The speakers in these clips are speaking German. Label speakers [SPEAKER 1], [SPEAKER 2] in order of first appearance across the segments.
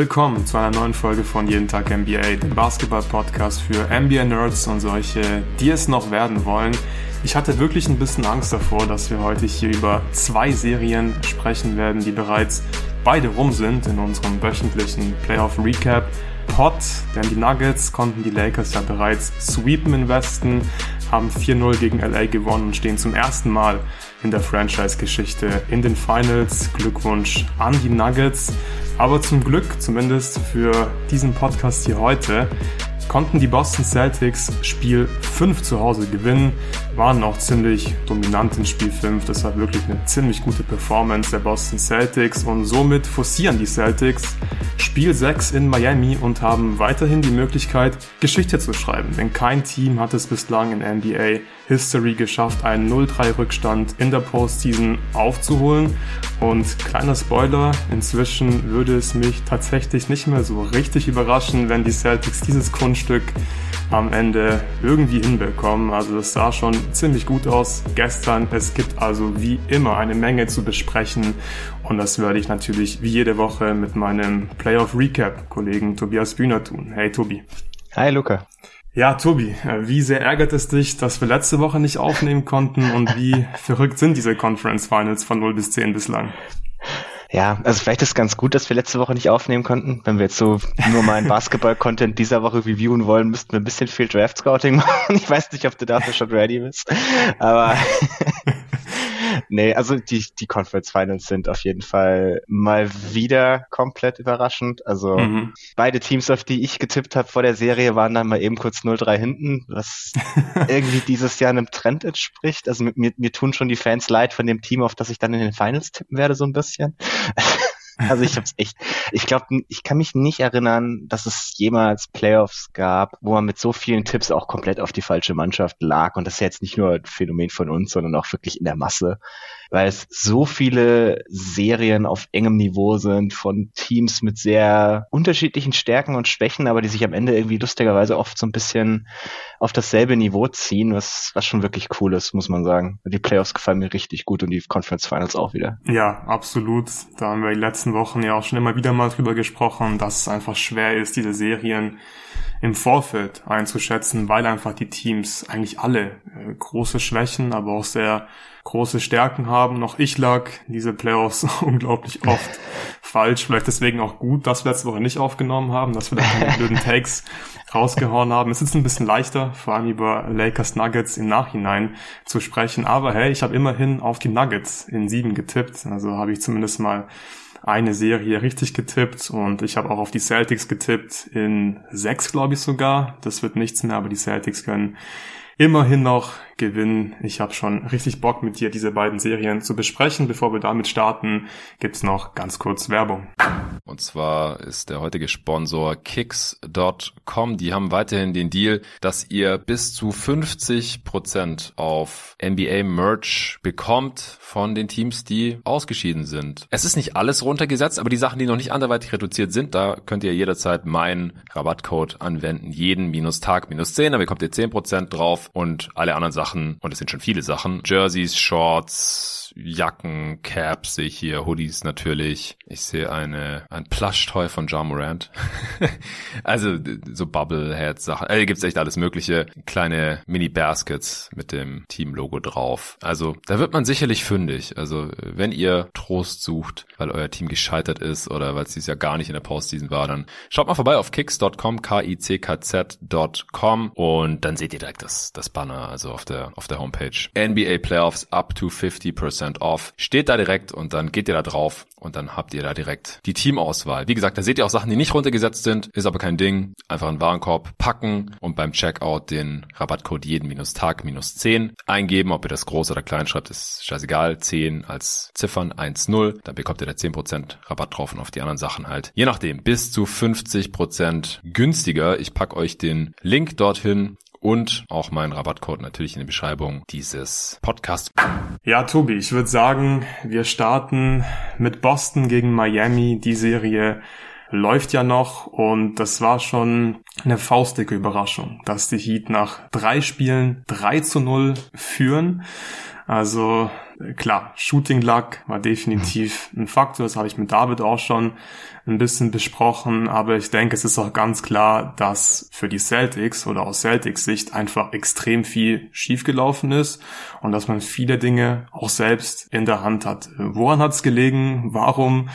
[SPEAKER 1] Willkommen zu einer neuen Folge von Jeden Tag NBA, dem Basketball-Podcast für NBA-Nerds und solche, die es noch werden wollen. Ich hatte wirklich ein bisschen Angst davor, dass wir heute hier über zwei Serien sprechen werden, die bereits beide rum sind in unserem wöchentlichen Playoff-Recap. Hot, denn die Nuggets konnten die Lakers ja bereits sweepen im Westen, haben 4-0 gegen LA gewonnen und stehen zum ersten Mal in der Franchise-Geschichte in den Finals. Glückwunsch an die Nuggets. Aber zum Glück, zumindest für diesen Podcast hier heute, konnten die Boston Celtics Spiel 5 zu Hause gewinnen, waren auch ziemlich dominant in Spiel 5. Das war wirklich eine ziemlich gute Performance der Boston Celtics und somit forcieren die Celtics Spiel 6 in Miami und haben weiterhin die Möglichkeit, Geschichte zu schreiben. Denn kein Team hat es bislang in NBA History geschafft, einen 0-3-Rückstand in der Postseason aufzuholen. Und kleiner Spoiler, inzwischen würde es mich tatsächlich nicht mehr so richtig überraschen, wenn die Celtics dieses Kunststück am Ende irgendwie hinbekommen. Also das sah schon ziemlich gut aus gestern. Es gibt also wie immer eine Menge zu besprechen und das werde ich natürlich wie jede Woche mit meinem Playoff Recap Kollegen Tobias Bühner tun. Hey Tobi.
[SPEAKER 2] Hi Luca.
[SPEAKER 1] Ja, Tobi, äh, wie sehr ärgert es dich, dass wir letzte Woche nicht aufnehmen konnten und wie verrückt sind diese Conference Finals von 0 bis 10 bislang?
[SPEAKER 2] Ja, also vielleicht ist es ganz gut, dass wir letzte Woche nicht aufnehmen konnten. Wenn wir jetzt so nur mal einen Basketball-Content dieser Woche reviewen wollen, müssten wir ein bisschen viel Draft-Scouting machen. Ich weiß nicht, ob du dafür schon ready bist. Aber nee, also die, die Conference Finals sind auf jeden Fall mal wieder komplett überraschend. Also mhm. beide Teams, auf die ich getippt habe vor der Serie, waren dann mal eben kurz 0-3 hinten, was irgendwie dieses Jahr einem Trend entspricht. Also mir, mir tun schon die Fans leid von dem Team, auf das ich dann in den Finals tippen werde, so ein bisschen. Also ich hab's echt, ich glaube, ich kann mich nicht erinnern, dass es jemals Playoffs gab, wo man mit so vielen Tipps auch komplett auf die falsche Mannschaft lag. Und das ist jetzt nicht nur ein Phänomen von uns, sondern auch wirklich in der Masse weil es so viele Serien auf engem Niveau sind von Teams mit sehr unterschiedlichen Stärken und Schwächen, aber die sich am Ende irgendwie lustigerweise oft so ein bisschen auf dasselbe Niveau ziehen, was, was schon wirklich cool ist, muss man sagen. Die Playoffs gefallen mir richtig gut und die Conference Finals auch wieder.
[SPEAKER 1] Ja, absolut. Da haben wir die letzten Wochen ja auch schon immer wieder mal drüber gesprochen, dass es einfach schwer ist, diese Serien im Vorfeld einzuschätzen, weil einfach die Teams eigentlich alle äh, große Schwächen, aber auch sehr große Stärken haben. Noch ich lag diese Playoffs unglaublich oft falsch. Vielleicht deswegen auch gut, dass wir letzte Woche nicht aufgenommen haben, dass wir da keine blöden Takes rausgehauen haben. Es ist ein bisschen leichter, vor allem über Lakers Nuggets im Nachhinein zu sprechen. Aber hey, ich habe immerhin auf die Nuggets in sieben getippt. Also habe ich zumindest mal eine Serie richtig getippt und ich habe auch auf die Celtics getippt in sechs, glaube ich sogar. Das wird nichts mehr, aber die Celtics können immerhin noch gewinnen. Ich habe schon richtig Bock mit dir diese beiden Serien zu besprechen. Bevor wir damit starten, gibt's noch ganz kurz Werbung.
[SPEAKER 3] Und zwar ist der heutige Sponsor Kicks.com. Die haben weiterhin den Deal, dass ihr bis zu 50 Prozent auf NBA Merch bekommt von den Teams, die ausgeschieden sind. Es ist nicht alles runtergesetzt, aber die Sachen, die noch nicht anderweitig reduziert sind, da könnt ihr jederzeit meinen Rabattcode anwenden. Jeden minus Tag minus 10, da bekommt ihr 10% drauf und alle anderen Sachen, und es sind schon viele Sachen, Jerseys, Shorts, Jacken, Caps sehe ich hier, Hoodies natürlich. Ich sehe eine, ein Plushtoy von John Morant. also so Bubblehead-Sachen. Also, gibt's echt alles mögliche. Kleine Mini-Baskets mit dem Team-Logo drauf. Also da wird man sicherlich fündig. Also wenn ihr Trost sucht, weil euer Team gescheitert ist oder weil es dieses Jahr gar nicht in der Postseason war, dann schaut mal vorbei auf kicks.com, k-i-c-k-z.com und dann seht ihr direkt das, das Banner, also auf der, auf der Homepage. NBA Playoffs up to 50% 10% off. Steht da direkt und dann geht ihr da drauf und dann habt ihr da direkt die Teamauswahl. Wie gesagt, da seht ihr auch Sachen, die nicht runtergesetzt sind, ist aber kein Ding. Einfach einen Warenkorb packen und beim Checkout den Rabattcode jeden minus Tag minus 10 eingeben. Ob ihr das groß oder klein schreibt, ist scheißegal. 10 als Ziffern 1-0. Dann bekommt ihr da 10% Rabatt drauf und auf die anderen Sachen halt. Je nachdem, bis zu 50% günstiger. Ich pack euch den Link dorthin und auch meinen Rabattcode natürlich in der Beschreibung dieses Podcasts.
[SPEAKER 1] Ja, Tobi, ich würde sagen, wir starten mit Boston gegen Miami. Die Serie läuft ja noch und das war schon eine faustdicke Überraschung, dass die Heat nach drei Spielen 3 zu 0 führen. Also klar, Shooting Luck war definitiv ein Faktor, das habe ich mit David auch schon ein bisschen besprochen, aber ich denke, es ist auch ganz klar, dass für die Celtics oder aus Celtics Sicht einfach extrem viel schiefgelaufen ist und dass man viele Dinge auch selbst in der Hand hat. Woran hat es gelegen? Warum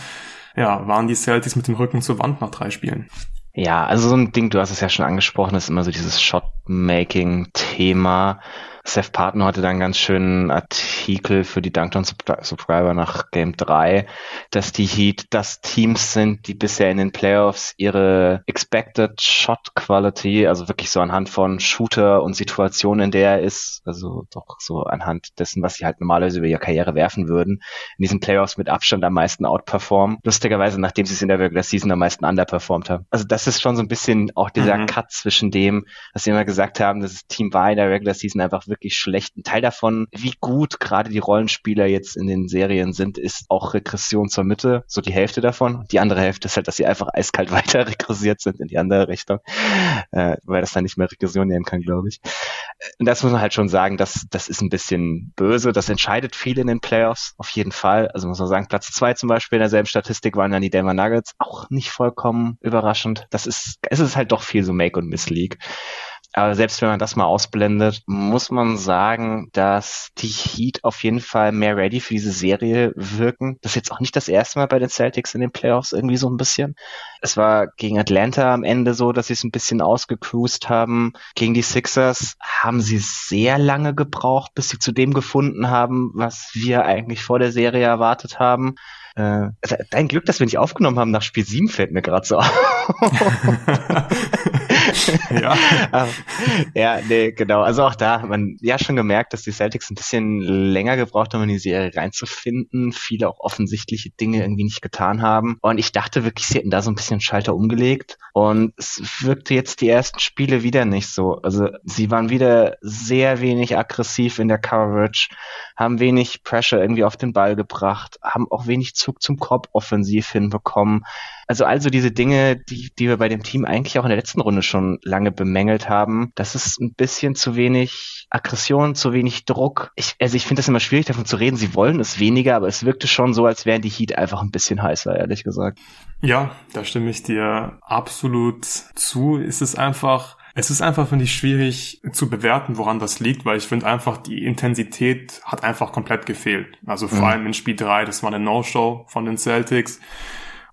[SPEAKER 1] ja, waren die Celtics mit dem Rücken zur Wand nach drei Spielen?
[SPEAKER 2] Ja, also so ein Ding, du hast es ja schon angesprochen, ist immer so dieses Shot-Making-Thema. Seth Partner hatte da einen ganz schönen Artikel für die Dunkdown Subscriber nach Game 3, dass die Heat das Teams sind, die bisher in den Playoffs ihre Expected Shot Quality, also wirklich so anhand von Shooter und Situationen, in der er ist, also doch so anhand dessen, was sie halt normalerweise über ihre Karriere werfen würden, in diesen Playoffs mit Abstand am meisten outperformen. Lustigerweise, nachdem sie es in der Regular Season am meisten underperformed haben. Also das ist schon so ein bisschen auch dieser mhm. Cut zwischen dem, was sie immer gesagt haben, dass das Team war in der Regular Season einfach wirklich wirklich schlecht. Ein Teil davon, wie gut gerade die Rollenspieler jetzt in den Serien sind, ist auch Regression zur Mitte, so die Hälfte davon. Die andere Hälfte ist halt, dass sie einfach eiskalt weiter regressiert sind in die andere Richtung, äh, weil das dann nicht mehr Regression nehmen kann, glaube ich. Und das muss man halt schon sagen, dass das ist ein bisschen böse. Das entscheidet viel in den Playoffs, auf jeden Fall. Also muss man sagen, Platz zwei zum Beispiel in derselben Statistik waren dann die Denver Nuggets. Auch nicht vollkommen überraschend. Das ist, es ist halt doch viel so Make- und Miss-League. Aber selbst wenn man das mal ausblendet, muss man sagen, dass die Heat auf jeden Fall mehr ready für diese Serie wirken. Das ist jetzt auch nicht das erste Mal bei den Celtics in den Playoffs irgendwie so ein bisschen. Es war gegen Atlanta am Ende so, dass sie es ein bisschen ausgecruised haben. Gegen die Sixers haben sie sehr lange gebraucht, bis sie zu dem gefunden haben, was wir eigentlich vor der Serie erwartet haben. Äh, dein Glück, dass wir nicht aufgenommen haben nach Spiel 7 fällt mir gerade so auf. ja. ja, nee, genau. Also auch da man ja schon gemerkt, dass die Celtics ein bisschen länger gebraucht haben, in die Serie reinzufinden. Viele auch offensichtliche Dinge irgendwie nicht getan haben. Und ich dachte wirklich, sie hätten da so ein bisschen Schalter umgelegt. Und es wirkte jetzt die ersten Spiele wieder nicht so. Also sie waren wieder sehr wenig aggressiv in der Coverage, haben wenig Pressure irgendwie auf den Ball gebracht, haben auch wenig Zug zum Korb offensiv hinbekommen. Also also diese Dinge, die, die wir bei dem Team eigentlich auch in der letzten Runde schon lange bemängelt haben. Das ist ein bisschen zu wenig Aggression, zu wenig Druck. Ich, also ich finde das immer schwierig davon zu reden. Sie wollen es weniger, aber es wirkte schon so, als wären die Heat einfach ein bisschen heißer, ehrlich gesagt.
[SPEAKER 1] Ja, da stimme ich dir absolut zu. Es ist einfach, es ist einfach, finde ich, schwierig zu bewerten, woran das liegt, weil ich finde einfach, die Intensität hat einfach komplett gefehlt. Also vor mhm. allem in Spiel 3, das war eine No-Show von den Celtics.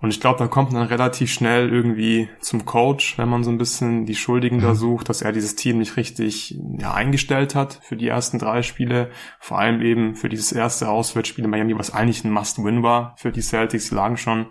[SPEAKER 1] Und ich glaube, da kommt man relativ schnell irgendwie zum Coach, wenn man so ein bisschen die Schuldigen mhm. da sucht, dass er dieses Team nicht richtig ja, eingestellt hat für die ersten drei Spiele. Vor allem eben für dieses erste Auswärtsspiel in Miami, was eigentlich ein Must-Win war für die Celtics. Die lagen schon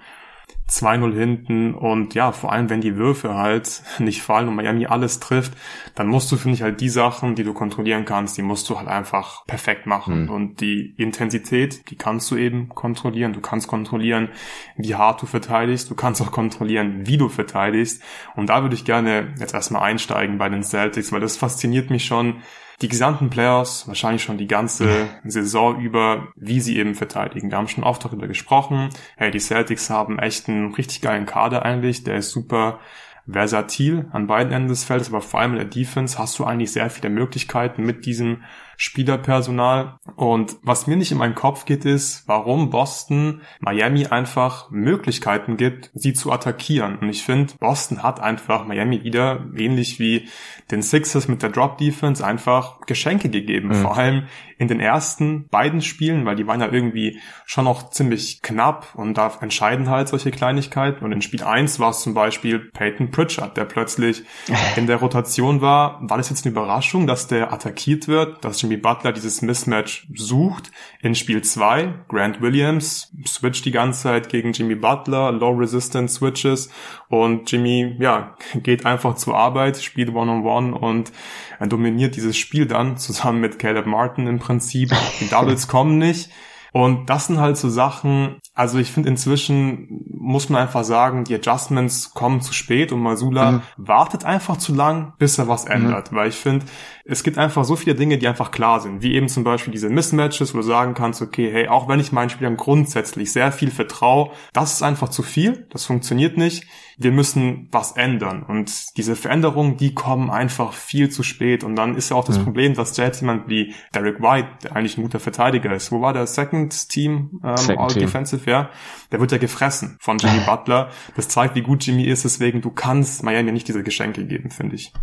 [SPEAKER 1] 2-0 hinten und ja, vor allem wenn die Würfe halt nicht fallen und Miami alles trifft, dann musst du, finde ich, halt die Sachen, die du kontrollieren kannst, die musst du halt einfach perfekt machen. Mhm. Und die Intensität, die kannst du eben kontrollieren. Du kannst kontrollieren, wie hart du verteidigst. Du kannst auch kontrollieren, wie du verteidigst. Und da würde ich gerne jetzt erstmal einsteigen bei den Celtics, weil das fasziniert mich schon, die gesamten Players, wahrscheinlich schon die ganze Saison über, wie sie eben verteidigen. Wir haben schon oft darüber gesprochen. Hey, die Celtics haben echt einen richtig geilen Kader eigentlich. Der ist super versatil an beiden Enden des Feldes, aber vor allem in der Defense hast du eigentlich sehr viele Möglichkeiten mit diesem Spielerpersonal. Und was mir nicht in meinen Kopf geht, ist, warum Boston Miami einfach Möglichkeiten gibt, sie zu attackieren. Und ich finde, Boston hat einfach Miami wieder, ähnlich wie den Sixers mit der Drop Defense, einfach Geschenke gegeben. Mhm. Vor allem in den ersten beiden Spielen, weil die waren ja irgendwie schon noch ziemlich knapp und da entscheiden halt solche Kleinigkeiten. Und in Spiel 1 war es zum Beispiel Peyton Pritchard, der plötzlich in der Rotation war. War das jetzt eine Überraschung, dass der attackiert wird, dass Jimmy Butler dieses Mismatch sucht? In Spiel 2, Grant Williams switcht die ganze Zeit gegen Jimmy Butler, Low Resistance Switches und Jimmy, ja, geht einfach zur Arbeit, spielt One-on-One -on -one und er dominiert dieses Spiel dann zusammen mit Caleb Martin im Prinzip. Die Doubles kommen nicht. Und das sind halt so Sachen, also ich finde inzwischen muss man einfach sagen, die Adjustments kommen zu spät und Masula mhm. wartet einfach zu lang, bis er was ändert. Mhm. Weil ich finde, es gibt einfach so viele Dinge, die einfach klar sind, wie eben zum Beispiel diese Mismatches, wo du sagen kannst, okay, hey, auch wenn ich meinen Spielern grundsätzlich sehr viel vertraue, das ist einfach zu viel, das funktioniert nicht, wir müssen was ändern. Und diese Veränderungen, die kommen einfach viel zu spät. Und dann ist ja auch das mhm. Problem, dass selbst jemand wie Derek White, der eigentlich ein guter Verteidiger ist, wo war der? Second Team, ähm, Second All Team. Defensive, ja, der wird ja gefressen von Jimmy Butler, das zeigt, wie gut Jimmy ist, deswegen du kannst Miami nicht diese Geschenke geben, finde ich.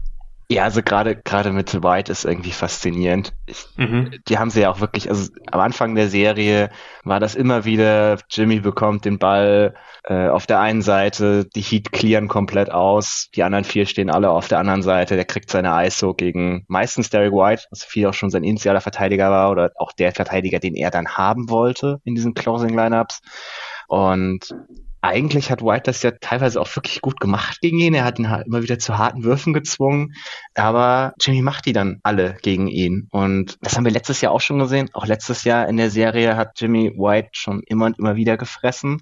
[SPEAKER 2] Ja, also gerade gerade mit White ist irgendwie faszinierend. Ich, mhm. Die haben sie ja auch wirklich, also am Anfang der Serie war das immer wieder, Jimmy bekommt den Ball äh, auf der einen Seite, die Heat clearen komplett aus, die anderen vier stehen alle auf der anderen Seite, der kriegt seine ISO gegen meistens Derek White, was viel auch schon sein initialer Verteidiger war oder auch der Verteidiger, den er dann haben wollte in diesen Closing Lineups. Und eigentlich hat White das ja teilweise auch wirklich gut gemacht gegen ihn. Er hat ihn halt immer wieder zu harten Würfen gezwungen. Aber Jimmy macht die dann alle gegen ihn. Und das haben wir letztes Jahr auch schon gesehen. Auch letztes Jahr in der Serie hat Jimmy White schon immer und immer wieder gefressen.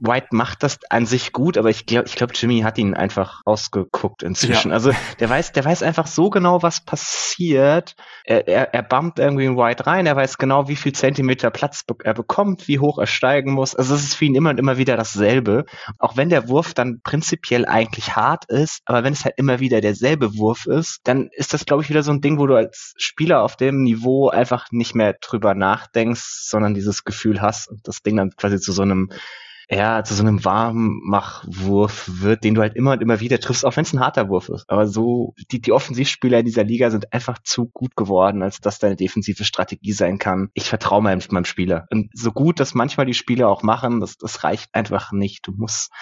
[SPEAKER 2] White macht das an sich gut, aber ich glaube, ich glaube, Jimmy hat ihn einfach ausgeguckt inzwischen. Ja. Also der weiß, der weiß einfach so genau, was passiert. Er, er, er bumpt irgendwie in White rein, er weiß genau, wie viel Zentimeter Platz er bekommt, wie hoch er steigen muss. Also es ist für ihn immer und immer wieder dasselbe. Auch wenn der Wurf dann prinzipiell eigentlich hart ist, aber wenn es halt immer wieder derselbe Wurf ist, dann ist das, glaube ich, wieder so ein Ding, wo du als Spieler auf dem Niveau einfach nicht mehr drüber nachdenkst, sondern dieses Gefühl hast und das Ding dann quasi zu so einem ja, zu so einem Warmmachwurf wird, den du halt immer und immer wieder triffst, auch wenn es ein harter Wurf ist. Aber so, die, die Offensivspieler in dieser Liga sind einfach zu gut geworden, als dass deine defensive Strategie sein kann. Ich vertraue meinem, meinem Spieler. Und so gut, dass manchmal die Spieler auch machen, das, das reicht einfach nicht. Du musst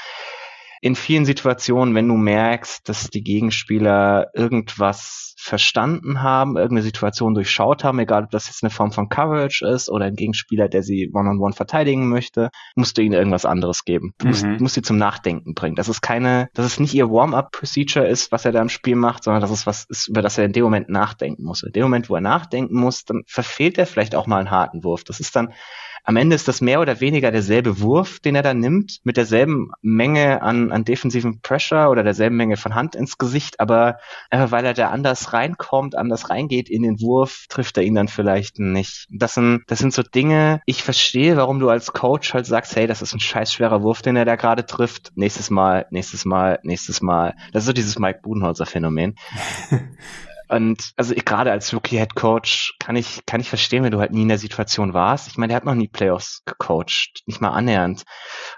[SPEAKER 2] in vielen Situationen, wenn du merkst, dass die Gegenspieler irgendwas verstanden haben, irgendeine Situation durchschaut haben, egal ob das jetzt eine Form von Coverage ist oder ein Gegenspieler, der sie one-on-one -on -one verteidigen möchte, musst du ihnen irgendwas anderes geben. Du musst, mhm. musst sie zum Nachdenken bringen. Das ist keine, dass es nicht ihr Warm-up-Procedure ist, was er da im Spiel macht, sondern dass es was ist, über das er in dem Moment nachdenken muss. In dem Moment, wo er nachdenken muss, dann verfehlt er vielleicht auch mal einen harten Wurf. Das ist dann am Ende ist das mehr oder weniger derselbe Wurf, den er da nimmt, mit derselben Menge an, an defensiven Pressure oder derselben Menge von Hand ins Gesicht, aber einfach weil er da anders reinkommt, anders reingeht in den Wurf, trifft er ihn dann vielleicht nicht. Das sind, das sind so Dinge, ich verstehe, warum du als Coach halt sagst, hey, das ist ein scheiß schwerer Wurf, den er da gerade trifft. Nächstes Mal, nächstes Mal, nächstes Mal. Das ist so dieses Mike Budenholzer Phänomen. Und also ich, gerade als Rookie-Head Coach kann ich, kann ich verstehen, wenn du halt nie in der Situation warst. Ich meine, der hat noch nie Playoffs gecoacht, nicht mal annähernd.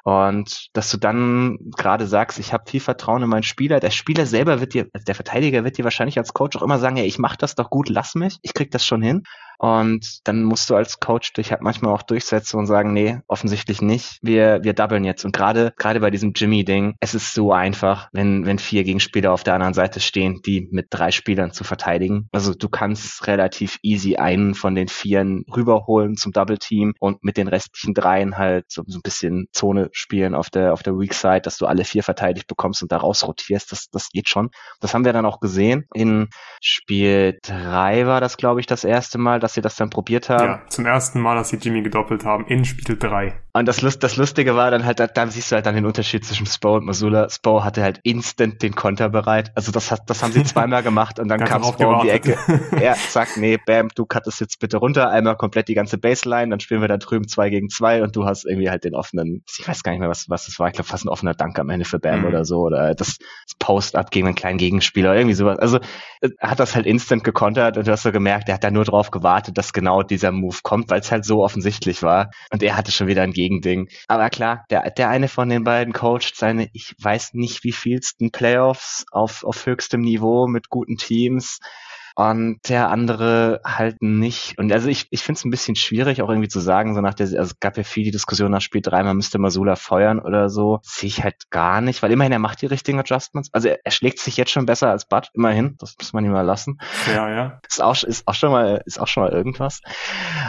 [SPEAKER 2] Und dass du dann gerade sagst, ich habe viel Vertrauen in meinen Spieler. Der Spieler selber wird dir, der Verteidiger wird dir wahrscheinlich als Coach auch immer sagen, ja, ich mach das doch gut, lass mich, ich krieg das schon hin. Und dann musst du als Coach dich halt manchmal auch durchsetzen und sagen, nee, offensichtlich nicht. Wir, wir doublen jetzt. Und gerade, gerade bei diesem Jimmy-Ding, es ist so einfach, wenn, wenn vier Gegenspieler auf der anderen Seite stehen, die mit drei Spielern zu verteidigen. Also du kannst relativ easy einen von den Vieren rüberholen zum Double Team und mit den restlichen dreien halt so, so ein bisschen Zone spielen auf der, auf der Weak Side, dass du alle vier verteidigt bekommst und daraus rotierst. Das, das geht schon. Das haben wir dann auch gesehen. In Spiel drei war das, glaube ich, das erste Mal, dass dass sie das dann probiert haben. Ja,
[SPEAKER 1] zum ersten Mal, dass sie Jimmy gedoppelt haben in Spiel 3.
[SPEAKER 2] Und das, Lust, das Lustige war dann halt, da siehst du halt dann den Unterschied zwischen Spo und Masula. Spo hatte halt instant den Konter bereit. Also das hat, das haben sie zweimal gemacht und dann kam Spo um die Ecke. Er sagt, nee, bam, du cuttest jetzt bitte runter, einmal komplett die ganze Baseline, dann spielen wir da drüben zwei gegen zwei und du hast irgendwie halt den offenen, ich weiß gar nicht mehr, was, was das war, ich glaube fast ein offener Dank am Ende für Bam mhm. oder so, oder das, Post-Up gegen einen kleinen Gegenspieler, irgendwie sowas. Also er hat das halt instant gekontert und du hast so gemerkt, er hat da nur drauf gewartet, dass genau dieser Move kommt, weil es halt so offensichtlich war. Und er hatte schon wieder ein Gegending. Aber klar, der, der eine von den beiden coacht seine, ich weiß nicht wie vielsten Playoffs auf, auf höchstem Niveau mit guten Teams und der andere halt nicht. Und also ich, ich finde es ein bisschen schwierig, auch irgendwie zu sagen, so nach der, also es gab ja viel die Diskussion nach Spiel 3, man müsste Masula feuern oder so. Sehe ich halt gar nicht, weil immerhin er macht die richtigen Adjustments. Also er, er schlägt sich jetzt schon besser als Bud, immerhin. Das muss man ihm mal lassen.
[SPEAKER 1] Ja, ja.
[SPEAKER 2] Ist auch, ist auch schon mal, ist auch schon mal irgendwas.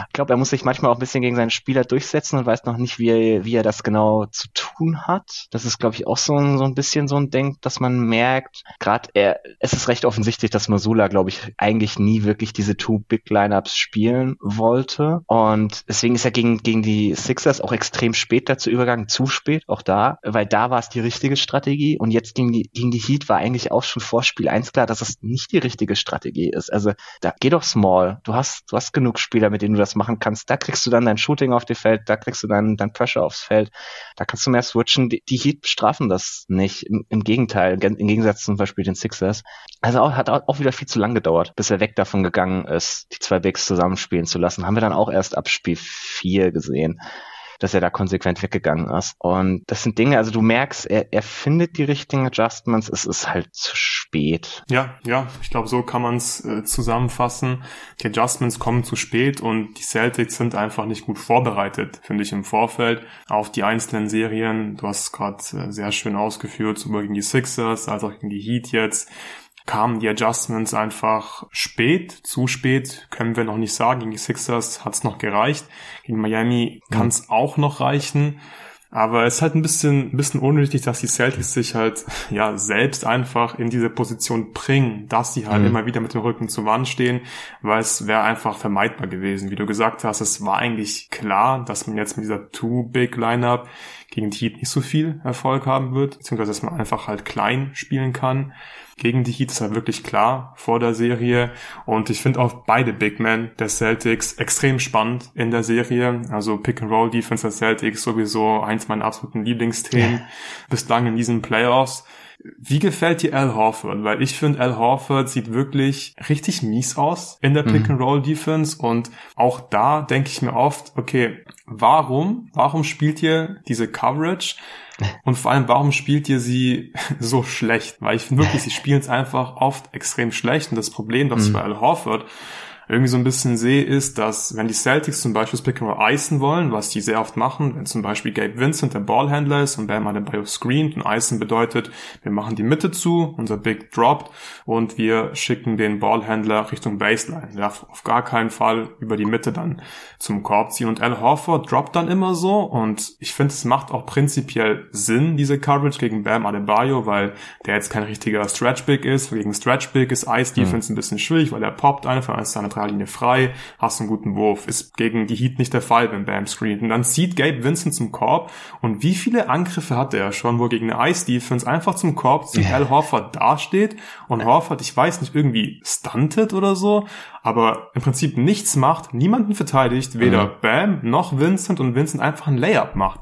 [SPEAKER 2] Ich glaube, er muss sich manchmal auch ein bisschen gegen seine Spieler durchsetzen und weiß noch nicht, wie er, wie er das genau zu tun hat. Das ist, glaube ich, auch so ein, so ein bisschen so ein Denk, dass man merkt, gerade er, es ist recht offensichtlich, dass Masula, glaube ich, eigentlich nie wirklich diese Two Big Lineups spielen wollte. Und deswegen ist er gegen, gegen die Sixers auch extrem spät dazu übergegangen, zu spät, auch da, weil da war es die richtige Strategie. Und jetzt gegen die, gegen die Heat war eigentlich auch schon vor Spiel 1 klar, dass es nicht die richtige Strategie ist. Also da geh doch small. Du hast, du hast genug Spieler, mit denen du das machen kannst. Da kriegst du dann dein Shooting auf die Feld, da kriegst du dein, dein Pressure aufs Feld. Da kannst du mehr switchen. Die, die Heat bestrafen das nicht. Im, Im, Gegenteil, im Gegensatz zum Beispiel den Sixers. Also auch, hat auch wieder viel zu lang gedauert, bis er weg davon gegangen ist, die zwei Bigs zusammenspielen zu lassen. Haben wir dann auch erst ab Spiel 4 gesehen dass er da konsequent weggegangen ist. Und das sind Dinge, also du merkst, er, er findet die richtigen Adjustments, es ist halt zu spät.
[SPEAKER 1] Ja, ja, ich glaube, so kann man es äh, zusammenfassen. Die Adjustments kommen zu spät und die Celtics sind einfach nicht gut vorbereitet, finde ich, im Vorfeld auf die einzelnen Serien. Du hast gerade äh, sehr schön ausgeführt, sowohl gegen die Sixers als auch gegen die Heat jetzt kamen die Adjustments einfach spät, zu spät, können wir noch nicht sagen. Gegen die Sixers hat es noch gereicht. Gegen Miami kann es mhm. auch noch reichen. Aber es ist halt ein bisschen, ein bisschen unnötig, dass die Celtics sich halt, ja, selbst einfach in diese Position bringen, dass sie halt mhm. immer wieder mit dem Rücken zur Wand stehen, weil es wäre einfach vermeidbar gewesen. Wie du gesagt hast, es war eigentlich klar, dass man jetzt mit dieser Two-Big-Lineup gegen die Heat nicht so viel Erfolg haben wird, beziehungsweise dass man einfach halt klein spielen kann gegen die Heat ist er wirklich klar vor der Serie. Und ich finde auch beide Big Men der Celtics extrem spannend in der Serie. Also Pick-and-Roll Defense der Celtics sowieso eins meiner absoluten Lieblingsthemen ja. bislang in diesen Playoffs. Wie gefällt dir Al Horford? Weil ich finde, Al Horford sieht wirklich richtig mies aus in der mhm. Pick-and-Roll-Defense und auch da denke ich mir oft, okay, warum, warum spielt ihr diese Coverage? Und vor allem, warum spielt ihr sie so schlecht? Weil ich finde wirklich, sie spielen es einfach oft extrem schlecht. Und das Problem, das mhm. bei Al Horford irgendwie so ein bisschen sehe, ist, dass wenn die Celtics zum Beispiel das Pick and Roll icen wollen, was die sehr oft machen, wenn zum Beispiel Gabe Vincent der Ballhändler ist und Bam Adebayo screent und icen bedeutet, wir machen die Mitte zu, unser Big droppt und wir schicken den Ballhändler Richtung Baseline. Er darf auf gar keinen Fall über die Mitte dann zum Korb ziehen und Al Horford droppt dann immer so und ich finde, es macht auch prinzipiell Sinn, diese Coverage gegen Bam Adebayo, weil der jetzt kein richtiger Stretch Big ist. Gegen Stretch Big ist Ice Defense mhm. ein bisschen schwierig, weil er poppt einfach, als seine Dreierlinie frei, hast einen guten Wurf. Ist gegen die Heat nicht der Fall, wenn Bam screent. Und dann zieht Gabe Vincent zum Korb und wie viele Angriffe hatte er schon, wo gegen eine Ice-Defense einfach zum Korb zieht, yeah. Al Horford dasteht und Horford, ich weiß nicht, irgendwie stuntet oder so, aber im Prinzip nichts macht, niemanden verteidigt, weder mhm. Bam noch Vincent und Vincent einfach ein Layup macht.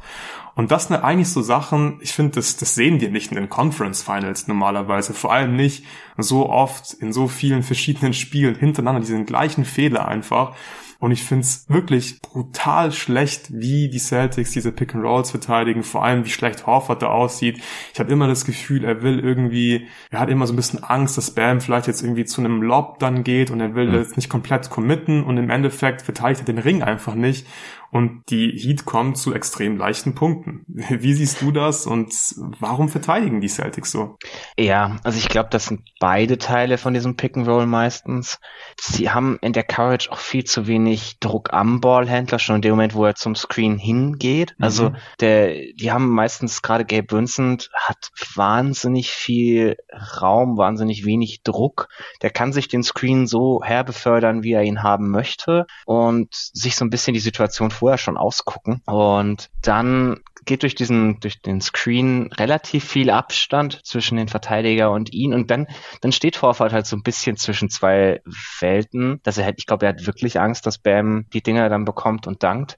[SPEAKER 1] Und das sind eigentlich so Sachen, ich finde, das, das sehen wir nicht in den Conference Finals normalerweise. Vor allem nicht so oft in so vielen verschiedenen Spielen hintereinander, diesen gleichen Fehler einfach. Und ich finde es wirklich brutal schlecht, wie die Celtics diese Pick and Rolls verteidigen, vor allem wie schlecht Horford da aussieht. Ich habe immer das Gefühl, er will irgendwie, er hat immer so ein bisschen Angst, dass Bam vielleicht jetzt irgendwie zu einem Lob dann geht und er will mhm. jetzt nicht komplett committen und im Endeffekt verteidigt er den Ring einfach nicht und die Heat kommen zu extrem leichten Punkten. Wie siehst du das und warum verteidigen die Celtics so?
[SPEAKER 2] Ja, also ich glaube, das sind beide Teile von diesem Pick and Roll meistens. Sie haben in der Courage auch viel zu wenig Druck am Ballhändler, schon in dem Moment, wo er zum Screen hingeht. Mhm. Also der, die haben meistens gerade Gabe Vincent hat wahnsinnig viel Raum, wahnsinnig wenig Druck. Der kann sich den Screen so herbefördern, wie er ihn haben möchte und sich so ein bisschen die Situation vorher schon ausgucken. Und dann geht durch diesen, durch den Screen relativ viel Abstand zwischen den Verteidiger und ihn und dann, dann steht Horford halt so ein bisschen zwischen zwei Welten, dass er halt, ich glaube, er hat wirklich Angst, dass Bam die Dinger dann bekommt und dankt.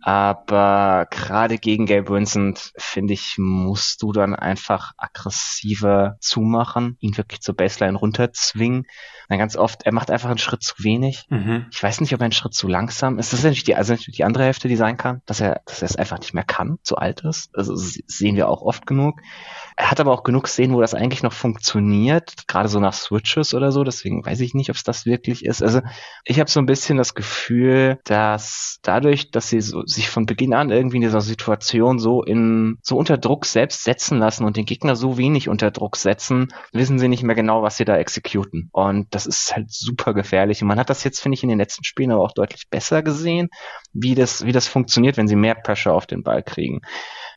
[SPEAKER 2] Aber gerade gegen Gabe Vincent, finde ich, musst du dann einfach aggressiver zumachen, ihn wirklich zur Baseline runterzwingen. Dann ganz oft, er macht einfach einen Schritt zu wenig. Mhm. Ich weiß nicht, ob er einen Schritt zu langsam ist. Das ist natürlich die, also die andere Hälfte, die sein kann, dass er, dass er es einfach nicht mehr kann, zu alt ist. Also sehen wir auch oft genug. Er hat aber auch genug Szenen, wo das eigentlich noch funktioniert, gerade so nach Switches oder so. Deswegen weiß ich nicht, ob es das wirklich ist. Also ich habe so ein bisschen das Gefühl, dass dadurch, dass sie so, sich von Beginn an irgendwie in dieser Situation so in, so unter Druck selbst setzen lassen und den Gegner so wenig unter Druck setzen, wissen sie nicht mehr genau, was sie da exekuten. Und das ist halt super gefährlich. Und man hat das jetzt, finde ich, in den letzten Spielen aber auch deutlich besser gesehen, wie das, wie das funktioniert, wenn sie mehr Pressure auf den Ball kriegen.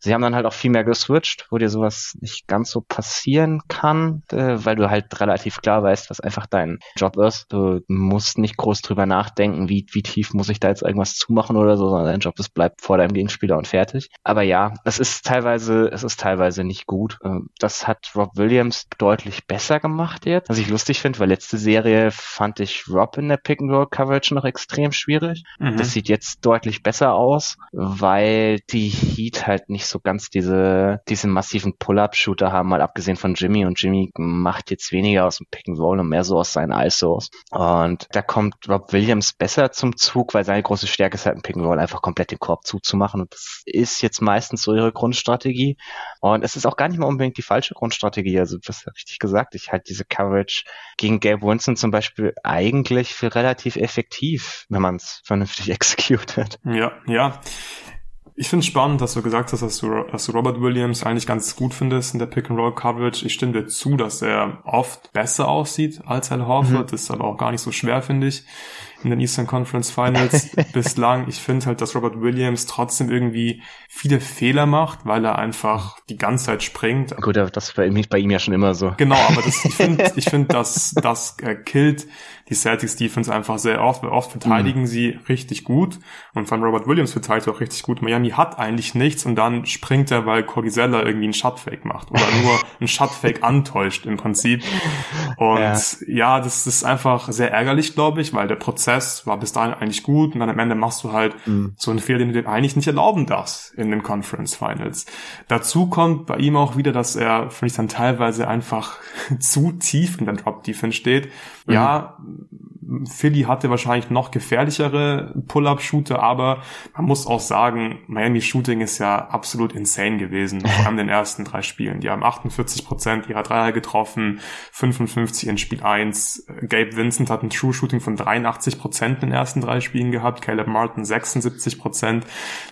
[SPEAKER 2] Sie haben dann halt auch viel mehr geswitcht, wo dir sowas nicht ganz so passieren kann, äh, weil du halt relativ klar weißt, was einfach dein Job ist. Du musst nicht groß drüber nachdenken, wie, wie tief muss ich da jetzt irgendwas zumachen oder so, sondern dein Job ist, bleibt vor deinem Gegenspieler und fertig. Aber ja, es ist teilweise, es ist teilweise nicht gut. Äh, das hat Rob Williams deutlich besser gemacht jetzt. Was ich lustig finde, weil letzte Serie fand ich Rob in der Pick-and-Roll-Coverage noch extrem schwierig. Mhm. Das sieht jetzt deutlich besser aus, weil die Heat halt nicht so ganz diese, diesen massiven Pull-Up-Shooter haben, mal abgesehen von Jimmy. Und Jimmy macht jetzt weniger aus dem Pick-and-Roll und mehr so aus seinen ISOs. Und da kommt Rob Williams besser zum Zug, weil seine große Stärke ist halt im Pick-and-Roll einfach komplett den Korb zuzumachen. Und das ist jetzt meistens so ihre Grundstrategie. Und es ist auch gar nicht mal unbedingt die falsche Grundstrategie. Also, du hast ja richtig gesagt. Ich halte diese Coverage gegen Gabe Winston zum Beispiel eigentlich für relativ effektiv, wenn man es vernünftig executet.
[SPEAKER 1] Ja, ja. Ich finde es spannend, dass du gesagt hast, dass du, dass du Robert Williams eigentlich ganz gut findest in der Pick-and-Roll-Coverage. Ich stimme dir zu, dass er oft besser aussieht als Al Horford. Mhm. Das ist aber auch gar nicht so schwer, finde ich in den Eastern Conference Finals bislang. Ich finde halt, dass Robert Williams trotzdem irgendwie viele Fehler macht, weil er einfach die ganze Zeit springt.
[SPEAKER 2] Gut, das war bei ihm ja schon immer so.
[SPEAKER 1] Genau, aber das, ich finde, ich finde, dass das äh, killt die Celtics Defense einfach sehr oft, weil oft verteidigen mhm. sie richtig gut und von Robert Williams verteidigt auch richtig gut. Miami hat eigentlich nichts und dann springt er, weil Cordisella irgendwie einen Shotfake macht oder nur einen Shotfake antäuscht im Prinzip. Und ja. ja, das ist einfach sehr ärgerlich, glaube ich, weil der Prozess Prozess war bis dahin eigentlich gut und dann am Ende machst du halt mhm. so einen Fehler, den du dir eigentlich nicht erlauben darfst in den Conference Finals. Dazu kommt bei ihm auch wieder, dass er, finde ich, dann teilweise einfach zu tief in der Drop Defense steht. Mhm. Ja, Philly hatte wahrscheinlich noch gefährlichere Pull-Up-Shooter, aber man muss auch sagen, Miami Shooting ist ja absolut insane gewesen, vor allem in den ersten drei Spielen. Die haben 48 Prozent ihrer Dreier getroffen, 55 in Spiel 1. Gabe Vincent hat ein True Shooting von 83 Prozent in den ersten drei Spielen gehabt, Caleb Martin 76 Prozent.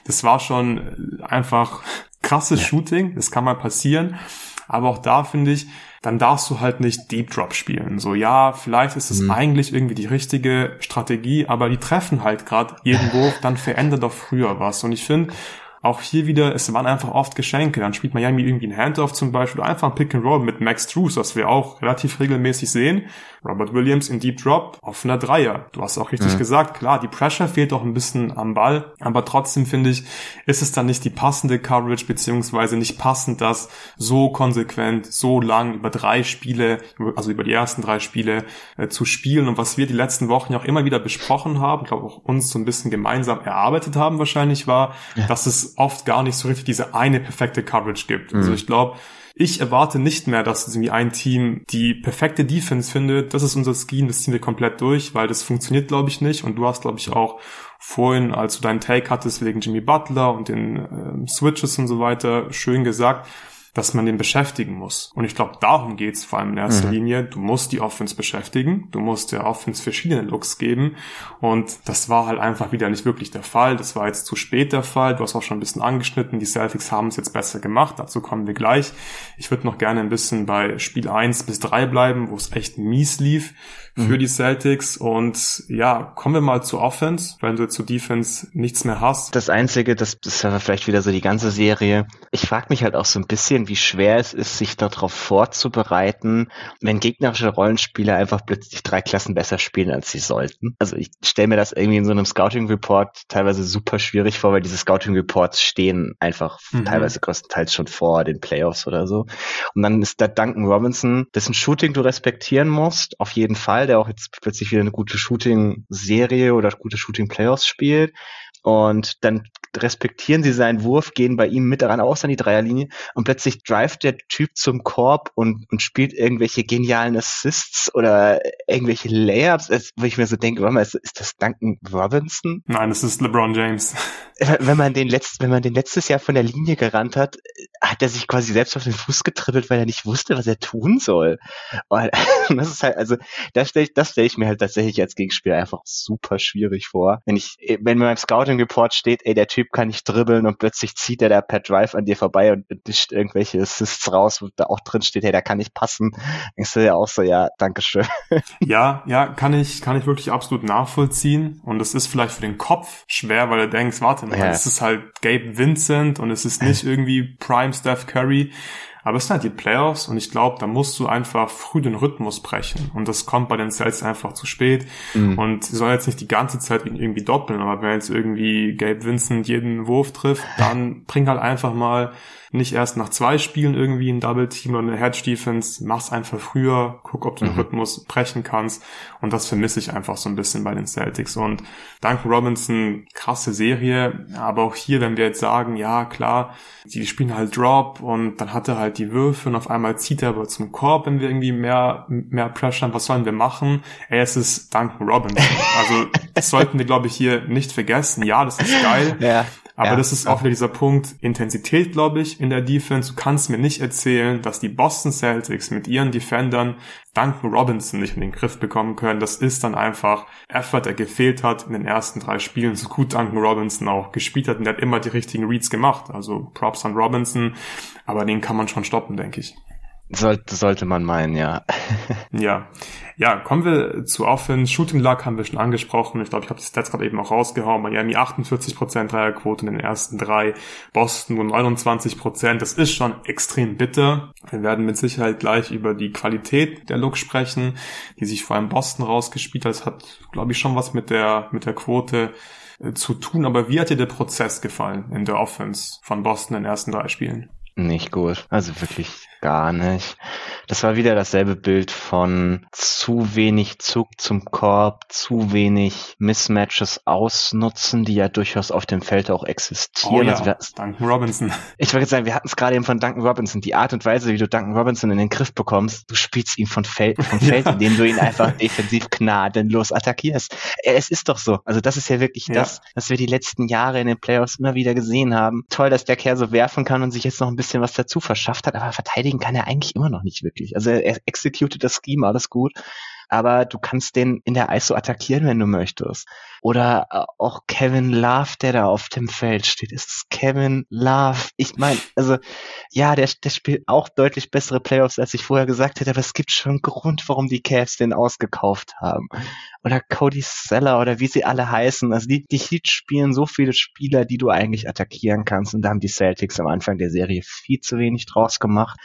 [SPEAKER 1] Das war schon einfach krasses Shooting, das kann mal passieren. Aber auch da finde ich, dann darfst du halt nicht Deep Drop spielen. So, ja, vielleicht ist es mhm. eigentlich irgendwie die richtige Strategie, aber die treffen halt gerade jeden Wurf, dann verändert doch früher was. Und ich finde, auch hier wieder, es waren einfach oft Geschenke. Dann spielt Miami irgendwie ein Handoff zum Beispiel, einfach ein Pick and Roll mit Max Trues, was wir auch relativ regelmäßig sehen. Robert Williams in Deep Drop, offener Dreier. Du hast auch richtig ja. gesagt, klar, die Pressure fehlt auch ein bisschen am Ball, aber trotzdem finde ich, ist es dann nicht die passende Coverage, beziehungsweise nicht passend, das so konsequent, so lang über drei Spiele, also über die ersten drei Spiele äh, zu spielen. Und was wir die letzten Wochen ja auch immer wieder besprochen haben, glaube auch uns so ein bisschen gemeinsam erarbeitet haben wahrscheinlich war, ja. dass es oft gar nicht so richtig diese eine perfekte Coverage gibt. Also mhm. Also ich glaube, ich erwarte nicht mehr, dass irgendwie ein Team die perfekte Defense findet. Das ist unser Scheme, das ziehen wir komplett durch, weil das funktioniert, glaube ich, nicht. Und du hast, glaube ich, auch vorhin, als du deinen Take hattest wegen Jimmy Butler und den äh, Switches und so weiter, schön gesagt, dass man den beschäftigen muss. Und ich glaube, darum geht's vor allem in erster mhm. Linie. Du musst die Offense beschäftigen, du musst der Offense verschiedene Looks geben. Und das war halt einfach wieder nicht wirklich der Fall. Das war jetzt zu spät der Fall. Du hast auch schon ein bisschen angeschnitten. Die Celtics haben es jetzt besser gemacht. Dazu kommen wir gleich. Ich würde noch gerne ein bisschen bei Spiel 1 bis 3 bleiben, wo es echt mies lief für mhm. die Celtics. Und ja, kommen wir mal zur Offense, wenn du zu Defense nichts mehr hast.
[SPEAKER 2] Das Einzige, das ist ja vielleicht wieder so die ganze Serie. Ich frage mich halt auch so ein bisschen, wie schwer es ist, sich darauf vorzubereiten, wenn gegnerische Rollenspieler einfach plötzlich drei Klassen besser spielen, als sie sollten. Also ich stelle mir das irgendwie in so einem Scouting-Report teilweise super schwierig vor, weil diese Scouting-Reports stehen einfach mhm. teilweise größtenteils schon vor den Playoffs oder so. Und dann ist da Duncan Robinson, dessen Shooting du respektieren musst, auf jeden Fall der auch jetzt plötzlich wieder eine gute Shooting-Serie oder gute Shooting-Playoffs spielt. Und dann respektieren sie seinen Wurf, gehen bei ihm mit daran aus an die Dreierlinie und plötzlich drivet der Typ zum Korb und, und spielt irgendwelche genialen Assists oder irgendwelche Layups, wo ich mir so denke, warte mal, ist, ist das Duncan Robinson?
[SPEAKER 1] Nein, das ist LeBron James.
[SPEAKER 2] Wenn man den letzt, wenn man den letztes Jahr von der Linie gerannt hat, hat er sich quasi selbst auf den Fuß getribbelt, weil er nicht wusste, was er tun soll. Und das ist halt, also, das stelle ich, das stelle ich mir halt tatsächlich als Gegenspieler einfach super schwierig vor. Wenn ich, wenn mir beim Scouting Report steht, ey, der Typ kann nicht dribbeln und plötzlich zieht er da per Drive an dir vorbei und discht irgendwelche Assists raus, wo da auch drin steht, hey, der kann nicht passen. Denkst du ja auch so, ja, Dankeschön.
[SPEAKER 1] Ja, ja, kann ich, kann ich wirklich absolut nachvollziehen. Und es ist vielleicht für den Kopf schwer, weil du denkst, warte mal, ja. es ist halt Gabe Vincent und es ist nicht irgendwie Prime Steph Curry. Aber es sind halt die Playoffs und ich glaube, da musst du einfach früh den Rhythmus brechen. Und das kommt bei den Celtics einfach zu spät. Mhm. Und sie sollen jetzt nicht die ganze Zeit irgendwie doppeln, aber wenn jetzt irgendwie Gabe Vincent jeden Wurf trifft, dann bring halt einfach mal nicht erst nach zwei Spielen irgendwie ein Double Team oder eine Hedge Defense, mach's einfach früher, guck, ob du den mhm. Rhythmus brechen kannst und das vermisse ich einfach so ein bisschen bei den Celtics und Duncan Robinson, krasse Serie, aber auch hier, wenn wir jetzt sagen, ja klar, die spielen halt Drop und dann hat er halt die Würfe und auf einmal zieht er aber zum Korb, wenn wir irgendwie mehr, mehr Pressure haben, was sollen wir machen? Ey, es ist Duncan Robinson. Also das sollten wir, glaube ich, hier nicht vergessen. Ja, das ist geil. Ja. Aber ja, das ist auch wieder dieser Punkt Intensität, glaube ich, in der Defense. Du kannst mir nicht erzählen, dass die Boston Celtics mit ihren Defendern Duncan Robinson nicht in den Griff bekommen können. Das ist dann einfach Effort, der gefehlt hat in den ersten drei Spielen, so gut Duncan Robinson auch gespielt hat und der hat immer die richtigen Reads gemacht. Also Props an Robinson, aber den kann man schon stoppen, denke ich.
[SPEAKER 2] Sollte, sollte man meinen, ja.
[SPEAKER 1] ja. Ja, kommen wir zu Offense. Shooting Luck haben wir schon angesprochen. Ich glaube, ich habe die Stats gerade eben auch rausgehauen. Miami 48% Dreierquote in den ersten drei. Boston nur 29%. Das ist schon extrem bitter. Wir werden mit Sicherheit gleich über die Qualität der Look sprechen, die sich vor allem Boston rausgespielt hat. Das hat, glaube ich, schon was mit der, mit der Quote äh, zu tun. Aber wie hat dir der Prozess gefallen in der Offense von Boston in den ersten drei Spielen?
[SPEAKER 2] Nicht gut. Also wirklich gar nicht. Das war wieder dasselbe Bild von zu wenig Zug zum Korb, zu wenig Mismatches ausnutzen, die ja durchaus auf dem Feld auch existieren. Oh
[SPEAKER 1] ja, also wir, Duncan Robinson.
[SPEAKER 2] Ich wollte sagen, wir hatten es gerade eben von Duncan Robinson. Die Art und Weise, wie du Duncan Robinson in den Griff bekommst, du spielst ihn von Feld, vom Feld, indem du ihn einfach defensiv gnadenlos attackierst. Es ist doch so. Also das ist ja wirklich ja. das, was wir die letzten Jahre in den Playoffs immer wieder gesehen haben. Toll, dass der Kerl so werfen kann und sich jetzt noch ein bisschen was dazu verschafft hat, aber verteidigen kann er eigentlich immer noch nicht wirklich. Also er executed das Scheme, alles gut aber du kannst den in der ISO attackieren, wenn du möchtest. Oder äh, auch Kevin Love, der da auf dem Feld steht. Ist es Kevin Love? Ich meine, also ja, der, der spielt auch deutlich bessere Playoffs, als ich vorher gesagt hätte, aber es gibt schon einen Grund, warum die Cavs den ausgekauft haben. Oder Cody Seller oder wie sie alle heißen. Also die, die Heat spielen so viele Spieler, die du eigentlich attackieren kannst. Und da haben die Celtics am Anfang der Serie viel zu wenig draus gemacht.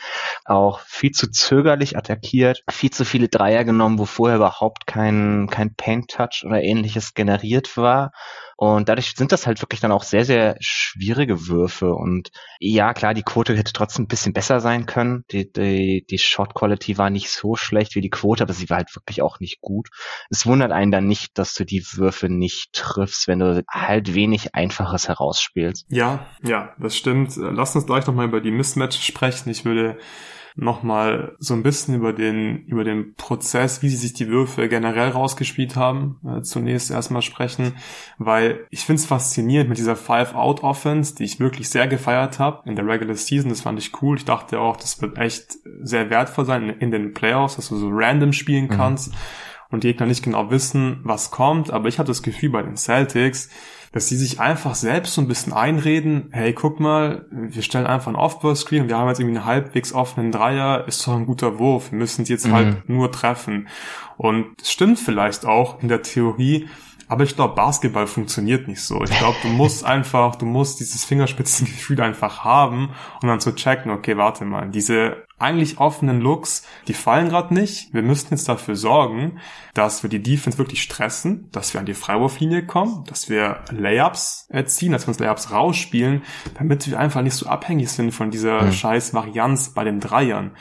[SPEAKER 2] Auch viel zu zögerlich attackiert, viel zu viele Dreier genommen, wo vorher überhaupt kein, kein Paint-Touch oder ähnliches generiert war. Und dadurch sind das halt wirklich dann auch sehr, sehr schwierige Würfe. Und ja, klar, die Quote hätte trotzdem ein bisschen besser sein können. Die, die, die Shot Quality war nicht so schlecht wie die Quote, aber sie war halt wirklich auch nicht gut. Es wundert einen dann nicht, dass du die Würfe nicht triffst, wenn du halt wenig Einfaches herausspielst.
[SPEAKER 1] Ja, ja, das stimmt. Lass uns gleich nochmal über die Mismatch sprechen. Ich würde nochmal so ein bisschen über den, über den Prozess, wie sie sich die Würfe generell rausgespielt haben, äh, zunächst erstmal sprechen, weil ich finde es faszinierend mit dieser Five-Out-Offense, die ich wirklich sehr gefeiert habe in der Regular Season, das fand ich cool. Ich dachte auch, das wird echt sehr wertvoll sein in, in den Playoffs, dass du so random spielen mhm. kannst mhm. und die Gegner nicht genau wissen, was kommt, aber ich hatte das Gefühl bei den Celtics, dass die sich einfach selbst so ein bisschen einreden, hey, guck mal, wir stellen einfach einen Off-Ball-Screen, wir haben jetzt irgendwie einen halbwegs offenen Dreier, ist doch ein guter Wurf, wir müssen die jetzt halt mhm. halt nur treffen. Und es stimmt vielleicht auch in der Theorie, aber ich glaube, Basketball funktioniert nicht so. Ich glaube, du musst einfach, du musst dieses Fingerspitzengefühl einfach haben und dann zu checken, okay, warte mal, diese eigentlich offenen Looks, die fallen gerade nicht. Wir müssten jetzt dafür sorgen, dass wir die Defense wirklich stressen, dass wir an die Freiwurflinie kommen, dass wir Layups erziehen, dass wir uns Layups rausspielen, damit wir einfach nicht so abhängig sind von dieser mhm. scheiß Varianz bei den Dreiern.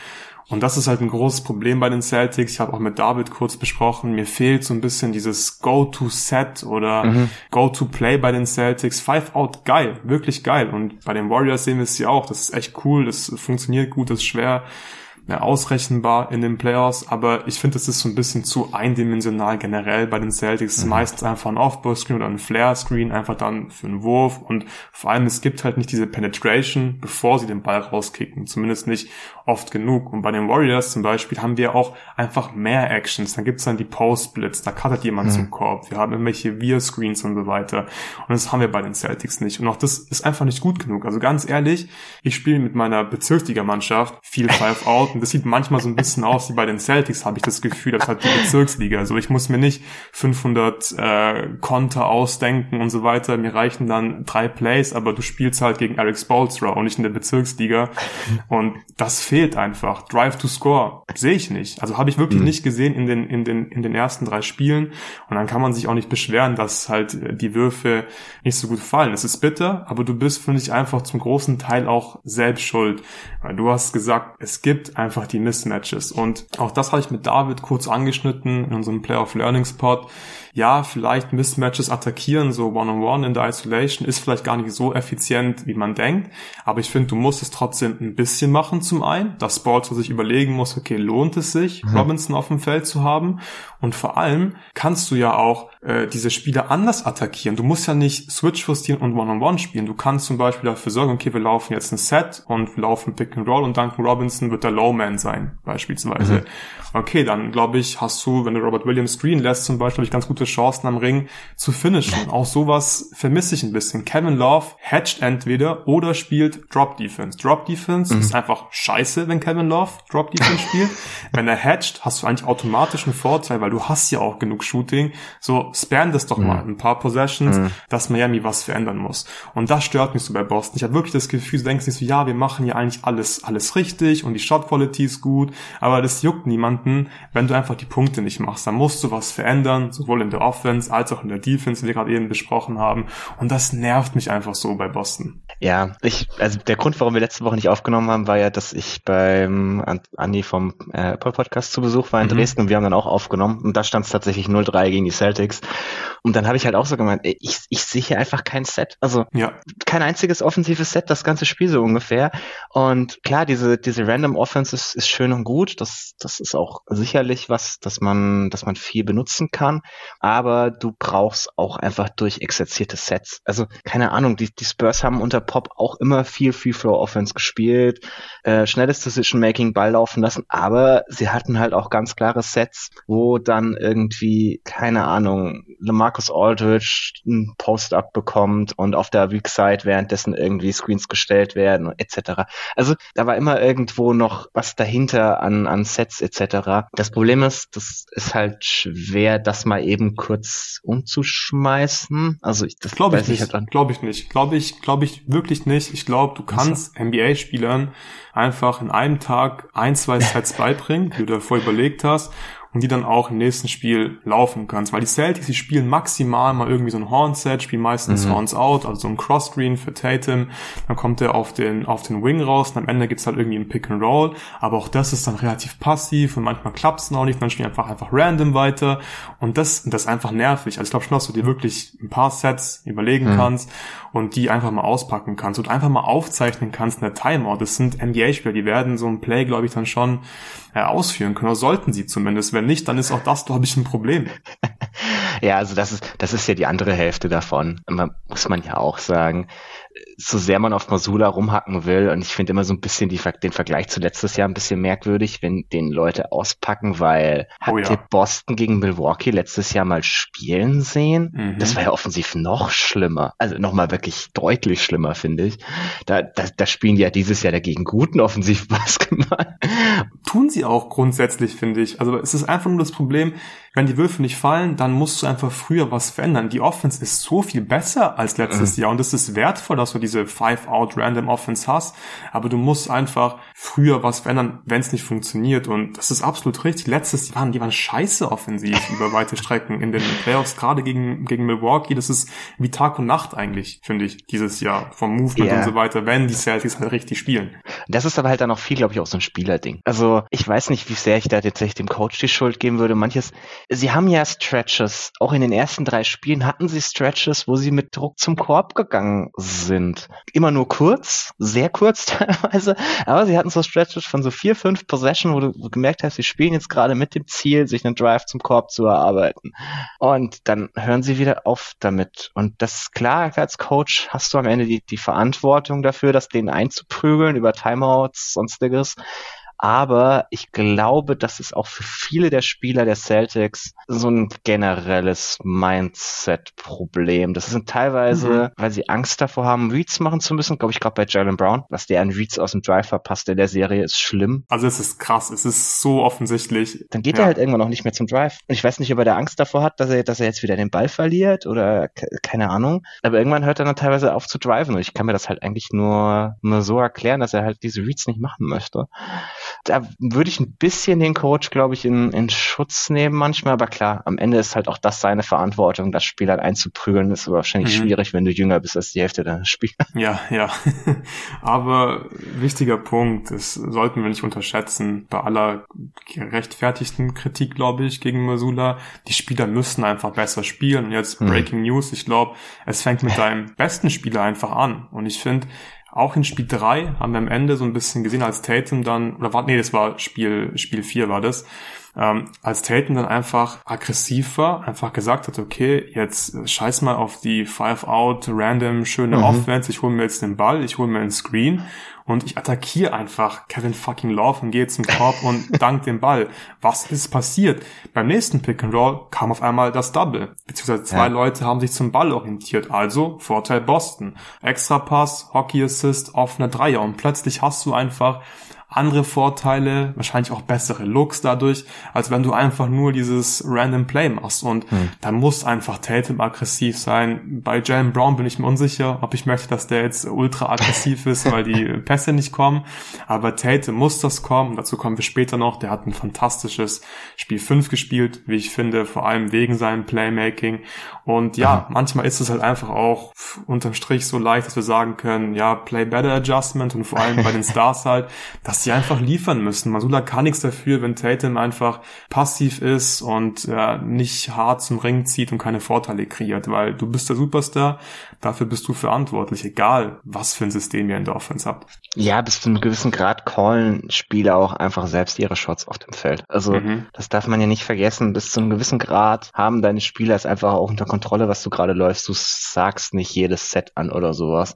[SPEAKER 1] Und das ist halt ein großes Problem bei den Celtics. Ich habe auch mit David kurz besprochen, mir fehlt so ein bisschen dieses Go-to-Set oder mhm. Go-to-Play bei den Celtics. Five out, geil, wirklich geil. Und bei den Warriors sehen wir es ja auch. Das ist echt cool, das funktioniert gut, das ist schwer äh, ausrechenbar in den Playoffs, aber ich finde, es ist so ein bisschen zu eindimensional generell bei den Celtics. Mhm. Meistens einfach ein Off-Ball-Screen oder ein Flare-Screen, einfach dann für einen Wurf und vor allem es gibt halt nicht diese Penetration, bevor sie den Ball rauskicken. Zumindest nicht oft genug. Und bei den Warriors zum Beispiel haben wir auch einfach mehr Actions. Dann gibt's dann die Post-Blitz, da cuttet jemand mhm. zum Korb. Wir haben irgendwelche Veer-Screens und so weiter. Und das haben wir bei den Celtics nicht. Und auch das ist einfach nicht gut genug. Also ganz ehrlich, ich spiele mit meiner Bezirksliga-Mannschaft viel Five-Out und das sieht manchmal so ein bisschen aus wie bei den Celtics, habe ich das Gefühl. Das hat die Bezirksliga. Also ich muss mir nicht 500 äh, Konter ausdenken und so weiter. Mir reichen dann drei Plays, aber du spielst halt gegen Eric Spolstra und nicht in der Bezirksliga. Und das fehlt einfach. Drive to Score sehe ich nicht. Also habe ich wirklich mhm. nicht gesehen in den, in, den, in den ersten drei Spielen. Und dann kann man sich auch nicht beschweren, dass halt die Würfe nicht so gut fallen. Es ist bitter, aber du bist, finde ich, einfach zum großen Teil auch selbst schuld. Weil du hast gesagt, es gibt einfach die Mismatches. Und auch das habe ich mit David kurz angeschnitten in unserem Playoff Learning Spot ja, vielleicht Mismatches attackieren, so One-on-One -on -one in der Isolation, ist vielleicht gar nicht so effizient, wie man denkt. Aber ich finde, du musst es trotzdem ein bisschen machen zum einen, dass Sports sich überlegen muss, okay, lohnt es sich, mhm. Robinson auf dem Feld zu haben? Und vor allem kannst du ja auch äh, diese Spiele anders attackieren. Du musst ja nicht Switch frustrieren und One-on-One -on -one spielen. Du kannst zum Beispiel dafür sorgen, okay, wir laufen jetzt ein Set und wir laufen Pick and Roll und Duncan Robinson wird der Lowman sein, beispielsweise. Mhm. Okay, dann glaube ich, hast du, wenn du Robert Williams screen lässt zum Beispiel, ich ganz gute Chancen am Ring zu finishen. Auch sowas vermisse ich ein bisschen. Kevin Love hatcht entweder oder spielt Drop Defense. Drop Defense mhm. ist einfach scheiße, wenn Kevin Love Drop Defense spielt. wenn er hatcht, hast du eigentlich automatisch einen Vorteil, weil du hast ja auch genug Shooting. So, span das doch mhm. mal, ein paar Possessions, mhm. dass Miami was verändern muss. Und das stört mich so bei Boston. Ich habe wirklich das Gefühl, du denkst nicht so, ja, wir machen ja eigentlich alles, alles richtig und die Shot Quality ist gut, aber das juckt niemanden, wenn du einfach die Punkte nicht machst. Dann musst du was verändern, sowohl in der Offense als auch in der Defense, wie wir gerade eben besprochen haben. Und das nervt mich einfach so bei Boston.
[SPEAKER 2] Ja, ich, also der Grund, warum wir letzte Woche nicht aufgenommen haben, war ja, dass ich beim Andi vom äh, Podcast zu Besuch war in mhm. Dresden und wir haben dann auch aufgenommen und da stand es tatsächlich 0-3 gegen die Celtics. Und dann habe ich halt auch so gemeint, ey, ich, ich sehe hier einfach kein Set. Also ja. kein einziges offensives Set, das ganze Spiel so ungefähr. Und klar, diese, diese Random Offense ist, ist schön und gut. Das, das ist auch sicherlich was, dass man, dass man viel benutzen kann. Aber du brauchst auch einfach durchexerzierte Sets. Also keine Ahnung, die, die Spurs haben unter Pop auch immer viel Free Flow Offense gespielt, äh, schnelles Decision Making, Ball laufen lassen. Aber sie hatten halt auch ganz klare Sets, wo dann irgendwie keine Ahnung Lamar Marcus Aldridge einen Post-up bekommt und auf der Weak Side währenddessen irgendwie Screens gestellt werden etc. Also da war immer irgendwo noch was dahinter an, an Sets etc. Das Problem ist, das ist halt schwer, das mal eben kurz umzuschmeißen. Also ich, das
[SPEAKER 1] glaube ich, nicht. Halt glaube ich nicht. Glaube ich, glaube ich wirklich nicht. Ich glaube, du kannst also. NBA-Spielern einfach in einem Tag ein, zwei Sets beibringen, die du davor überlegt hast und die dann auch im nächsten Spiel laufen kannst. Weil die Celtics, die spielen maximal mal irgendwie so ein Horn-Set, spielen meistens mhm. Horns out, also so ein Cross-Screen für Tatum. Dann kommt er auf den, auf den Wing raus und am Ende gibt's halt irgendwie ein Pick-and-Roll. Aber auch das ist dann relativ passiv und manchmal klappt's noch nicht. Dann spielen einfach einfach random weiter. Und das, das ist einfach nervig. Also ich glaube schon, dass du dir wirklich ein paar Sets überlegen mhm. kannst und die einfach mal auspacken kannst und einfach mal aufzeichnen kannst in der Timeout. Das sind NBA-Spieler, die werden so ein Play, glaube ich, dann schon äh, ausführen können. Oder sollten sie zumindest. Wenn nicht, dann ist auch das, glaube ich, ein Problem.
[SPEAKER 2] ja, also das ist, das ist ja die andere Hälfte davon. Muss man ja auch sagen so sehr man auf Masula rumhacken will, und ich finde immer so ein bisschen die, den Vergleich zu letztes Jahr ein bisschen merkwürdig, wenn den Leute auspacken, weil oh, habt ja. Boston gegen Milwaukee letztes Jahr mal spielen sehen? Mhm. Das war ja offensiv noch schlimmer. Also nochmal wirklich deutlich schlimmer, finde ich. Da, da, da spielen die ja dieses Jahr dagegen guten Offensivbasketball.
[SPEAKER 1] Tun sie auch grundsätzlich, finde ich. Also es ist einfach nur das Problem, wenn die Würfe nicht fallen, dann musst du einfach früher was verändern. Die Offense ist so viel besser als letztes mhm. Jahr und es ist wertvoll, dass du diese Five-Out-Random-Offense hast, aber du musst einfach früher was verändern, wenn es nicht funktioniert und das ist absolut richtig. Letztes Jahr, die waren scheiße offensiv über weite Strecken in den Playoffs, gerade gegen, gegen Milwaukee. Das ist wie Tag und Nacht eigentlich, finde ich, dieses Jahr vom Movement yeah. und so weiter, wenn die Celtics halt richtig spielen.
[SPEAKER 2] Das ist aber halt dann auch viel, glaube ich, auch so ein Spielerding. Also ich weiß nicht, wie sehr ich da tatsächlich dem Coach die Schuld geben würde. Manches sie haben ja Stretches. Auch in den ersten drei Spielen hatten sie Stretches, wo sie mit Druck zum Korb gegangen sind sind immer nur kurz, sehr kurz teilweise, aber sie hatten so Stretches von so vier, fünf Possession, wo du gemerkt hast, sie spielen jetzt gerade mit dem Ziel, sich einen Drive zum Korb zu erarbeiten. Und dann hören sie wieder auf damit. Und das ist klar, als Coach hast du am Ende die, die Verantwortung dafür, das denen einzuprügeln über Timeouts, sonstiges. Aber ich glaube, das ist auch für viele der Spieler der Celtics so ein generelles Mindset-Problem. Das sind teilweise, mhm. weil sie Angst davor haben, Reads machen zu müssen, glaube ich, gerade bei Jalen Brown, dass der an Reads aus dem Drive verpasst in der Serie, ist schlimm.
[SPEAKER 1] Also es ist krass, es ist so offensichtlich.
[SPEAKER 2] Dann geht ja. er halt irgendwann noch nicht mehr zum Drive. Und ich weiß nicht, ob er da Angst davor hat, dass er, dass er jetzt wieder den Ball verliert oder keine Ahnung. Aber irgendwann hört er dann teilweise auf zu driven und ich kann mir das halt eigentlich nur, nur so erklären, dass er halt diese Reads nicht machen möchte da würde ich ein bisschen den Coach, glaube ich, in, in Schutz nehmen manchmal. Aber klar, am Ende ist halt auch das seine Verantwortung, das Spiel halt einzuprügeln. Ist aber wahrscheinlich mhm. schwierig, wenn du jünger bist als die Hälfte deiner Spieler.
[SPEAKER 1] Ja, ja. aber wichtiger Punkt, das sollten wir nicht unterschätzen. Bei aller gerechtfertigten Kritik, glaube ich, gegen Masula. Die Spieler müssen einfach besser spielen. Und jetzt mhm. Breaking mhm. News. Ich glaube, es fängt mit deinem besten Spieler einfach an. Und ich finde, auch in Spiel 3 haben wir am Ende so ein bisschen gesehen, als Tatum dann, oder war, nee, das war Spiel, Spiel 4 war das, ähm, als Tatum dann einfach aggressiv war, einfach gesagt hat, okay, jetzt scheiß mal auf die Five-Out, random, schöne mhm. Offense, ich hole mir jetzt den Ball, ich hole mir einen Screen und ich attackiere einfach Kevin fucking Love und gehe zum Korb und dank den Ball. Was ist passiert? Beim nächsten Pick and Roll kam auf einmal das Double, beziehungsweise zwei ja. Leute haben sich zum Ball orientiert, also Vorteil Boston. Extra Pass, Hockey Assist, offener Dreier und plötzlich hast du einfach andere Vorteile, wahrscheinlich auch bessere Looks dadurch, als wenn du einfach nur dieses Random Play machst. Und hm. da muss einfach Tatum aggressiv sein. Bei Jalen Brown bin ich mir unsicher, ob ich möchte, dass der jetzt ultra aggressiv ist, weil die Pässe nicht kommen. Aber Tatum muss das kommen. Dazu kommen wir später noch. Der hat ein fantastisches Spiel 5 gespielt, wie ich finde, vor allem wegen seinem Playmaking. Und ja, mhm. manchmal ist es halt einfach auch unterm Strich so leicht, dass wir sagen können, ja, Play Better Adjustment und vor allem bei den Stars halt, dass sie einfach liefern müssen. Masula kann nichts dafür, wenn Tatum einfach passiv ist und äh, nicht hart zum Ring zieht und keine Vorteile kreiert, weil du bist der Superstar, dafür bist du verantwortlich, egal was für ein System ihr in der Offense habt.
[SPEAKER 2] Ja, bis zu einem gewissen Grad callen Spieler auch einfach selbst ihre Shots auf dem Feld. Also mhm. das darf man ja nicht vergessen. Bis zu einem gewissen Grad haben deine Spieler es einfach auch unter Kontrolle, was du gerade läufst. Du sagst nicht jedes Set an oder sowas.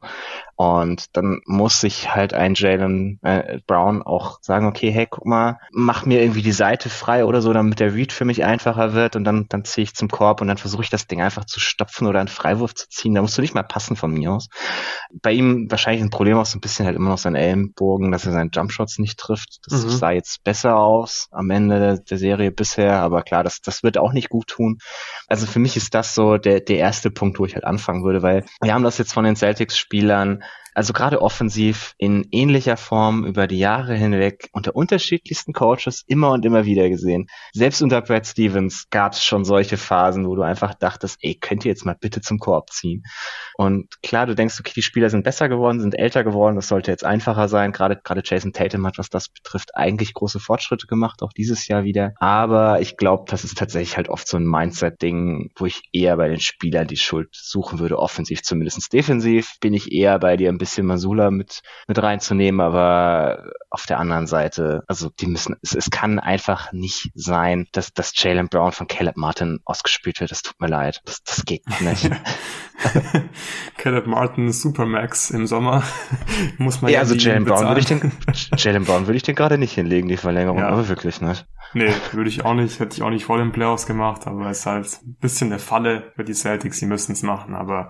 [SPEAKER 2] Und dann muss sich halt ein Jalen äh, Brown auch sagen, okay, hey, guck mal, mach mir irgendwie die Seite frei oder so, damit der Read für mich einfacher wird und dann, dann ziehe ich zum Korb und dann versuche ich das Ding einfach zu stopfen oder einen Freiwurf zu ziehen. Da musst du nicht mal passen von mir aus. Bei ihm wahrscheinlich ein Problem auch so ein bisschen halt immer noch sein Ellenbogen, dass er seine Jumpshots nicht trifft. Das mhm. sah jetzt besser aus am Ende der, der Serie bisher, aber klar, das, das wird auch nicht gut tun. Also für mich ist das so der, der erste Punkt, wo ich halt anfangen würde, weil wir haben das jetzt von den Celtics-Spielern also gerade offensiv in ähnlicher Form über die Jahre hinweg unter unterschiedlichsten Coaches immer und immer wieder gesehen. Selbst unter Brad Stevens gab es schon solche Phasen, wo du einfach dachtest, ey, könnt ihr jetzt mal bitte zum Korb ziehen? Und klar, du denkst, okay, die Spieler sind besser geworden, sind älter geworden, das sollte jetzt einfacher sein. Gerade gerade Jason Tatum hat, was das betrifft, eigentlich große Fortschritte gemacht, auch dieses Jahr wieder. Aber ich glaube, das ist tatsächlich halt oft so ein Mindset-Ding, wo ich eher bei den Spielern die Schuld suchen würde, offensiv zumindest. Defensiv bin ich eher bei dir ein bisschen Masula mit, mit reinzunehmen, aber auf der anderen Seite, also die müssen, es, es kann einfach nicht sein, dass, dass Jalen Brown von Caleb Martin ausgespielt wird. Das tut mir leid. Das, das geht nicht.
[SPEAKER 1] Caleb Martin Supermax im Sommer muss man
[SPEAKER 2] ja, also Jalen Brown würde ich den, Jalen Brown würde ich den gerade nicht hinlegen, die Verlängerung, ja. aber wirklich nicht.
[SPEAKER 1] Nee, würde ich auch nicht, hätte ich auch nicht vor den Playoffs gemacht, aber es ist halt ein bisschen eine Falle für die Celtics, sie müssen es machen, aber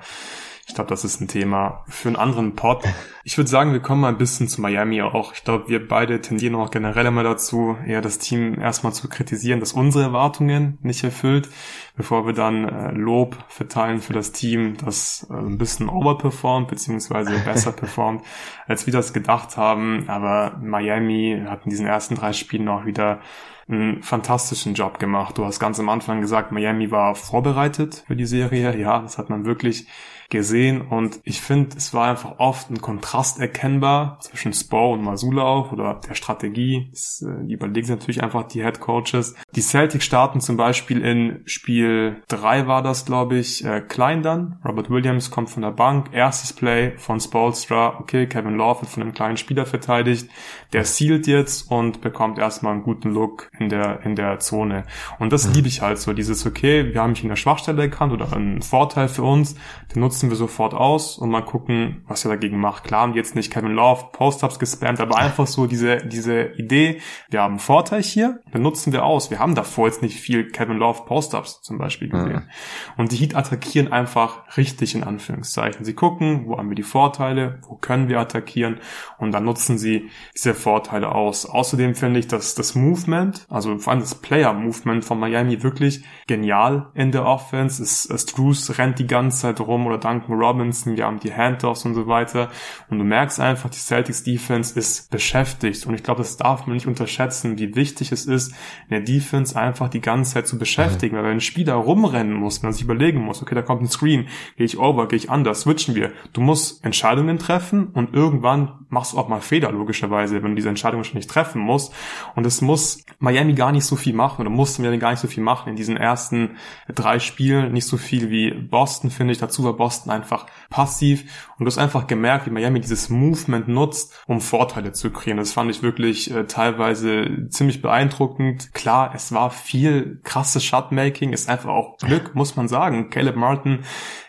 [SPEAKER 1] ich glaube, das ist ein Thema für einen anderen Pod. Ich würde sagen, wir kommen mal ein bisschen zu Miami auch. Ich glaube, wir beide tendieren auch generell immer dazu, eher das Team erstmal zu kritisieren, dass unsere Erwartungen nicht erfüllt, bevor wir dann äh, Lob verteilen für das Team, das äh, ein bisschen overperformt, beziehungsweise besser performt, als wir das gedacht haben. Aber Miami hat in diesen ersten drei Spielen auch wieder einen fantastischen Job gemacht. Du hast ganz am Anfang gesagt, Miami war vorbereitet für die Serie. Ja, das hat man wirklich gesehen und ich finde, es war einfach oft ein Kontrast erkennbar zwischen Spo und Masula auch oder der Strategie. Das, äh, die überlegen natürlich einfach die Head Coaches. Die Celtics starten zum Beispiel in Spiel 3 war das, glaube ich, äh, klein dann. Robert Williams kommt von der Bank, erstes Play von Spolstra. Okay, Kevin Love wird von einem kleinen Spieler verteidigt. Der sealt jetzt und bekommt erstmal einen guten Look in der, in der Zone. Und das mhm. liebe ich halt so, dieses, okay, wir haben hier eine Schwachstelle erkannt oder einen Vorteil für uns, den nutzen wir sofort aus und mal gucken, was er dagegen macht. Klar haben jetzt nicht Kevin Love Post-Ups gespammt, aber einfach so diese, diese Idee, wir haben einen Vorteil hier, den nutzen wir aus. Wir haben davor jetzt nicht viel Kevin Love Post-Ups zum Beispiel gesehen. Mhm. Und die Heat attackieren einfach richtig in Anführungszeichen. Sie gucken, wo haben wir die Vorteile, wo können wir attackieren und dann nutzen sie diese Vorteile aus. Außerdem finde ich, dass das Movement, also vor allem das Player-Movement von Miami wirklich genial in der Offense. Es, es Drews rennt die ganze Zeit rum oder Duncan Robinson, wir haben die Handoffs und so weiter. Und du merkst einfach, die Celtics Defense ist beschäftigt. Und ich glaube, das darf man nicht unterschätzen, wie wichtig es ist, in der Defense einfach die ganze Zeit zu beschäftigen. Mhm. Weil wenn ein Spieler rumrennen muss, wenn man sich überlegen muss, okay, da kommt ein Screen, gehe ich over, gehe ich anders, switchen wir. Du musst Entscheidungen treffen und irgendwann machst du auch mal Fehler, logischerweise, wenn du diese Entscheidung schon nicht treffen musst. Und es muss Miami gar nicht so viel machen oder musste Miami gar nicht so viel machen in diesen ersten drei Spielen. Nicht so viel wie Boston, finde ich. Dazu war Boston einfach passiv. Und du hast einfach gemerkt, wie Miami dieses Movement nutzt, um Vorteile zu kreieren. Das fand ich wirklich äh, teilweise ziemlich beeindruckend. Klar, es war viel krasses Shotmaking, ist einfach auch Glück, muss man sagen. Caleb Martin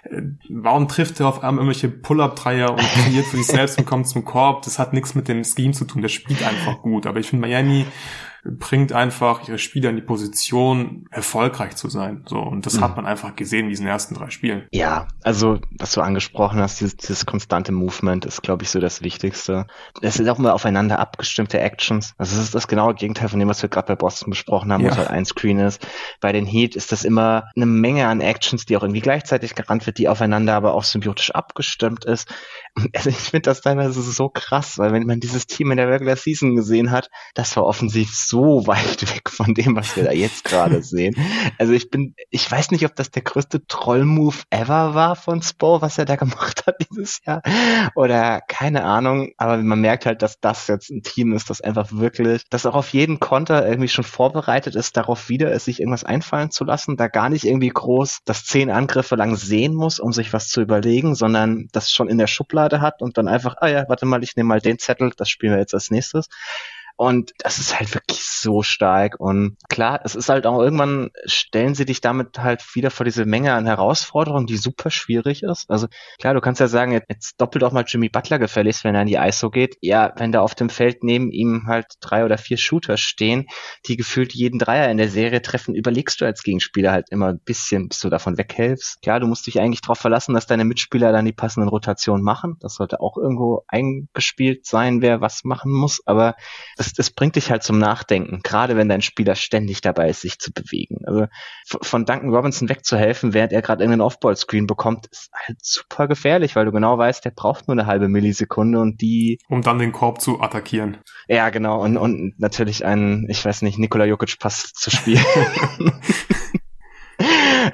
[SPEAKER 1] äh, warum trifft er auf einmal irgendwelche Pull-Up-Dreier und trainiert für sich selbst und kommt zum Korb? Das hat nichts mit dem Scheme zu tun, der spielt einfach gut. Aber ich finde, Miami bringt einfach ihre Spieler in die Position, erfolgreich zu sein. So, und das mhm. hat man einfach gesehen in diesen ersten drei Spielen.
[SPEAKER 2] Ja, also, was du angesprochen hast, dieses, dieses konstante Movement ist, glaube ich, so das Wichtigste. Es sind auch immer aufeinander abgestimmte Actions. Also, es ist das genaue Gegenteil von dem, was wir gerade bei Boston besprochen haben, ja. wo es halt ein Screen ist. Bei den Heat ist das immer eine Menge an Actions, die auch irgendwie gleichzeitig gerannt wird, die aufeinander aber auch symbiotisch abgestimmt ist. Also, ich finde das teilweise so krass, weil wenn man dieses Team in der Regular Season gesehen hat, das war offensiv so weit weg von dem, was wir da jetzt gerade sehen. Also ich bin, ich weiß nicht, ob das der größte Troll-Move ever war von Spo, was er da gemacht hat dieses Jahr. Oder keine Ahnung, aber man merkt halt, dass das jetzt ein Team ist, das einfach wirklich, das auch auf jeden Konter irgendwie schon vorbereitet ist, darauf wieder es sich irgendwas einfallen zu lassen, da gar nicht irgendwie groß das zehn Angriffe lang sehen muss, um sich was zu überlegen, sondern das schon in der Schublade hat und dann einfach, ah ja, warte mal, ich nehme mal den Zettel, das spielen wir jetzt als nächstes. Und das ist halt wirklich so stark. Und klar, es ist halt auch irgendwann stellen sie dich damit halt wieder vor diese Menge an Herausforderungen, die super schwierig ist. Also klar, du kannst ja sagen, jetzt doppelt auch mal Jimmy Butler gefälligst, wenn er in die ISO geht. Ja, wenn da auf dem Feld neben ihm halt drei oder vier Shooter stehen, die gefühlt jeden Dreier in der Serie treffen, überlegst du als Gegenspieler halt immer ein bisschen, bis du davon weghältst. Klar, du musst dich eigentlich darauf verlassen, dass deine Mitspieler dann die passenden Rotationen machen. Das sollte auch irgendwo eingespielt sein, wer was machen muss. Aber das das, das bringt dich halt zum Nachdenken, gerade wenn dein Spieler ständig dabei ist, sich zu bewegen. Also von Duncan Robinson wegzuhelfen, während er gerade irgendeinen Off-Ball-Screen bekommt, ist halt super gefährlich, weil du genau weißt, der braucht nur eine halbe Millisekunde und die...
[SPEAKER 1] Um dann den Korb zu attackieren.
[SPEAKER 2] Ja, genau. Und, und natürlich einen, ich weiß nicht, Nikola Jokic-Pass zu spielen.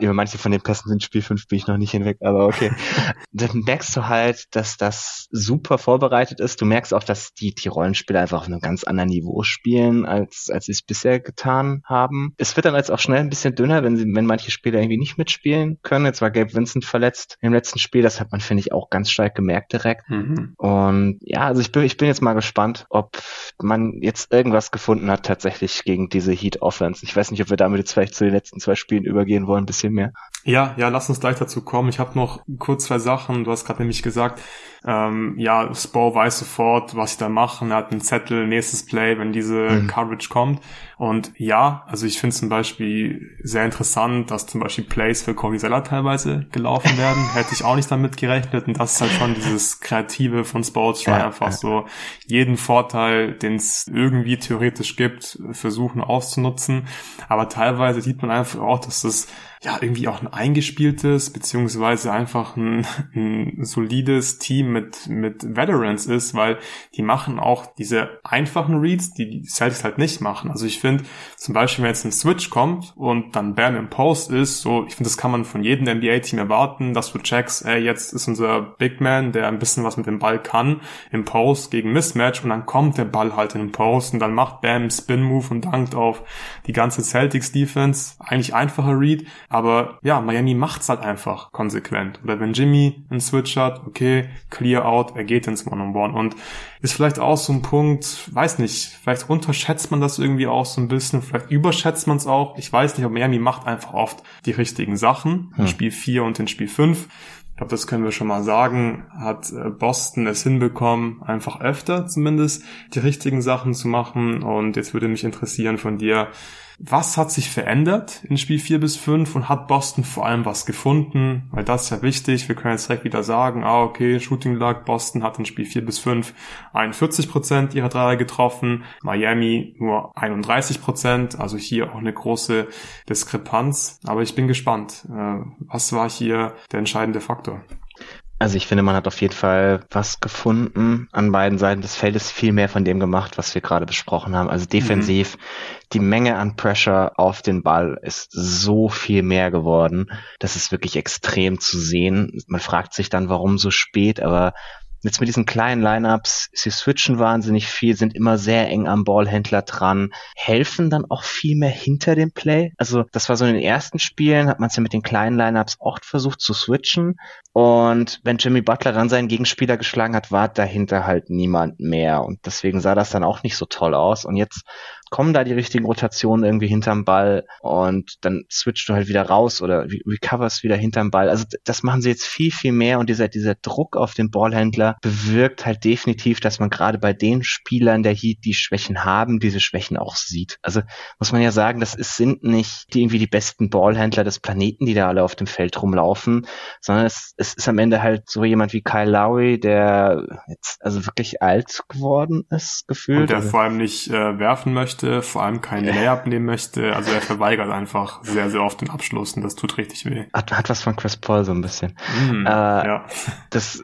[SPEAKER 2] Über manche von den Pässen sind Spiel 5 bin ich noch nicht hinweg, aber okay. Dann merkst du halt, dass das super vorbereitet ist. Du merkst auch, dass die, die Rollenspieler einfach auf einem ganz anderen Niveau spielen, als, als sie es bisher getan haben. Es wird dann jetzt auch schnell ein bisschen dünner, wenn sie, wenn manche Spieler irgendwie nicht mitspielen können. Jetzt war Gabe Vincent verletzt im letzten Spiel. Das hat man, finde ich, auch ganz stark gemerkt direkt. Mhm. Und ja, also ich bin, ich bin jetzt mal gespannt, ob man jetzt irgendwas gefunden hat tatsächlich gegen diese Heat Offense. Ich weiß nicht, ob wir damit jetzt vielleicht zu den letzten zwei Spielen übergehen wollen, ein bisschen mehr.
[SPEAKER 1] Ja, ja, lass uns gleich dazu kommen. Ich habe noch kurz zwei Sachen. Du hast gerade nämlich gesagt, ähm, ja, Spo weiß sofort, was sie da machen. Er hat einen Zettel, nächstes Play, wenn diese mhm. Coverage kommt. Und ja, also ich finde zum Beispiel sehr interessant, dass zum Beispiel Plays für Corey Zeller teilweise gelaufen werden. Hätte ich auch nicht damit gerechnet. Und das ist halt schon dieses Kreative von Sports, ja, einfach so jeden Vorteil, den es irgendwie theoretisch gibt, versuchen auszunutzen. Aber teilweise sieht man einfach auch, dass das ja, ja, irgendwie auch ein eingespieltes, beziehungsweise einfach ein, ein solides Team mit, mit Veterans ist, weil die machen auch diese einfachen Reads, die die Celtics halt nicht machen. Also ich finde, zum Beispiel, wenn jetzt ein Switch kommt und dann Bam im Post ist, so, ich finde, das kann man von jedem NBA-Team erwarten, dass du checkst, ey, jetzt ist unser Big Man, der ein bisschen was mit dem Ball kann, im Post gegen Mismatch und dann kommt der Ball halt in den Post und dann macht Bam Spin-Move und dankt auf die ganze Celtics-Defense. Eigentlich einfacher Read, aber ja, Miami macht's halt einfach konsequent. Oder wenn Jimmy einen Switch hat, okay, clear out, er geht ins One-on-One. -on -One. Und ist vielleicht auch so ein Punkt, weiß nicht, vielleicht unterschätzt man das irgendwie auch so ein bisschen, vielleicht überschätzt man es auch. Ich weiß nicht, aber Miami macht einfach oft die richtigen Sachen. Hm. In Spiel 4 und in Spiel 5. Ich glaube, das können wir schon mal sagen, hat äh, Boston es hinbekommen, einfach öfter zumindest die richtigen Sachen zu machen. Und jetzt würde mich interessieren von dir, was hat sich verändert in Spiel 4 bis 5 und hat Boston vor allem was gefunden? Weil das ist ja wichtig. Wir können jetzt direkt wieder sagen, ah, okay, Shooting Luck, Boston hat in Spiel 4 bis 5 41 Prozent ihrer Dreier getroffen, Miami nur 31 Prozent, also hier auch eine große Diskrepanz. Aber ich bin gespannt. Äh, was war hier der entscheidende Faktor?
[SPEAKER 2] Also ich finde, man hat auf jeden Fall was gefunden an beiden Seiten des Feldes, viel mehr von dem gemacht, was wir gerade besprochen haben. Also defensiv, mhm. die Menge an Pressure auf den Ball ist so viel mehr geworden. Das ist wirklich extrem zu sehen. Man fragt sich dann, warum so spät, aber jetzt mit diesen kleinen Lineups, sie switchen wahnsinnig viel, sind immer sehr eng am Ballhändler dran, helfen dann auch viel mehr hinter dem Play. Also das war so in den ersten Spielen, hat man es ja mit den kleinen Lineups oft versucht zu switchen. Und wenn Jimmy Butler dann seinen Gegenspieler geschlagen hat, war dahinter halt niemand mehr. Und deswegen sah das dann auch nicht so toll aus. Und jetzt kommen da die richtigen Rotationen irgendwie hinterm Ball und dann switchst du halt wieder raus oder recoverst wieder hinterm Ball. Also das machen sie jetzt viel, viel mehr und dieser, dieser Druck auf den Ballhändler bewirkt halt definitiv, dass man gerade bei den Spielern der Heat, die Schwächen haben, diese Schwächen auch sieht. Also muss man ja sagen, das ist, sind nicht die irgendwie die besten Ballhändler des Planeten, die da alle auf dem Feld rumlaufen, sondern es, es ist am Ende halt so jemand wie Kyle Lowry, der jetzt also wirklich alt geworden ist, gefühlt. Und
[SPEAKER 1] der also, vor allem nicht äh, werfen möchte möchte, vor allem keinen Layup nehmen möchte. Also er verweigert einfach sehr, sehr oft den Abschluss und das tut richtig weh.
[SPEAKER 2] Hat, hat was von Chris Paul so ein bisschen. Mm, äh, ja. Das,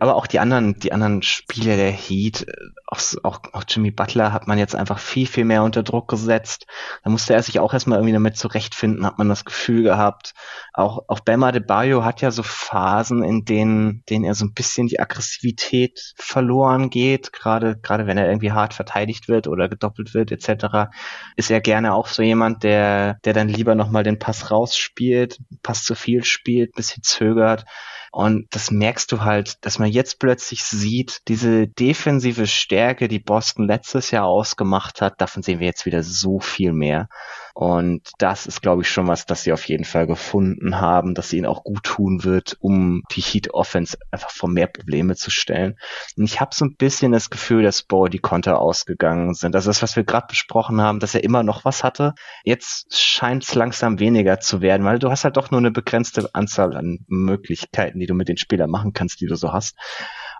[SPEAKER 2] aber auch die anderen, die anderen Spieler der Heat, auch, auch, auch Jimmy Butler hat man jetzt einfach viel, viel mehr unter Druck gesetzt. Da musste er sich auch erstmal irgendwie damit zurechtfinden, hat man das Gefühl gehabt. Auch, auch Bama de Bayo hat ja so Phasen, in denen, denen er so ein bisschen die Aggressivität verloren geht, gerade, gerade wenn er irgendwie hart verteidigt wird oder gedoppelt wird, etc., ist er gerne auch so jemand, der, der dann lieber nochmal den Pass rausspielt, Pass zu viel spielt, bisschen zögert. Und das merkst du halt, dass man jetzt plötzlich sieht, diese defensive Stärke, die Boston letztes Jahr ausgemacht hat, davon sehen wir jetzt wieder so viel mehr. Und das ist, glaube ich, schon was, das sie auf jeden Fall gefunden haben, dass ihnen auch gut tun wird, um die Heat Offense einfach vor mehr Probleme zu stellen. Und ich habe so ein bisschen das Gefühl, dass Bo die Konter ausgegangen sind. Also das, was wir gerade besprochen haben, dass er immer noch was hatte. Jetzt scheint es langsam weniger zu werden, weil du hast halt doch nur eine begrenzte Anzahl an Möglichkeiten, die du mit den Spielern machen kannst, die du so hast.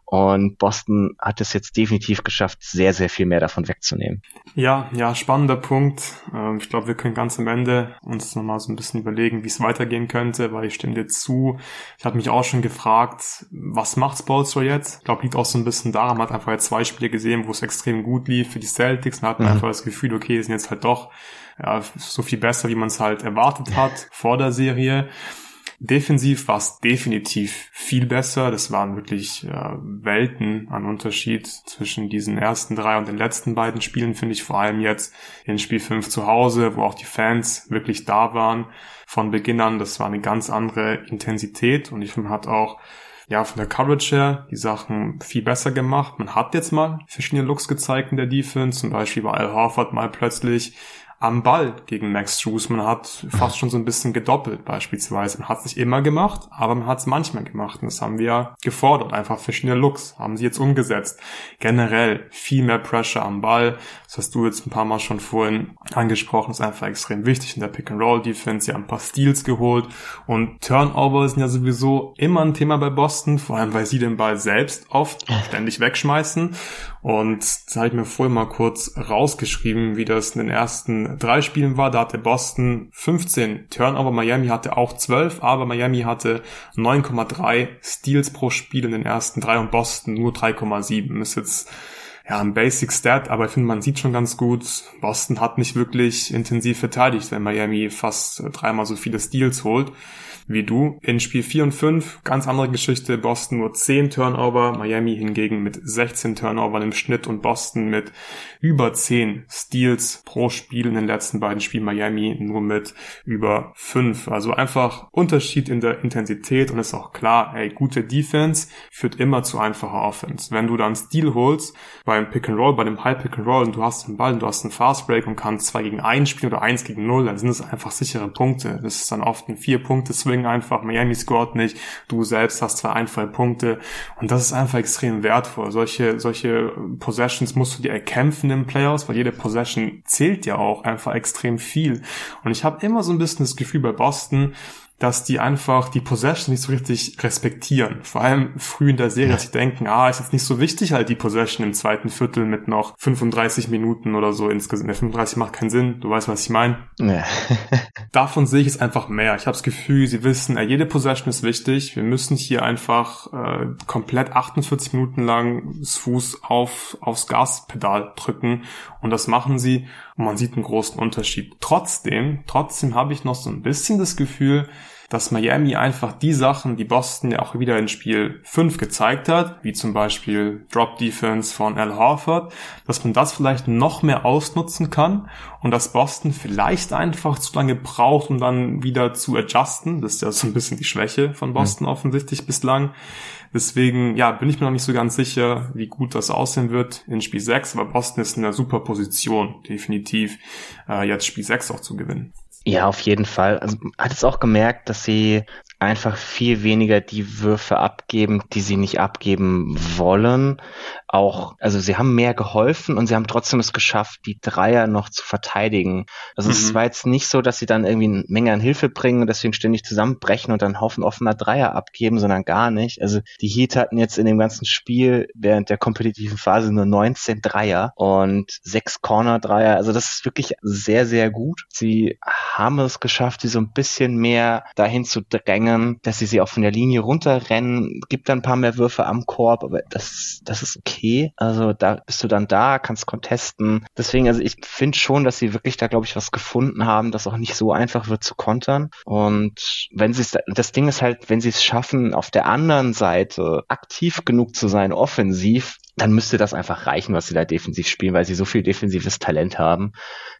[SPEAKER 2] Und Boston hat es jetzt definitiv geschafft, sehr, sehr viel mehr davon wegzunehmen.
[SPEAKER 1] Ja, ja, spannender Punkt. Ähm, ich glaube, wir können ganz am Ende uns nochmal so ein bisschen überlegen, wie es weitergehen könnte, weil ich stimme dir zu. Ich habe mich auch schon gefragt, was macht Spolster jetzt? Ich glaube, liegt auch so ein bisschen daran, man hat einfach jetzt zwei Spiele gesehen, wo es extrem gut lief für die Celtics und hat mhm. einfach das Gefühl, okay, sind jetzt halt doch ja, so viel besser, wie man es halt erwartet hat vor der Serie. Defensiv war es definitiv viel besser. Das waren wirklich äh, Welten an Unterschied zwischen diesen ersten drei und den letzten beiden Spielen, finde ich vor allem jetzt in Spiel 5 zu Hause, wo auch die Fans wirklich da waren von Beginn an. Das war eine ganz andere Intensität und ich finde, hat auch ja, von der Coverage her die Sachen viel besser gemacht. Man hat jetzt mal verschiedene Looks gezeigt in der Defense. Zum Beispiel war Al Horford mal plötzlich am Ball gegen Max Struess. Man hat fast schon so ein bisschen gedoppelt beispielsweise. Man hat es nicht immer gemacht, aber man hat es manchmal gemacht. Und das haben wir gefordert. Einfach verschiedene Looks haben sie jetzt umgesetzt. Generell viel mehr Pressure am Ball. Das hast du jetzt ein paar Mal schon vorhin angesprochen. Das ist einfach extrem wichtig in der Pick-and-Roll-Defense. Sie haben ein paar Steals geholt. Und Turnover sind ja sowieso immer ein Thema bei Boston. Vor allem, weil sie den Ball selbst oft ständig wegschmeißen. Und das habe ich mir vorhin mal kurz rausgeschrieben, wie das in den ersten drei Spielen war. Da hatte Boston 15 Turnover, Miami hatte auch 12, aber Miami hatte 9,3 Steals pro Spiel in den ersten drei und Boston nur 3,7. Ist jetzt ja, ein Basic Stat, aber ich finde, man sieht schon ganz gut, Boston hat nicht wirklich intensiv verteidigt, wenn Miami fast dreimal so viele Steals holt wie du. In Spiel 4 und 5, ganz andere Geschichte, Boston nur 10 Turnover, Miami hingegen mit 16 Turnover im Schnitt und Boston mit über 10 Steals pro Spiel in den letzten beiden Spielen, Miami nur mit über 5. Also einfach Unterschied in der Intensität und ist auch klar, ey, gute Defense führt immer zu einfacher Offense. Wenn du dann Steal holst beim Pick and Roll, bei dem High Pick and Roll und du hast den Ball und du hast einen Fast Break und kannst 2 gegen 1 spielen oder 1 gegen 0, dann sind es einfach sichere Punkte. Das ist dann oft ein 4 Punkte Swing Swing einfach, Miami scored nicht, du selbst hast zwei einfache Punkte und das ist einfach extrem wertvoll. Solche, solche Possessions musst du dir erkämpfen im Playoffs, weil jede Possession zählt ja auch einfach extrem viel. Und ich habe immer so ein bisschen das Gefühl bei Boston, dass die einfach die Possession nicht so richtig respektieren. Vor allem früh in der Serie, dass sie denken, ah, ist jetzt nicht so wichtig halt die Possession im zweiten Viertel mit noch 35 Minuten oder so insgesamt. Der 35 macht keinen Sinn, du weißt, was ich meine. Ja. Davon sehe ich es einfach mehr. Ich habe das Gefühl, sie wissen, jede Possession ist wichtig. Wir müssen hier einfach äh, komplett 48 Minuten lang das Fuß auf, aufs Gaspedal drücken und das machen sie und man sieht einen großen Unterschied. Trotzdem, trotzdem habe ich noch so ein bisschen das Gefühl, dass Miami einfach die Sachen, die Boston ja auch wieder in Spiel 5 gezeigt hat, wie zum Beispiel Drop Defense von Al Horford, dass man das vielleicht noch mehr ausnutzen kann und dass Boston vielleicht einfach zu lange braucht, um dann wieder zu adjusten. Das ist ja so ein bisschen die Schwäche von Boston mhm. offensichtlich bislang. Deswegen, ja, bin ich mir noch nicht so ganz sicher, wie gut das aussehen wird in Spiel 6, aber Boston ist in einer super Position, definitiv, äh, jetzt Spiel 6 auch zu gewinnen.
[SPEAKER 2] Ja, auf jeden Fall. Also hat es auch gemerkt, dass sie einfach viel weniger die Würfe abgeben, die sie nicht abgeben wollen. Auch, also sie haben mehr geholfen und sie haben trotzdem es geschafft, die Dreier noch zu verteidigen. Also mhm. es war jetzt nicht so, dass sie dann irgendwie eine Menge an Hilfe bringen und deswegen ständig zusammenbrechen und dann einen Haufen offener Dreier abgeben, sondern gar nicht. Also die Heat hatten jetzt in dem ganzen Spiel während der kompetitiven Phase nur 19 Dreier und sechs Corner-Dreier. Also das ist wirklich sehr, sehr gut. Sie haben es geschafft, sie so ein bisschen mehr dahin zu drängen, dass sie sie auch von der Linie runterrennen, gibt dann ein paar mehr Würfe am Korb, aber das, das ist okay. Also da bist du dann da, kannst contesten. Deswegen, also ich finde schon, dass sie wirklich da, glaube ich, was gefunden haben, das auch nicht so einfach wird zu kontern. Und wenn sie es, das Ding ist halt, wenn sie es schaffen, auf der anderen Seite aktiv genug zu sein, offensiv, dann müsste das einfach reichen, was sie da defensiv spielen, weil sie so viel defensives Talent haben,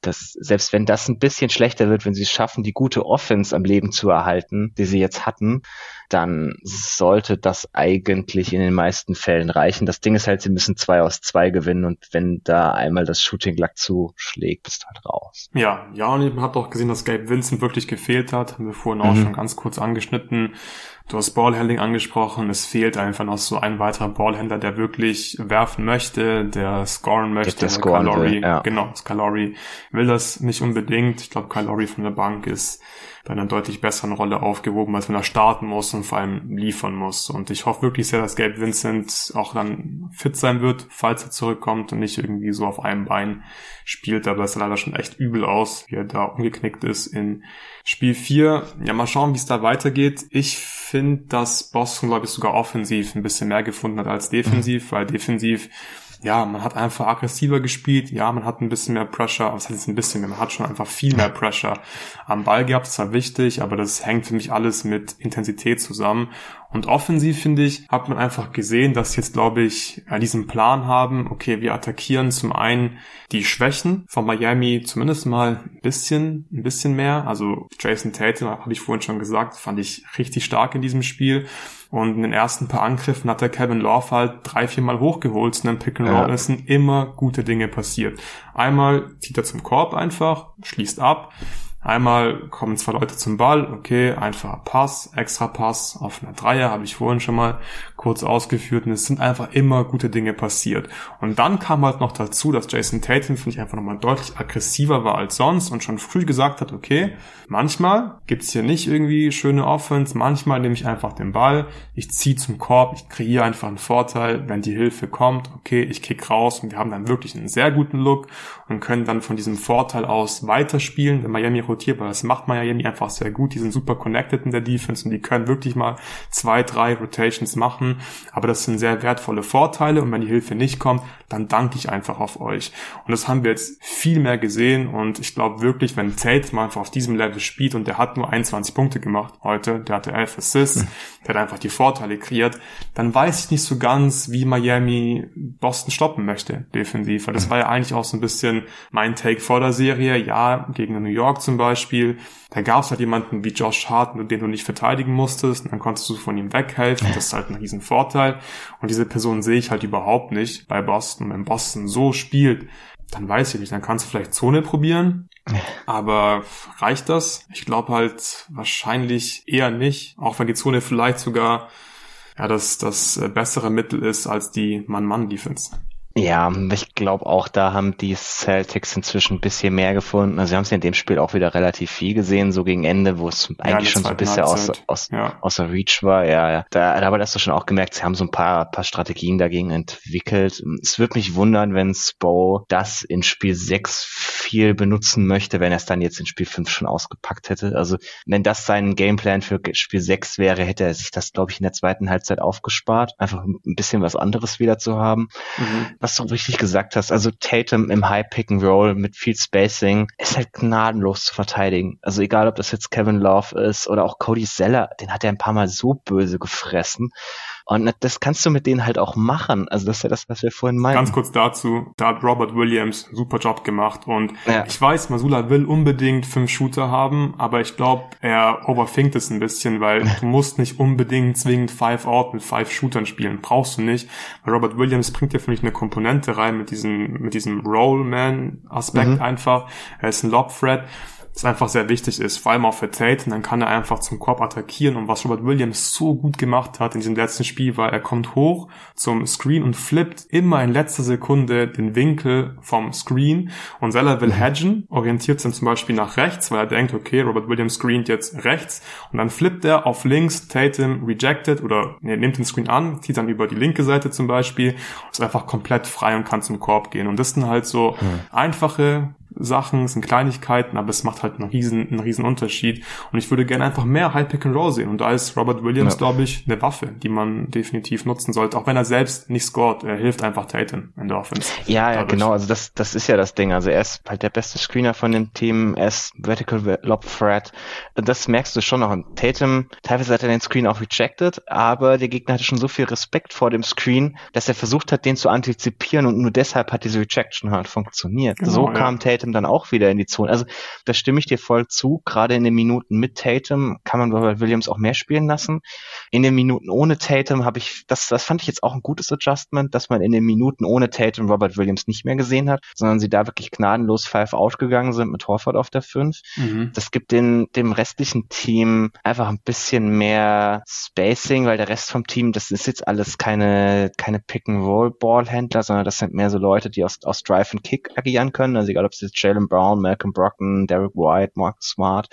[SPEAKER 2] dass selbst wenn das ein bisschen schlechter wird, wenn sie es schaffen, die gute Offense am Leben zu erhalten, die sie jetzt hatten, dann sollte das eigentlich in den meisten Fällen reichen. Das Ding ist halt, sie müssen zwei aus zwei gewinnen und wenn da einmal das Shooting Luck zuschlägt, bist du halt raus.
[SPEAKER 1] Ja, ja, und man hat auch gesehen, dass Gabe Vincent wirklich gefehlt hat. Haben wir vorhin auch mhm. schon ganz kurz angeschnitten. Du hast Ballhandling angesprochen. Es fehlt einfach noch so ein weiterer Ballhändler, der wirklich werfen möchte, der scoren möchte. Der, der Calori, ja. Genau, Calori will das nicht unbedingt. Ich glaube, Calori von der Bank ist bei einer deutlich besseren Rolle aufgehoben, als wenn er starten muss und vor allem liefern muss. Und ich hoffe wirklich sehr, dass Gabe Vincent auch dann fit sein wird, falls er zurückkommt und nicht irgendwie so auf einem Bein spielt. Aber es sah leider schon echt übel aus, wie er da umgeknickt ist in Spiel 4. Ja, mal schauen, wie es da weitergeht. Ich finde, dass Boston, glaube ich, sogar offensiv ein bisschen mehr gefunden hat als defensiv, weil defensiv ja, man hat einfach aggressiver gespielt, ja, man hat ein bisschen mehr Pressure, aber es hat jetzt ein bisschen mehr, man hat schon einfach viel mehr Pressure am Ball gehabt, das war wichtig, aber das hängt für mich alles mit Intensität zusammen und offensiv, finde ich, hat man einfach gesehen, dass jetzt, glaube ich, diesen Plan haben, okay, wir attackieren zum einen die Schwächen von Miami zumindest mal ein bisschen, ein bisschen mehr. Also Jason Tatum, habe ich vorhin schon gesagt, fand ich richtig stark in diesem Spiel. Und in den ersten paar Angriffen hat der Kevin Love halt drei, vier Mal hochgeholt zu einem Pick and Roll. Ja. Sind immer gute Dinge passiert. Einmal zieht er zum Korb einfach, schließt ab Einmal kommen zwei Leute zum Ball, okay, einfacher Pass, extra Pass auf einer Dreier, habe ich vorhin schon mal kurz ausgeführt und es sind einfach immer gute Dinge passiert. Und dann kam halt noch dazu, dass Jason Tatum, finde ich, einfach nochmal deutlich aggressiver war als sonst und schon früh gesagt hat, okay, manchmal gibt's hier nicht irgendwie schöne Offense, manchmal nehme ich einfach den Ball, ich ziehe zum Korb, ich kreiere einfach einen Vorteil, wenn die Hilfe kommt, okay, ich kick raus und wir haben dann wirklich einen sehr guten Look und können dann von diesem Vorteil aus weiterspielen. Wenn Miami rotiert, weil das macht Miami einfach sehr gut, die sind super connected in der Defense und die können wirklich mal zwei, drei Rotations machen, aber das sind sehr wertvolle Vorteile und wenn die Hilfe nicht kommt, dann danke ich einfach auf euch. Und das haben wir jetzt viel mehr gesehen und ich glaube wirklich, wenn Tate mal einfach auf diesem Level spielt und der hat nur 21 Punkte gemacht heute, der hatte 11 Assists, der hat einfach die Vorteile kreiert, dann weiß ich nicht so ganz, wie Miami Boston stoppen möchte, defensiv. Weil das war ja eigentlich auch so ein bisschen mein Take vor der Serie. Ja, gegen New York zum Beispiel, da gab es halt jemanden wie Josh Hart, den du nicht verteidigen musstest, und dann konntest du von ihm weghelfen. Das ist halt ein riesen Vorteil. Und diese Person sehe ich halt überhaupt nicht bei Boston. Wenn Boston so spielt, dann weiß ich nicht, dann kannst du vielleicht Zone probieren. Aber reicht das? Ich glaube halt wahrscheinlich eher nicht, auch wenn die Zone vielleicht sogar ja, das, das bessere Mittel ist als die Mann-Mann-Defense.
[SPEAKER 2] Ja, ich glaube auch, da haben die Celtics inzwischen ein bisschen mehr gefunden. Also sie haben es in dem Spiel auch wieder relativ viel gesehen, so gegen Ende, wo es ja, eigentlich schon so ein bisschen aus, aus, ja. außer Reach war. Ja, ja. Da, da aber hast du schon auch gemerkt, sie haben so ein paar, paar Strategien dagegen entwickelt. Es würde mich wundern, wenn Spo das in Spiel 6 viel benutzen möchte, wenn er es dann jetzt in Spiel 5 schon ausgepackt hätte. Also wenn das sein Gameplan für Spiel 6 wäre, hätte er sich das, glaube ich, in der zweiten Halbzeit aufgespart. Einfach ein bisschen was anderes wieder zu haben. Mhm was du richtig gesagt hast, also Tatum im High Pick and Roll mit viel Spacing ist halt gnadenlos zu verteidigen. Also egal, ob das jetzt Kevin Love ist oder auch Cody Zeller, den hat er ein paar Mal so böse gefressen. Und das kannst du mit denen halt auch machen. Also das ist ja das, was wir vorhin meinten.
[SPEAKER 1] Ganz kurz dazu, da hat Robert Williams super Job gemacht und ja. ich weiß, Masula will unbedingt fünf Shooter haben, aber ich glaube, er overthinkt es ein bisschen, weil du musst nicht unbedingt zwingend five out mit five Shootern spielen. Brauchst du nicht. Weil Robert Williams bringt dir, finde ich, eine Komponente rein mit diesem, mit diesem Rollman-Aspekt mhm. einfach. Er ist ein Lob-Threat das einfach sehr wichtig ist, vor allem auch für Tate, und dann kann er einfach zum Korb attackieren. Und was Robert Williams so gut gemacht hat in diesem letzten Spiel war, er kommt hoch zum Screen und flippt immer in letzter Sekunde den Winkel vom Screen. Und Zeller will hedgen, orientiert sich zum Beispiel nach rechts, weil er denkt, okay, Robert Williams screent jetzt rechts. Und dann flippt er auf links, Tatum rejected oder nee, nimmt den Screen an, zieht dann über die linke Seite zum Beispiel, ist einfach komplett frei und kann zum Korb gehen. Und das sind halt so mhm. einfache Sachen, sind Kleinigkeiten, aber es macht halt einen riesen, einen riesen Unterschied. Und ich würde gerne einfach mehr High Pick and Roll sehen. Und da ist Robert Williams, ja. glaube ich, eine Waffe, die man definitiv nutzen sollte. Auch wenn er selbst nicht scored, er hilft einfach Tatum in der Offense.
[SPEAKER 2] Ja, ja, genau. Also das, das ist ja das Ding. Also er ist halt der beste Screener von dem Team. Er ist Vertical Lob Threat. Das merkst du schon noch. Und Tatum, teilweise hat er den Screen auch rejected, aber der Gegner hatte schon so viel Respekt vor dem Screen, dass er versucht hat, den zu antizipieren und nur deshalb hat diese Rejection halt funktioniert. Genau, so ja. kam Tatum Tatum dann auch wieder in die Zone. Also da stimme ich dir voll zu. Gerade in den Minuten mit Tatum kann man Robert Williams auch mehr spielen lassen. In den Minuten ohne Tatum habe ich, das, das fand ich jetzt auch ein gutes Adjustment, dass man in den Minuten ohne Tatum Robert Williams nicht mehr gesehen hat, sondern sie da wirklich gnadenlos five out gegangen sind mit Horford auf der 5. Mhm. Das gibt den, dem restlichen Team einfach ein bisschen mehr Spacing, weil der Rest vom Team, das ist jetzt alles keine, keine Pick-and-Roll-Ballhändler, sondern das sind mehr so Leute, die aus, aus Drive and Kick agieren können. Also egal, ob jetzt Jalen Brown, Malcolm Brockton, Derek White, Mark Smart.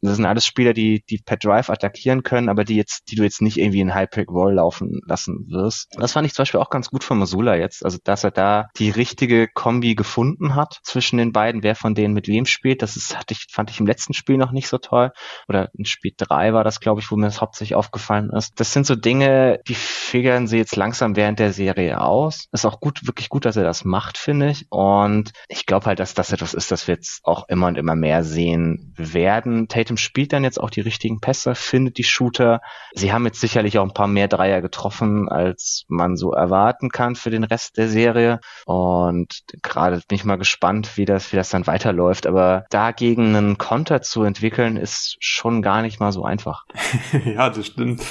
[SPEAKER 2] Das sind alles Spieler, die, die per Drive attackieren können, aber die jetzt, die du jetzt nicht irgendwie in High-Pick-Roll laufen lassen wirst. Das fand ich zum Beispiel auch ganz gut von Masula jetzt. Also, dass er da die richtige Kombi gefunden hat zwischen den beiden, wer von denen mit wem spielt. Das ist, hatte ich, fand ich im letzten Spiel noch nicht so toll. Oder in Spiel drei war das, glaube ich, wo mir das hauptsächlich aufgefallen ist. Das sind so Dinge, die figern sie jetzt langsam während der Serie aus. Ist auch gut, wirklich gut, dass er das macht, finde ich. Und ich glaube halt, dass das etwas ist, das wir jetzt auch immer und immer mehr sehen werden. Tatum Tatum spielt dann jetzt auch die richtigen Pässe, findet die Shooter. Sie haben jetzt sicherlich auch ein paar mehr Dreier getroffen, als man so erwarten kann für den Rest der Serie. Und gerade bin ich mal gespannt, wie das, wie das dann weiterläuft. Aber dagegen einen Konter zu entwickeln, ist schon gar nicht mal so einfach.
[SPEAKER 1] ja, das stimmt.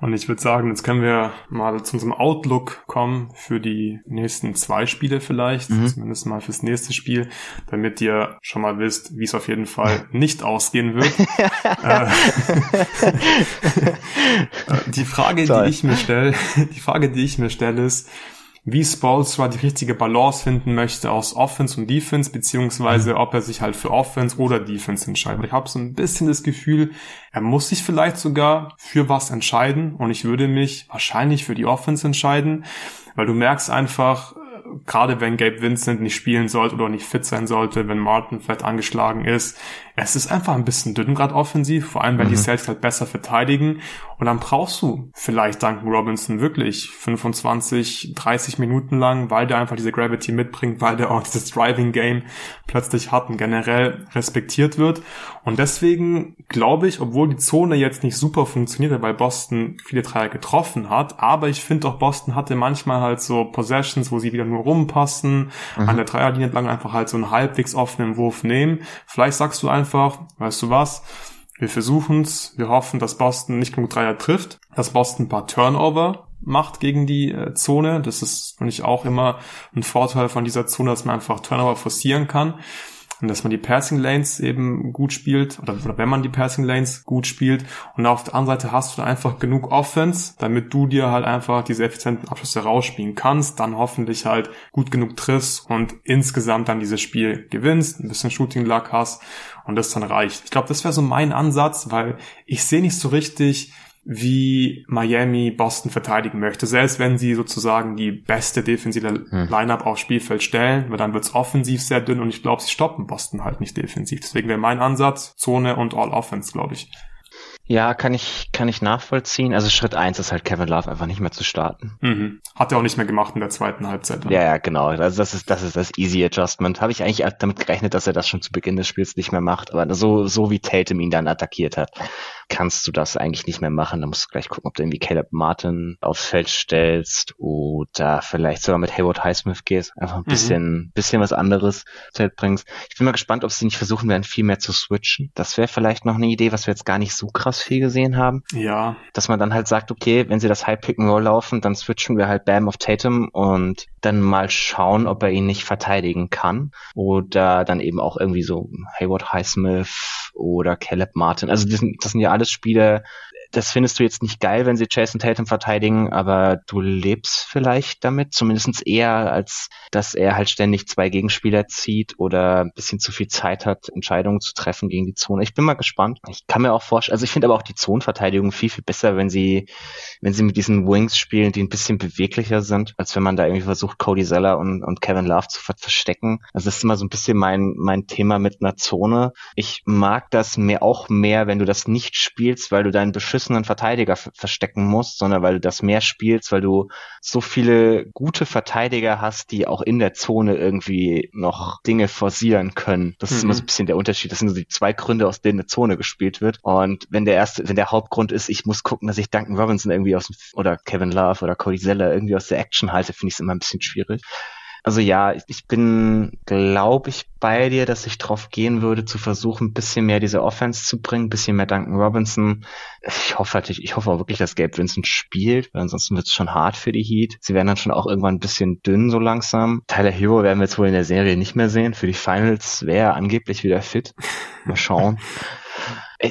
[SPEAKER 1] Und ich würde sagen, jetzt können wir mal zu unserem Outlook kommen für die nächsten zwei Spiele vielleicht, mhm. zumindest mal fürs nächste Spiel, damit ihr schon mal wisst, wie es auf jeden Fall nicht ausgehen wird. Äh, die Frage, Toll. die ich mir stelle, die Frage, die ich mir stelle, ist, wie Spolstra die richtige Balance finden möchte aus Offense und Defense, beziehungsweise mhm. ob er sich halt für Offense oder Defense entscheidet. Ich habe so ein bisschen das Gefühl, er muss sich vielleicht sogar für was entscheiden und ich würde mich wahrscheinlich für die Offense entscheiden, weil du merkst einfach, gerade wenn Gabe Vincent nicht spielen sollte oder nicht fit sein sollte, wenn Martin vielleicht angeschlagen ist, es ist einfach ein bisschen dünn gerade offensiv, vor allem wenn mhm. die Celtics halt besser verteidigen. Und dann brauchst du vielleicht Duncan Robinson wirklich 25, 30 Minuten lang, weil der einfach diese Gravity mitbringt, weil der auch dieses Driving Game plötzlich hat und generell respektiert wird. Und deswegen glaube ich, obwohl die Zone jetzt nicht super funktioniert, weil Boston viele Dreier getroffen hat, aber ich finde auch Boston hatte manchmal halt so Possessions, wo sie wieder nur rumpassen, mhm. an der Dreierlinie entlang einfach halt so einen halbwegs offenen Wurf nehmen. Vielleicht sagst du einfach, einfach, weißt du was, wir versuchen's, wir hoffen, dass Boston nicht genug Dreier trifft, dass Boston ein paar Turnover macht gegen die äh, Zone. Das ist, finde ich, auch immer ein Vorteil von dieser Zone, dass man einfach Turnover forcieren kann. Und dass man die Passing Lanes eben gut spielt. Oder, oder wenn man die Passing Lanes gut spielt. Und auf der anderen Seite hast du einfach genug Offense, damit du dir halt einfach diese effizienten Abschlüsse rausspielen kannst, dann hoffentlich halt gut genug triffst und insgesamt dann dieses Spiel gewinnst, ein bisschen Shooting Luck hast und das dann reicht. Ich glaube, das wäre so mein Ansatz, weil ich sehe nicht so richtig, wie Miami Boston verteidigen möchte. Selbst wenn sie sozusagen die beste defensive hm. Lineup aufs Spielfeld stellen, weil dann wird's offensiv sehr dünn und ich glaube, sie stoppen Boston halt nicht defensiv. Deswegen wäre mein Ansatz Zone und All Offense, glaube ich.
[SPEAKER 2] Ja, kann ich, kann ich nachvollziehen. Also Schritt eins ist halt Kevin Love einfach nicht mehr zu starten.
[SPEAKER 1] Mhm. Hat er auch nicht mehr gemacht in der zweiten Halbzeit.
[SPEAKER 2] Ja, ja, genau. Also das ist, das ist das Easy Adjustment. Habe ich eigentlich damit gerechnet, dass er das schon zu Beginn des Spiels nicht mehr macht. Aber so, so wie Tatum ihn dann attackiert hat, kannst du das eigentlich nicht mehr machen. Da musst du gleich gucken, ob du irgendwie Caleb Martin aufs Feld stellst oder vielleicht sogar mit Hayward Highsmith gehst. Einfach ein mhm. bisschen, bisschen was anderes Feld bringst. Ich bin mal gespannt, ob sie nicht versuchen werden, viel mehr zu switchen. Das wäre vielleicht noch eine Idee, was wir jetzt gar nicht so krass viel gesehen haben.
[SPEAKER 1] Ja.
[SPEAKER 2] Dass man dann halt sagt, okay, wenn sie das High Pick and Roll laufen, dann switchen wir halt Bam auf Tatum und dann mal schauen, ob er ihn nicht verteidigen kann. Oder dann eben auch irgendwie so Hayward Highsmith oder Caleb Martin. Also das sind, das sind ja alles Spiele, das findest du jetzt nicht geil, wenn sie Jason Tatum verteidigen, aber du lebst vielleicht damit, zumindest eher, als dass er halt ständig zwei Gegenspieler zieht oder ein bisschen zu viel Zeit hat, Entscheidungen zu treffen gegen die Zone. Ich bin mal gespannt. Ich kann mir auch vorstellen, also ich finde aber auch die Zonenverteidigung viel, viel besser, wenn sie, wenn sie mit diesen Wings spielen, die ein bisschen beweglicher sind, als wenn man da irgendwie versucht, Cody Zeller und, und Kevin Love zu verstecken. Also das ist immer so ein bisschen mein, mein Thema mit einer Zone. Ich mag das mir auch mehr, wenn du das nicht spielst, weil du deinen Beschiss beschissenen Verteidiger verstecken musst, sondern weil du das mehr spielst, weil du so viele gute Verteidiger hast, die auch in der Zone irgendwie noch Dinge forcieren können. Das mhm. ist immer so ein bisschen der Unterschied. Das sind so die zwei Gründe, aus denen eine Zone gespielt wird. Und wenn der erste, wenn der Hauptgrund ist, ich muss gucken, dass ich Duncan Robinson irgendwie aus dem, oder Kevin Love oder Cody Zeller irgendwie aus der Action halte, finde ich es immer ein bisschen schwierig. Also ja, ich bin, glaube ich, bei dir, dass ich drauf gehen würde, zu versuchen, ein bisschen mehr diese Offense zu bringen, ein bisschen mehr Duncan Robinson. Ich hoffe natürlich, ich hoffe auch wirklich, dass Gabe Vincent spielt, weil ansonsten wird es schon hart für die Heat. Sie werden dann schon auch irgendwann ein bisschen dünn so langsam. Tyler Hero werden wir jetzt wohl in der Serie nicht mehr sehen. Für die Finals wäre er angeblich wieder fit. Mal schauen.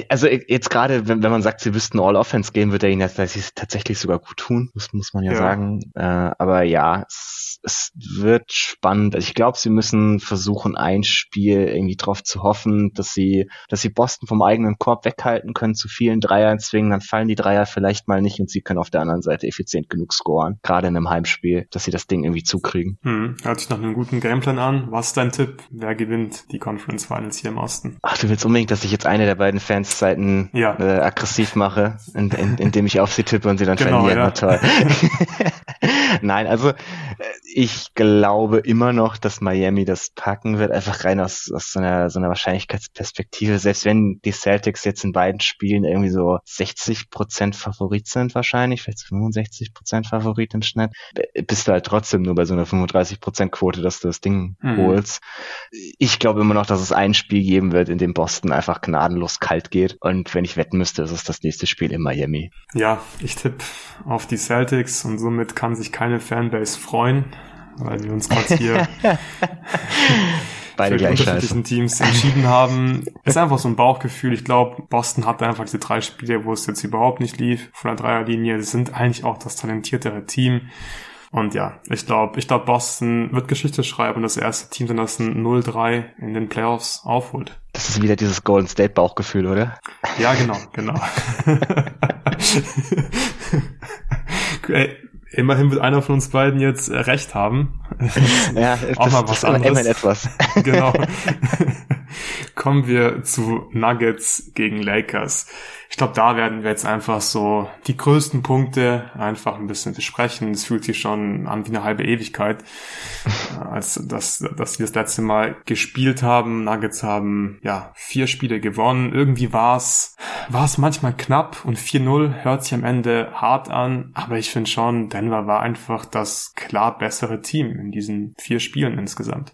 [SPEAKER 2] Also jetzt gerade, wenn, wenn man sagt, sie wüssten All-Offense gehen, wird er ihnen das tatsächlich sogar gut tun. Das muss man ja, ja. sagen. Äh, aber ja, es, es wird spannend. Also ich glaube, sie müssen versuchen, ein Spiel irgendwie drauf zu hoffen, dass sie, dass sie Boston vom eigenen Korb weghalten können, zu vielen Dreiern zwingen, dann fallen die Dreier vielleicht mal nicht und sie können auf der anderen Seite effizient genug scoren, gerade in einem Heimspiel, dass sie das Ding irgendwie zukriegen.
[SPEAKER 1] Hm, hört sich nach einem guten Gameplan an. Was ist dein Tipp? Wer gewinnt die Conference Finals hier im Osten?
[SPEAKER 2] Ach, du willst unbedingt, dass ich jetzt eine der beiden Fans Fansseiten ja. äh, aggressiv mache, in, in, indem ich auf sie tippe und sie dann genau, verlieren. Ja. Toll. Nein, also Ich glaube immer noch, dass Miami das packen wird, einfach rein aus, aus so, einer, so einer Wahrscheinlichkeitsperspektive. Selbst wenn die Celtics jetzt in beiden Spielen irgendwie so 60 Prozent Favorit sind wahrscheinlich, vielleicht 65 Prozent Favorit im Schnitt, bist du halt trotzdem nur bei so einer 35 Prozent Quote, dass du das Ding mhm. holst. Ich glaube immer noch, dass es ein Spiel geben wird, in dem Boston einfach gnadenlos kalt geht. Und wenn ich wetten müsste, ist es das nächste Spiel in Miami.
[SPEAKER 1] Ja, ich tippe auf die Celtics und somit kann sich keine Fanbase freuen, weil wir uns gerade hier
[SPEAKER 2] Beide
[SPEAKER 1] für die unterschiedlichen Scheiße. Teams entschieden haben. ist einfach so ein Bauchgefühl. Ich glaube, Boston hatte einfach diese drei Spiele, wo es jetzt überhaupt nicht lief von der Dreierlinie. Sie sind eigentlich auch das talentiertere Team. Und ja, ich glaube, ich glaube, Boston wird Geschichte schreiben und das erste Team, das ein 0-3 in den Playoffs aufholt.
[SPEAKER 2] Das ist wieder dieses Golden State Bauchgefühl, oder?
[SPEAKER 1] Ja, genau, genau. Ey, immerhin wird einer von uns beiden jetzt recht haben.
[SPEAKER 2] ja, auch das, mal was das anderes. Immerhin etwas.
[SPEAKER 1] genau. Kommen wir zu Nuggets gegen Lakers. Ich glaube, da werden wir jetzt einfach so die größten Punkte einfach ein bisschen besprechen. Es fühlt sich schon an wie eine halbe Ewigkeit, äh, als dass, dass wir das letzte Mal gespielt haben. Nuggets haben ja vier Spiele gewonnen. Irgendwie war es war es manchmal knapp und 4-0 hört sich am Ende hart an, aber ich finde schon, Denver war einfach das klar bessere Team in diesen vier Spielen insgesamt.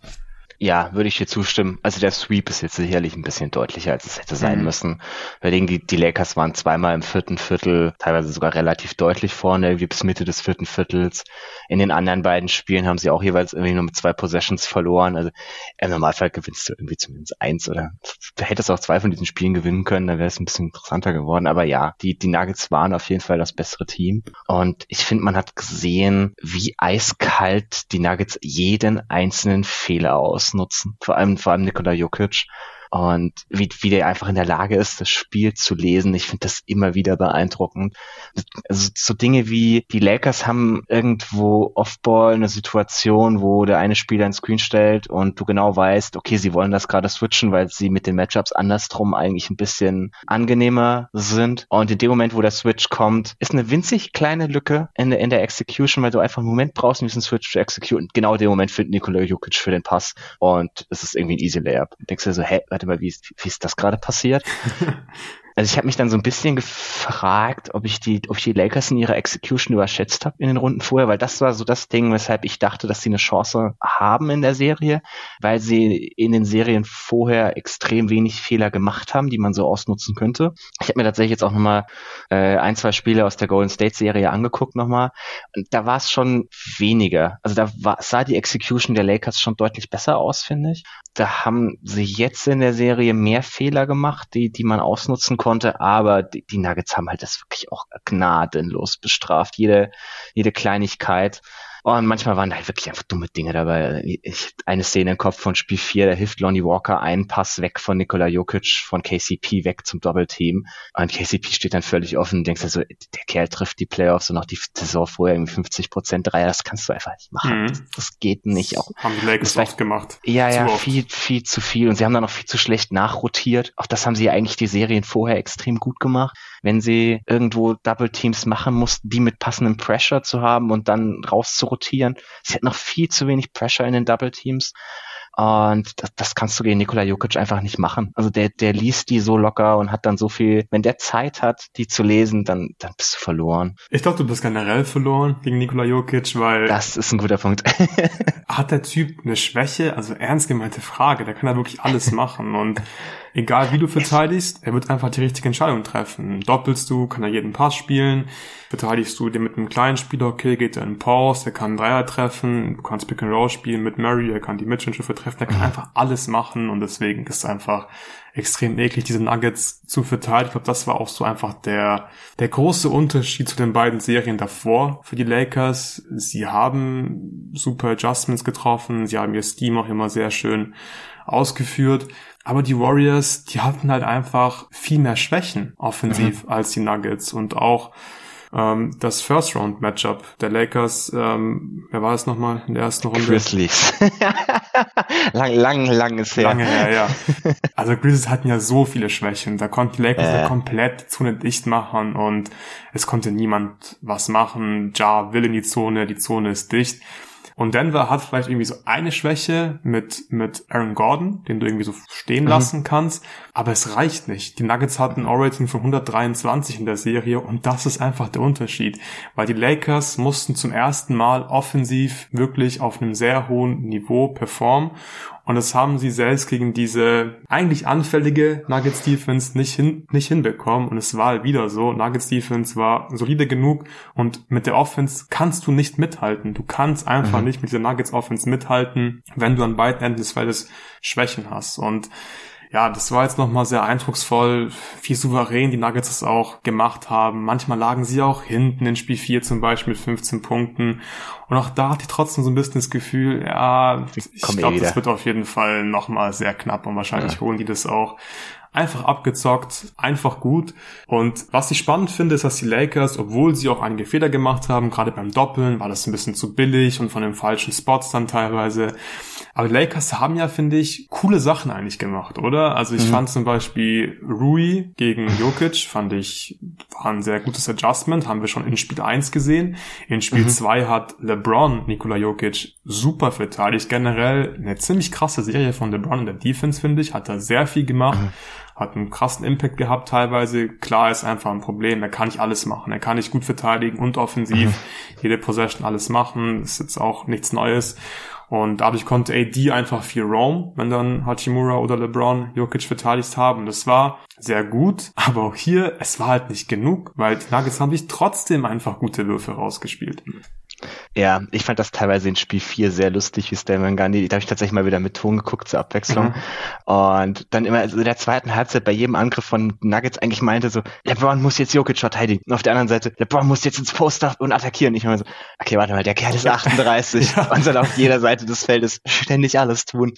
[SPEAKER 2] Ja, würde ich dir zustimmen. Also der Sweep ist jetzt sicherlich ein bisschen deutlicher, als es hätte sein mhm. müssen. Weil die, die Lakers waren zweimal im vierten Viertel, teilweise sogar relativ deutlich vorne, irgendwie bis Mitte des vierten Viertels. In den anderen beiden Spielen haben sie auch jeweils irgendwie nur mit zwei Possessions verloren. Also im Normalfall gewinnst du irgendwie zumindest eins oder du hättest auch zwei von diesen Spielen gewinnen können, dann wäre es ein bisschen interessanter geworden. Aber ja, die, die Nuggets waren auf jeden Fall das bessere Team. Und ich finde, man hat gesehen, wie eiskalt die Nuggets jeden einzelnen Fehler aus ausnutzen. Vor allem, vor allem Nikola Jokic und wie, wie der einfach in der Lage ist, das Spiel zu lesen. Ich finde das immer wieder beeindruckend. Also so Dinge wie die Lakers haben irgendwo Offball eine Situation, wo der eine Spieler ein Screen stellt und du genau weißt, okay, sie wollen das gerade switchen, weil sie mit den Matchups andersrum eigentlich ein bisschen angenehmer sind. Und in dem Moment, wo der Switch kommt, ist eine winzig kleine Lücke in der, in der Execution, weil du einfach einen Moment brauchst, um diesen Switch zu executen. Genau in dem Moment findet Nikola Jokic für den Pass und es ist irgendwie ein Easy Layup. Du denkst dir so, hä, warte mal, wie ist, wie ist das gerade passiert? Also ich habe mich dann so ein bisschen gefragt, ob ich die, ob ich die Lakers in ihrer Execution überschätzt habe in den Runden vorher, weil das war so das Ding, weshalb ich dachte, dass sie eine Chance haben in der Serie, weil sie in den Serien vorher extrem wenig Fehler gemacht haben, die man so ausnutzen könnte. Ich habe mir tatsächlich jetzt auch nochmal äh, ein, zwei Spiele aus der Golden State Serie angeguckt nochmal. Und da war es schon weniger. Also da war, sah die Execution der Lakers schon deutlich besser aus, finde ich. Da haben sie jetzt in der Serie mehr Fehler gemacht, die, die man ausnutzen konnte, aber die, die Nuggets haben halt das wirklich auch gnadenlos bestraft. Jede, jede Kleinigkeit. Und manchmal waren da halt wirklich einfach dumme Dinge dabei. Ich, eine Szene im Kopf von Spiel 4, da hilft Lonnie Walker einen Pass weg von Nikola Jokic, von KCP weg zum Doppelteam. Und KCP steht dann völlig offen und denkst also, der Kerl trifft die Playoffs und auch die Saison vorher irgendwie 50 Prozent Dreier. Das kannst du einfach nicht machen. Mhm. Das, das, geht nicht. Auch,
[SPEAKER 1] haben die Lakers oft gemacht.
[SPEAKER 2] Ja, ja, viel, viel zu viel. Und sie haben dann auch viel zu schlecht nachrotiert. Auch das haben sie eigentlich die Serien vorher extrem gut gemacht wenn sie irgendwo Double Teams machen mussten, die mit passendem Pressure zu haben und dann rauszurotieren. Sie hat noch viel zu wenig Pressure in den Double Teams. Und das, das kannst du gegen Nikola Jokic einfach nicht machen. Also der, der liest die so locker und hat dann so viel, wenn der Zeit hat, die zu lesen, dann, dann bist du verloren.
[SPEAKER 1] Ich glaube, du bist generell verloren gegen Nikola Jokic, weil.
[SPEAKER 2] Das ist ein guter Punkt.
[SPEAKER 1] hat der Typ eine Schwäche? Also ernst gemeinte Frage, der kann ja wirklich alles machen und egal wie du verteidigst, er wird einfach die richtige Entscheidung treffen. Doppelst du, kann er jeden Pass spielen. Verteidigst du den mit einem kleinen Spieler, okay, geht er in Pause, der kann einen Dreier treffen. Du kannst Pick and Roll spielen mit Murray, er kann die Mitschnitte treffen. Er kann einfach alles machen und deswegen ist es einfach extrem eklig, diese Nuggets zu verteidigen. Ich glaube, das war auch so einfach der, der große Unterschied zu den beiden Serien davor für die Lakers. Sie haben super Adjustments getroffen. Sie haben ihr Scheme auch immer sehr schön ausgeführt. Aber die Warriors, die hatten halt einfach viel mehr Schwächen offensiv mhm. als die Nuggets und auch ähm, das First Round Matchup der Lakers, ähm, wer war es nochmal in der ersten Runde?
[SPEAKER 2] Grizzlies. lang, lang, lang ist her.
[SPEAKER 1] Lange her, ja. Also Grizzlies hatten ja so viele Schwächen. Da konnten die Lakers äh. ja komplett Zone dicht machen und es konnte niemand was machen. Ja will in die Zone, die Zone ist dicht. Und Denver hat vielleicht irgendwie so eine Schwäche mit, mit Aaron Gordon, den du irgendwie so stehen mhm. lassen kannst. Aber es reicht nicht. Die Nuggets hatten ein O-Rating von 123 in der Serie und das ist einfach der Unterschied. Weil die Lakers mussten zum ersten Mal offensiv wirklich auf einem sehr hohen Niveau performen. Und das haben sie selbst gegen diese eigentlich anfällige Nuggets Defense nicht hin, nicht hinbekommen. Und es war halt wieder so. Nuggets Defense war solide genug und mit der Offense kannst du nicht mithalten. Du kannst einfach mhm. nicht mit der Nuggets Offense mithalten, wenn du an beiden Enden des Feldes Schwächen hast. Und ja, das war jetzt nochmal sehr eindrucksvoll, wie souverän die Nuggets es auch gemacht haben. Manchmal lagen sie auch hinten in Spiel 4 zum Beispiel mit 15 Punkten. Und auch da hatte ich trotzdem so ein bisschen das Gefühl, ja, ich glaube, das wird auf jeden Fall nochmal sehr knapp und wahrscheinlich ja. holen die das auch einfach abgezockt, einfach gut. Und was ich spannend finde, ist, dass die Lakers, obwohl sie auch einige Fehler gemacht haben, gerade beim Doppeln war das ein bisschen zu billig und von den falschen Spots dann teilweise. Aber die Lakers haben ja, finde ich, coole Sachen eigentlich gemacht, oder? Also ich mhm. fand zum Beispiel Rui gegen Jokic, fand ich, war ein sehr gutes Adjustment, haben wir schon in Spiel 1 gesehen. In Spiel mhm. 2 hat LeBron Nikola Jokic super verteidigt. Generell eine ziemlich krasse Serie von LeBron in der Defense, finde ich. Hat da sehr viel gemacht. Mhm hat einen krassen Impact gehabt teilweise. Klar ist einfach ein Problem. Er kann nicht alles machen. Er kann nicht gut verteidigen und offensiv mhm. jede Possession alles machen. ist jetzt auch nichts Neues. Und dadurch konnte AD einfach viel roam, wenn dann Hachimura oder LeBron Jokic verteidigt haben. Das war sehr gut, aber auch hier, es war halt nicht genug, weil die Nuggets haben sich trotzdem einfach gute Würfe rausgespielt.
[SPEAKER 2] Ja, ich fand das teilweise in Spiel 4 sehr lustig, wie Stelman Gandhi. Da habe ich tatsächlich mal wieder mit Ton geguckt zur Abwechslung. Mhm. Und dann immer also in der zweiten Halbzeit bei jedem Angriff von Nuggets eigentlich meinte so, LeBron muss jetzt Jokic verteidigen. Und auf der anderen Seite, LeBron muss jetzt ins Poster und attackieren. Ich meine so, okay, warte mal, der Kerl ist 38 ja. und soll auf jeder Seite des Feldes ständig alles tun.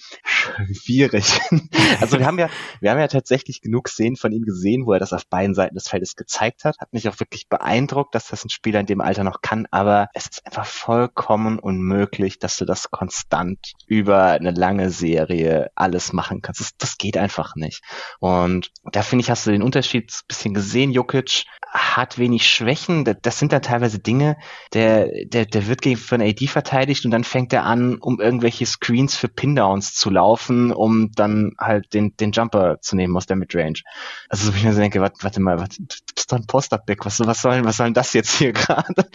[SPEAKER 2] Schwierig. also wir haben ja, wir haben ja tatsächlich genug Szenen von ihm gesehen, wo er das auf beiden Seiten des Feldes gezeigt hat. Hat mich auch wirklich beeindruckt, dass das ein Spieler in dem Alter noch kann, aber es ist einfach vollkommen unmöglich, dass du das konstant über eine lange Serie alles machen kannst. Das, das geht einfach nicht. Und da finde ich, hast du den Unterschied ein bisschen gesehen. Jokic hat wenig Schwächen. Das sind da teilweise Dinge, der, der, der wird gegen von AD verteidigt und dann fängt er an, um irgendwelche Screens für Pindowns zu laufen, um dann halt den, den Jumper zu nehmen aus der Midrange. Also so ich mir so denke, warte, warte mal, warte, du bist doch ein Post-Up-Back, was, was soll, was soll denn das jetzt hier gerade?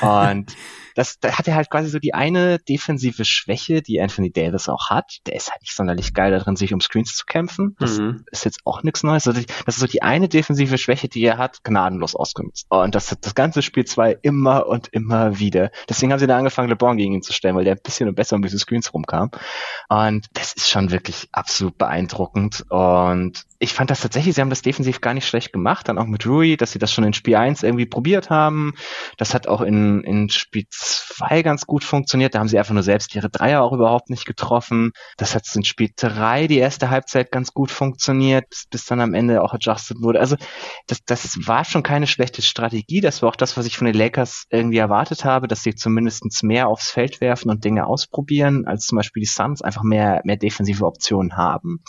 [SPEAKER 2] Und das, da hat er halt quasi so die eine defensive Schwäche, die Anthony Davis auch hat. Der ist halt nicht sonderlich geil darin, sich um Screens zu kämpfen. Das mhm. ist jetzt auch nichts Neues. Also das ist so die eine defensive Schwäche, die er hat, gnadenlos ausgenutzt. Und das hat das ganze Spiel zwei immer und immer wieder. Deswegen haben sie da angefangen, LeBron gegen ihn zu stellen, weil der ein bisschen und besser um diese Screens rumkam. Und das ist schon wirklich absolut beeindruckend. Und ich fand das tatsächlich, sie haben das defensiv gar nicht schlecht gemacht, dann auch mit Rui, dass sie das schon in Spiel 1 irgendwie probiert haben. Das hat auch in, in Spiel 2 ganz gut funktioniert. Da haben sie einfach nur selbst ihre Dreier auch überhaupt nicht getroffen. Das hat in Spiel 3 die erste Halbzeit ganz gut funktioniert, bis, bis dann am Ende auch adjusted wurde. Also das, das war schon keine schlechte Strategie. Das war auch das, was ich von den Lakers irgendwie erwartet habe, dass sie zumindest mehr aufs Feld werfen und Dinge ausprobieren, als zum Beispiel die Suns einfach mehr, mehr defensive Optionen haben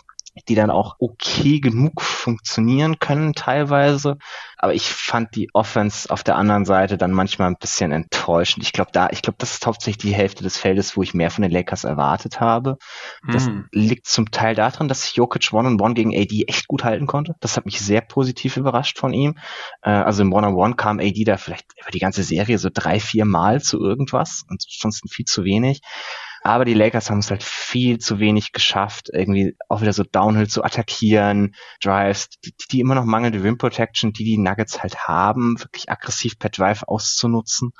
[SPEAKER 2] die dann auch okay genug funktionieren können teilweise. Aber ich fand die Offense auf der anderen Seite dann manchmal ein bisschen enttäuschend. Ich glaube, da, ich glaube, das ist hauptsächlich die Hälfte des Feldes, wo ich mehr von den Lakers erwartet habe. Das mm. liegt zum Teil daran, dass ich Jokic One-on-One gegen AD echt gut halten konnte. Das hat mich sehr positiv überrascht von ihm. Äh, also im One-on-One kam AD da vielleicht über die ganze Serie so drei, vier Mal zu irgendwas und ansonsten viel zu wenig. Aber die Lakers haben es halt viel zu wenig geschafft, irgendwie auch wieder so Downhill zu attackieren, Drives, die, die immer noch mangelnde Rim Protection, die die Nuggets halt haben, wirklich aggressiv per Drive auszunutzen.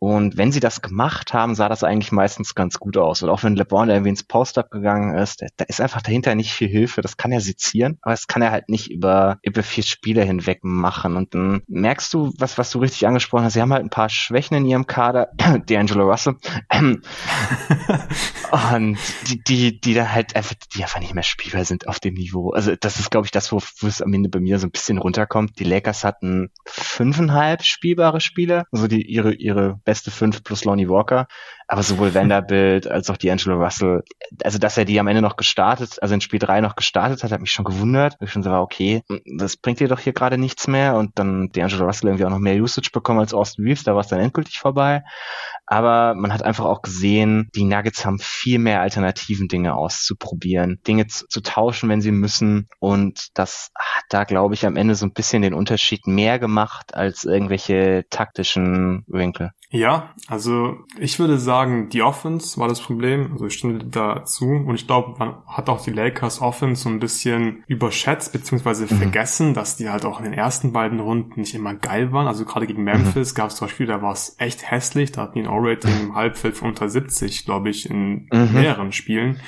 [SPEAKER 2] Und wenn sie das gemacht haben, sah das eigentlich meistens ganz gut aus. Und auch wenn LeBron irgendwie ins Post-Up gegangen ist, da ist einfach dahinter nicht viel Hilfe. Das kann er sezieren, aber das kann er halt nicht über, über vier Spiele hinweg machen. Und dann merkst du, was, was du richtig angesprochen hast, sie haben halt ein paar Schwächen in ihrem Kader. D'Angelo Russell. und die, die, die da halt einfach, die einfach nicht mehr spielbar sind auf dem Niveau. Also das ist, glaube ich, das, wo, wo es am Ende bei mir so ein bisschen runterkommt. Die Lakers hatten fünfeinhalb spielbare Spiele, also die ihre, ihre beste fünf plus Lonnie Walker. Aber sowohl Vanderbilt als auch die Angelo Russell, also dass er die am Ende noch gestartet, also in Spiel drei noch gestartet hat, hat mich schon gewundert. Ich schon so war, okay, das bringt dir doch hier gerade nichts mehr. Und dann die Angelo Russell irgendwie auch noch mehr Usage bekommen als Austin Reeves, da war es dann endgültig vorbei. Aber man hat einfach auch gesehen, die Nuggets haben viel mehr alternativen Dinge auszuprobieren, Dinge zu, zu tauschen, wenn sie müssen. Und das hat da, glaube ich, am Ende so ein bisschen den Unterschied mehr gemacht als irgendwelche taktischen Winkel.
[SPEAKER 1] Ja, also ich würde sagen, die Offense war das Problem. Also ich stimme dazu. Und ich glaube, man hat auch die Lakers Offense so ein bisschen überschätzt beziehungsweise mhm. vergessen, dass die halt auch in den ersten beiden Runden nicht immer geil waren. Also gerade gegen Memphis mhm. gab es zum Beispiel, da war es echt hässlich. Da hatten die ein O-Rating im Halbfeld von unter 70, glaube ich, in mhm. mehreren Spielen.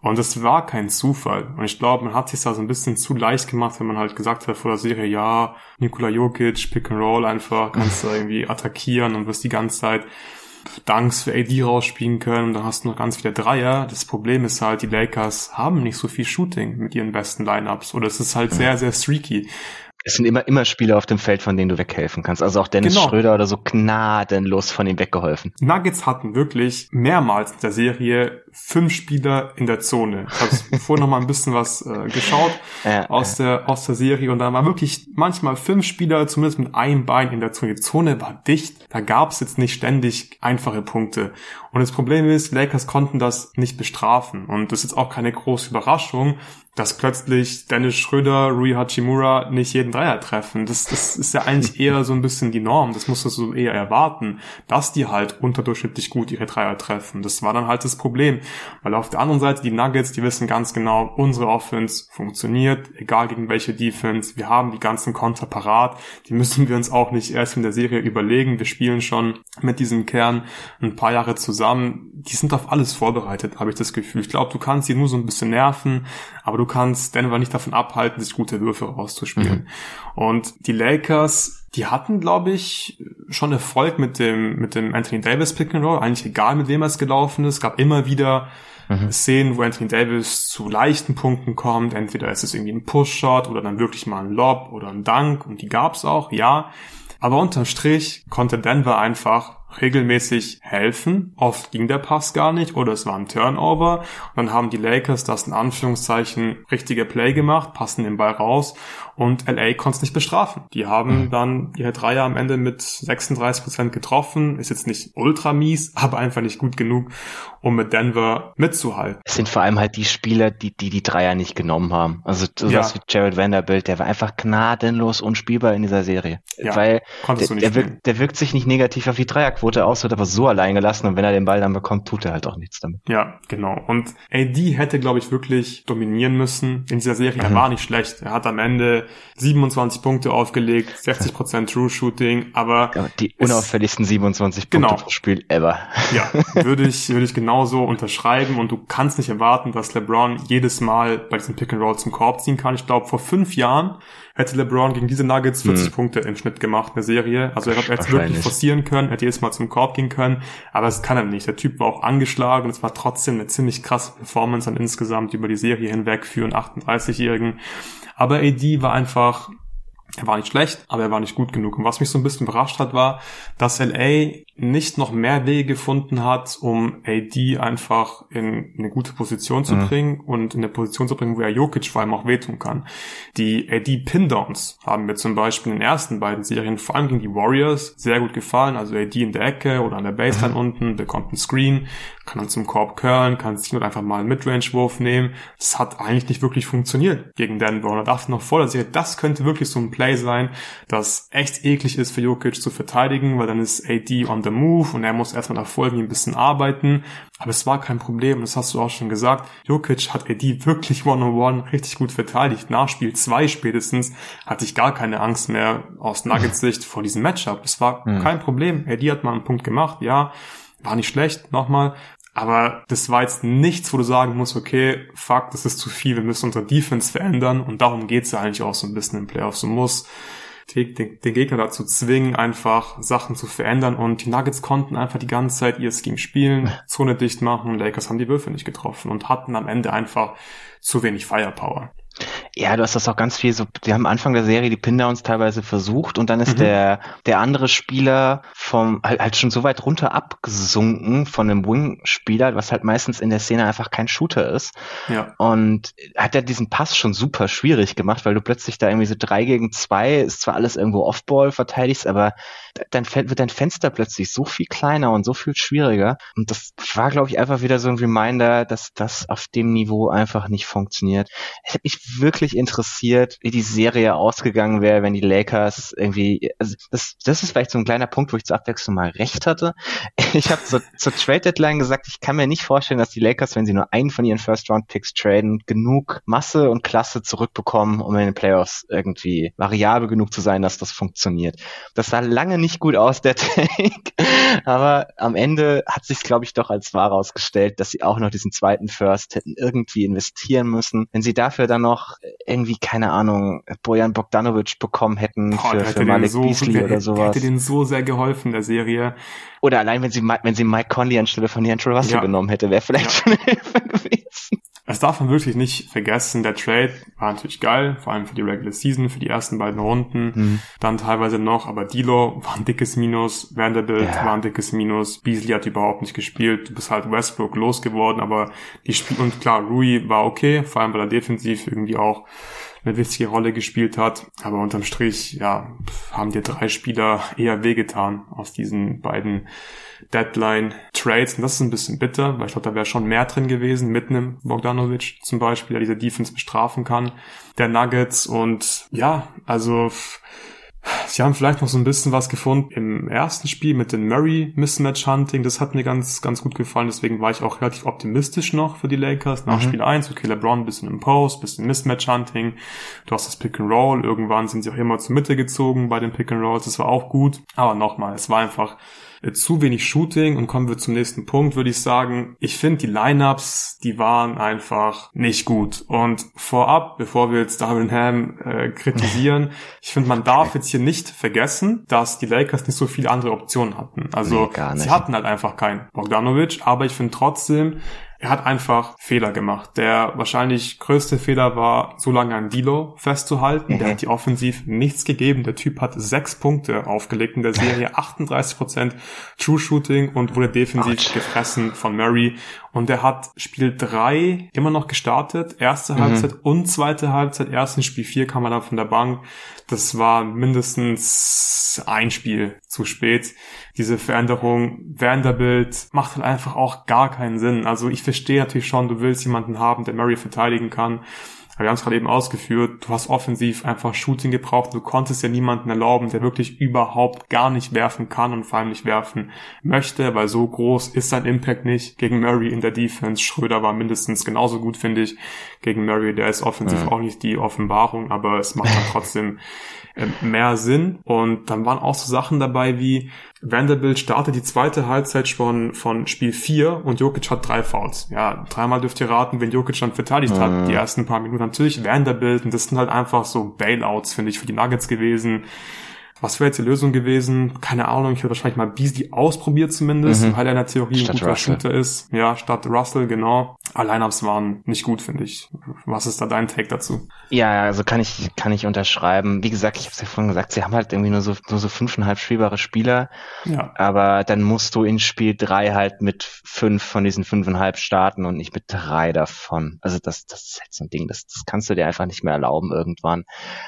[SPEAKER 1] Und es war kein Zufall. Und ich glaube, man hat sich da so ein bisschen zu leicht gemacht, wenn man halt gesagt hat vor der Serie, ja, Nikola Jokic, Pick and Roll einfach, kannst du irgendwie attackieren und wirst die ganze Zeit Dunks für AD rausspielen können. Und dann hast du noch ganz viele Dreier. Das Problem ist halt, die Lakers haben nicht so viel Shooting mit ihren besten Lineups. Oder es ist halt sehr, sehr streaky
[SPEAKER 2] es sind immer, immer Spieler auf dem Feld, von denen du weghelfen kannst. Also auch Dennis genau. Schröder oder so gnadenlos von ihm weggeholfen.
[SPEAKER 1] Nuggets hatten wirklich mehrmals in der Serie fünf Spieler in der Zone. Ich habe vorhin noch mal ein bisschen was äh, geschaut ja, aus, ja. Der, aus der Serie und da war wirklich manchmal fünf Spieler, zumindest mit einem Bein in der Zone. Die Zone war dicht, da gab es jetzt nicht ständig einfache Punkte. Und das Problem ist, Lakers konnten das nicht bestrafen. Und das ist jetzt auch keine große Überraschung, dass plötzlich Dennis Schröder, Rui Hachimura nicht jeden Dreier treffen. Das, das ist ja eigentlich eher so ein bisschen die Norm. Das musst du so eher erwarten, dass die halt unterdurchschnittlich gut ihre Dreier treffen. Das war dann halt das Problem. Weil auf der anderen Seite die Nuggets, die wissen ganz genau, unsere Offense funktioniert, egal gegen welche Defense. Wir haben die ganzen Konter parat. Die müssen wir uns auch nicht erst in der Serie überlegen. Wir spielen schon mit diesem Kern ein paar Jahre zusammen. Die sind auf alles vorbereitet, habe ich das Gefühl. Ich glaube, du kannst sie nur so ein bisschen nerven, aber du kannst Denver nicht davon abhalten, sich gute Würfe rauszuspielen. Mhm. Und die Lakers, die hatten, glaube ich, schon Erfolg mit dem, mit dem Anthony Davis Pick and Roll. Eigentlich egal, mit wem es gelaufen ist. Es gab immer wieder mhm. Szenen, wo Anthony Davis zu leichten Punkten kommt. Entweder ist es irgendwie ein Push-Shot oder dann wirklich mal ein Lob oder ein Dank. Und die gab's auch, ja. Aber unterm Strich konnte Denver einfach regelmäßig helfen. Oft ging der Pass gar nicht oder es war ein Turnover. Und dann haben die Lakers das in Anführungszeichen richtige Play gemacht, passen den Ball raus und LA konnte es nicht bestrafen. Die haben mhm. dann ihre Dreier am Ende mit 36 Prozent getroffen. Ist jetzt nicht ultra mies, aber einfach nicht gut genug, um mit Denver mitzuhalten.
[SPEAKER 2] Es sind vor allem halt die Spieler, die die, die Dreier nicht genommen haben. Also sowas ja. wie Jared Vanderbilt, der war einfach gnadenlos unspielbar in dieser Serie. Ja, Weil der, der, wirkt, der wirkt sich nicht negativ auf die Dreierquote aus, wird aber so allein gelassen und wenn er den Ball dann bekommt, tut er halt auch nichts damit.
[SPEAKER 1] Ja, genau. Und AD hätte, glaube ich, wirklich dominieren müssen in dieser Serie. Er mhm. war nicht schlecht. Er hat am Ende 27 Punkte aufgelegt, 60% True Shooting, aber
[SPEAKER 2] die unauffälligsten 27 Punkte genau. pro Spiel ever.
[SPEAKER 1] Ja, würde ich würde ich genauso unterschreiben und du kannst nicht erwarten, dass LeBron jedes Mal bei diesem Pick and Roll zum Korb ziehen kann. Ich glaube, vor fünf Jahren hätte LeBron gegen diese Nuggets 40 hm. Punkte im Schnitt gemacht, eine Serie. Also er hätte jetzt wirklich forcieren können, hätte jedes Mal zum Korb gehen können, aber es kann er nicht. Der Typ war auch angeschlagen und es war trotzdem eine ziemlich krasse Performance dann insgesamt über die Serie hinweg für einen 38-Jährigen. Aber AD war einfach er war nicht schlecht, aber er war nicht gut genug. Und was mich so ein bisschen überrascht hat, war, dass LA nicht noch mehr Wege gefunden hat, um AD einfach in eine gute Position zu mhm. bringen und in eine Position zu bringen, wo er Jokic vor allem auch wehtun kann. Die AD Pindowns haben mir zum Beispiel in den ersten beiden Serien, vor allem gegen die Warriors, sehr gut gefallen. Also AD in der Ecke oder an der Baseline mhm. unten, bekommt einen Screen, kann dann zum Korb curlen, kann sich nur einfach mal einen Midrange-Wurf nehmen. Das hat eigentlich nicht wirklich funktioniert gegen Denver. Und da dachte noch der Serie, das könnte wirklich so ein Play sein, das echt eklig ist für Jokic zu verteidigen, weil dann ist AD on the move und er muss erstmal davor irgendwie ein bisschen arbeiten. Aber es war kein Problem, das hast du auch schon gesagt. Jokic hat AD wirklich one-on-one -on -one richtig gut verteidigt. Nach Spiel 2 spätestens hatte ich gar keine Angst mehr aus Nuggets Sicht vor diesem Matchup. Es war mhm. kein Problem. AD hat mal einen Punkt gemacht, ja. War nicht schlecht, nochmal. Aber das war jetzt nichts, wo du sagen musst, okay, fuck, das ist zu viel, wir müssen unsere Defense verändern. Und darum geht's ja eigentlich auch so ein bisschen im Playoffs. Du musst den, den, Gegner dazu zwingen, einfach Sachen zu verändern. Und die Nuggets konnten einfach die ganze Zeit ihr Scheme spielen, Zone dicht machen. Lakers haben die Würfe nicht getroffen und hatten am Ende einfach zu wenig Firepower.
[SPEAKER 2] Ja, du hast das auch ganz viel so, die haben Anfang der Serie die Pindowns teilweise versucht und dann ist mhm. der, der andere Spieler vom, halt, halt schon so weit runter abgesunken von einem Wing-Spieler, was halt meistens in der Szene einfach kein Shooter ist. Ja. Und hat er diesen Pass schon super schwierig gemacht, weil du plötzlich da irgendwie so drei gegen zwei, ist zwar alles irgendwo Offball verteidigst, aber dann wird dein Fenster plötzlich so viel kleiner und so viel schwieriger. Und das war, glaube ich, einfach wieder so ein Reminder, dass das auf dem Niveau einfach nicht funktioniert. Mich wirklich interessiert, wie die Serie ausgegangen wäre, wenn die Lakers irgendwie, also das, das ist vielleicht so ein kleiner Punkt, wo ich zur Abwechslung mal recht hatte. Ich habe zur, zur Trade Deadline gesagt, ich kann mir nicht vorstellen, dass die Lakers, wenn sie nur einen von ihren First Round Picks traden, genug Masse und Klasse zurückbekommen, um in den Playoffs irgendwie variabel genug zu sein, dass das funktioniert. Das sah lange nicht gut aus, der Take. Aber am Ende hat sich, glaube ich, doch als wahr herausgestellt, dass sie auch noch diesen zweiten First hätten irgendwie investieren müssen. Wenn sie dafür dann noch irgendwie, keine Ahnung, Bojan Bogdanovic bekommen hätten Boah, für, für Malik so, Beasley oder sowas.
[SPEAKER 1] Hätte denen so sehr geholfen, der Serie.
[SPEAKER 2] Oder allein, wenn sie, wenn sie Mike Conley anstelle von D'Angelo Russell ja. genommen hätte, wäre vielleicht ja. schon Hilfe gewesen.
[SPEAKER 1] Das darf man wirklich nicht vergessen. Der Trade war natürlich geil, vor allem für die Regular Season, für die ersten beiden Runden. Mhm. Dann teilweise noch, aber Dilo war ein dickes Minus, Vanderbilt ja. war ein dickes Minus, Beasley hat überhaupt nicht gespielt. Du bist halt Westbrook losgeworden, aber die Spiel und klar, Rui war okay, vor allem weil er defensiv irgendwie auch eine wichtige Rolle gespielt hat. Aber unterm Strich, ja, haben dir drei Spieler eher wehgetan aus diesen beiden Deadline-Trades. Und das ist ein bisschen bitter, weil ich glaube, da wäre schon mehr drin gewesen mit einem Bogdanovic zum Beispiel, der diese Defense bestrafen kann, der Nuggets. Und ja, also Sie haben vielleicht noch so ein bisschen was gefunden im ersten Spiel mit dem Murray Mismatch Hunting. Das hat mir ganz, ganz gut gefallen. Deswegen war ich auch relativ optimistisch noch für die Lakers. Nach mhm. Spiel 1, okay, LeBron, bisschen im Post, bisschen Mismatch Hunting. Du hast das Pick and Roll. Irgendwann sind sie auch immer zur Mitte gezogen bei den Pick and Rolls. Das war auch gut. Aber nochmal, es war einfach zu wenig Shooting und kommen wir zum nächsten Punkt, würde ich sagen. Ich finde die Lineups, die waren einfach nicht gut. Und vorab, bevor wir jetzt Darwin Ham äh, kritisieren, ich finde, man darf jetzt hier nicht vergessen, dass die Lakers nicht so viele andere Optionen hatten. Also nee, sie hatten halt einfach keinen Bogdanovic, aber ich finde trotzdem, er hat einfach Fehler gema% Der wahrscheinlich größte Fehler war, so lange an Dilo festzuhalten. Mhm. Der hat die offensiv nichts gegeben. Der Typ hat sechs Punkte aufgelegt in der Serie, 38% True Shooting und wurde defensiv Ouch. gefressen von Murray. Und er hat Spiel 3 immer noch gestartet, erste mhm. Halbzeit und zweite Halbzeit. Erst in Spiel 4 kam er dann von der Bank. Das war mindestens ein Spiel zu spät. Diese Veränderung Vanderbilt macht halt einfach auch gar keinen Sinn. Also ich verstehe natürlich schon, du willst jemanden haben, der Murray verteidigen kann. Aber wir haben es gerade eben ausgeführt, du hast offensiv einfach Shooting gebraucht. Du konntest ja niemanden erlauben, der wirklich überhaupt gar nicht werfen kann und vor allem nicht werfen möchte, weil so groß ist sein Impact nicht. Gegen Murray in der Defense. Schröder war mindestens genauso gut, finde ich. Gegen Murray, der ist offensiv ja. auch nicht die Offenbarung, aber es macht dann trotzdem mehr Sinn. Und dann waren auch so Sachen dabei wie, Vanderbilt startet die zweite Halbzeit schon von Spiel 4 und Jokic hat drei Fouls. Ja, dreimal dürft ihr raten, wenn Jokic dann verteidigt mhm. hat, die ersten paar Minuten. Natürlich Vanderbilt und das sind halt einfach so Bailouts, finde ich, für die Nuggets gewesen. Was wäre jetzt die Lösung gewesen? Keine Ahnung. Ich hätte wahrscheinlich mal Beasley ausprobiert zumindest, mhm. weil er in der Theorie statt ein guter Russell. Shooter ist. Ja, statt Russell, genau. Lineups waren nicht gut, finde ich. Was ist da dein Take dazu?
[SPEAKER 2] Ja, also kann ich, kann ich unterschreiben. Wie gesagt, ich habe es ja vorhin gesagt, sie haben halt irgendwie nur so, nur so fünfeinhalb spielbare Spieler. Ja. Aber dann musst du in Spiel drei halt mit fünf von diesen fünfeinhalb starten und nicht mit drei davon. Also das, das ist halt so ein Ding, das, das kannst du dir einfach nicht mehr erlauben irgendwann.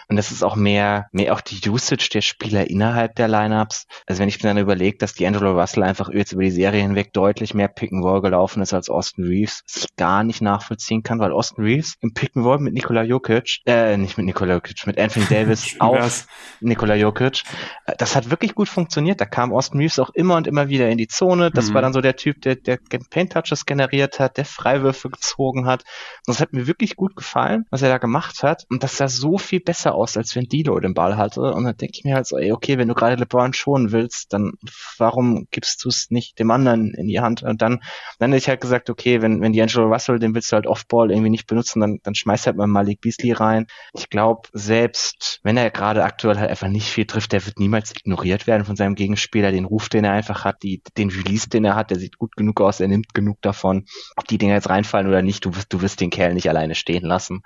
[SPEAKER 2] Und das ist auch mehr, mehr auch die Usage der Spieler Spieler innerhalb der Lineups. Also wenn ich mir dann überlege, dass die Angelo Russell einfach jetzt über die Serie hinweg deutlich mehr Pick and Roll gelaufen ist als Austin Reeves, was ich gar nicht nachvollziehen kann, weil Austin Reeves im Pick and Roll mit Nikola Jokic, äh, nicht mit Nikola Jokic, mit Anthony Davis auf Nikola Jokic, äh, das hat wirklich gut funktioniert. Da kam Austin Reeves auch immer und immer wieder in die Zone. Das mhm. war dann so der Typ, der, der Paint Touches generiert hat, der Freiwürfe gezogen hat. Und das hat mir wirklich gut gefallen, was er da gemacht hat. Und das sah so viel besser aus, als wenn Dilo den Ball hatte. Und dann denke ich mir halt so, ey, okay, wenn du gerade LeBron schonen willst, dann warum gibst du es nicht dem anderen in die Hand? Und dann, dann hätte ich halt gesagt, okay, wenn, wenn D'Angelo Russell, den willst du halt Offball irgendwie nicht benutzen, dann, dann schmeißt halt mal Malik Beasley rein. Ich glaube, selbst wenn er gerade aktuell halt einfach nicht viel trifft, der wird niemals ignoriert werden von seinem Gegenspieler. Den Ruf, den er einfach hat, die, den Release, den er hat, der sieht gut genug aus, er nimmt genug davon. Ob die Dinger jetzt reinfallen oder nicht, du wirst, du wirst den Kerl nicht alleine stehen lassen.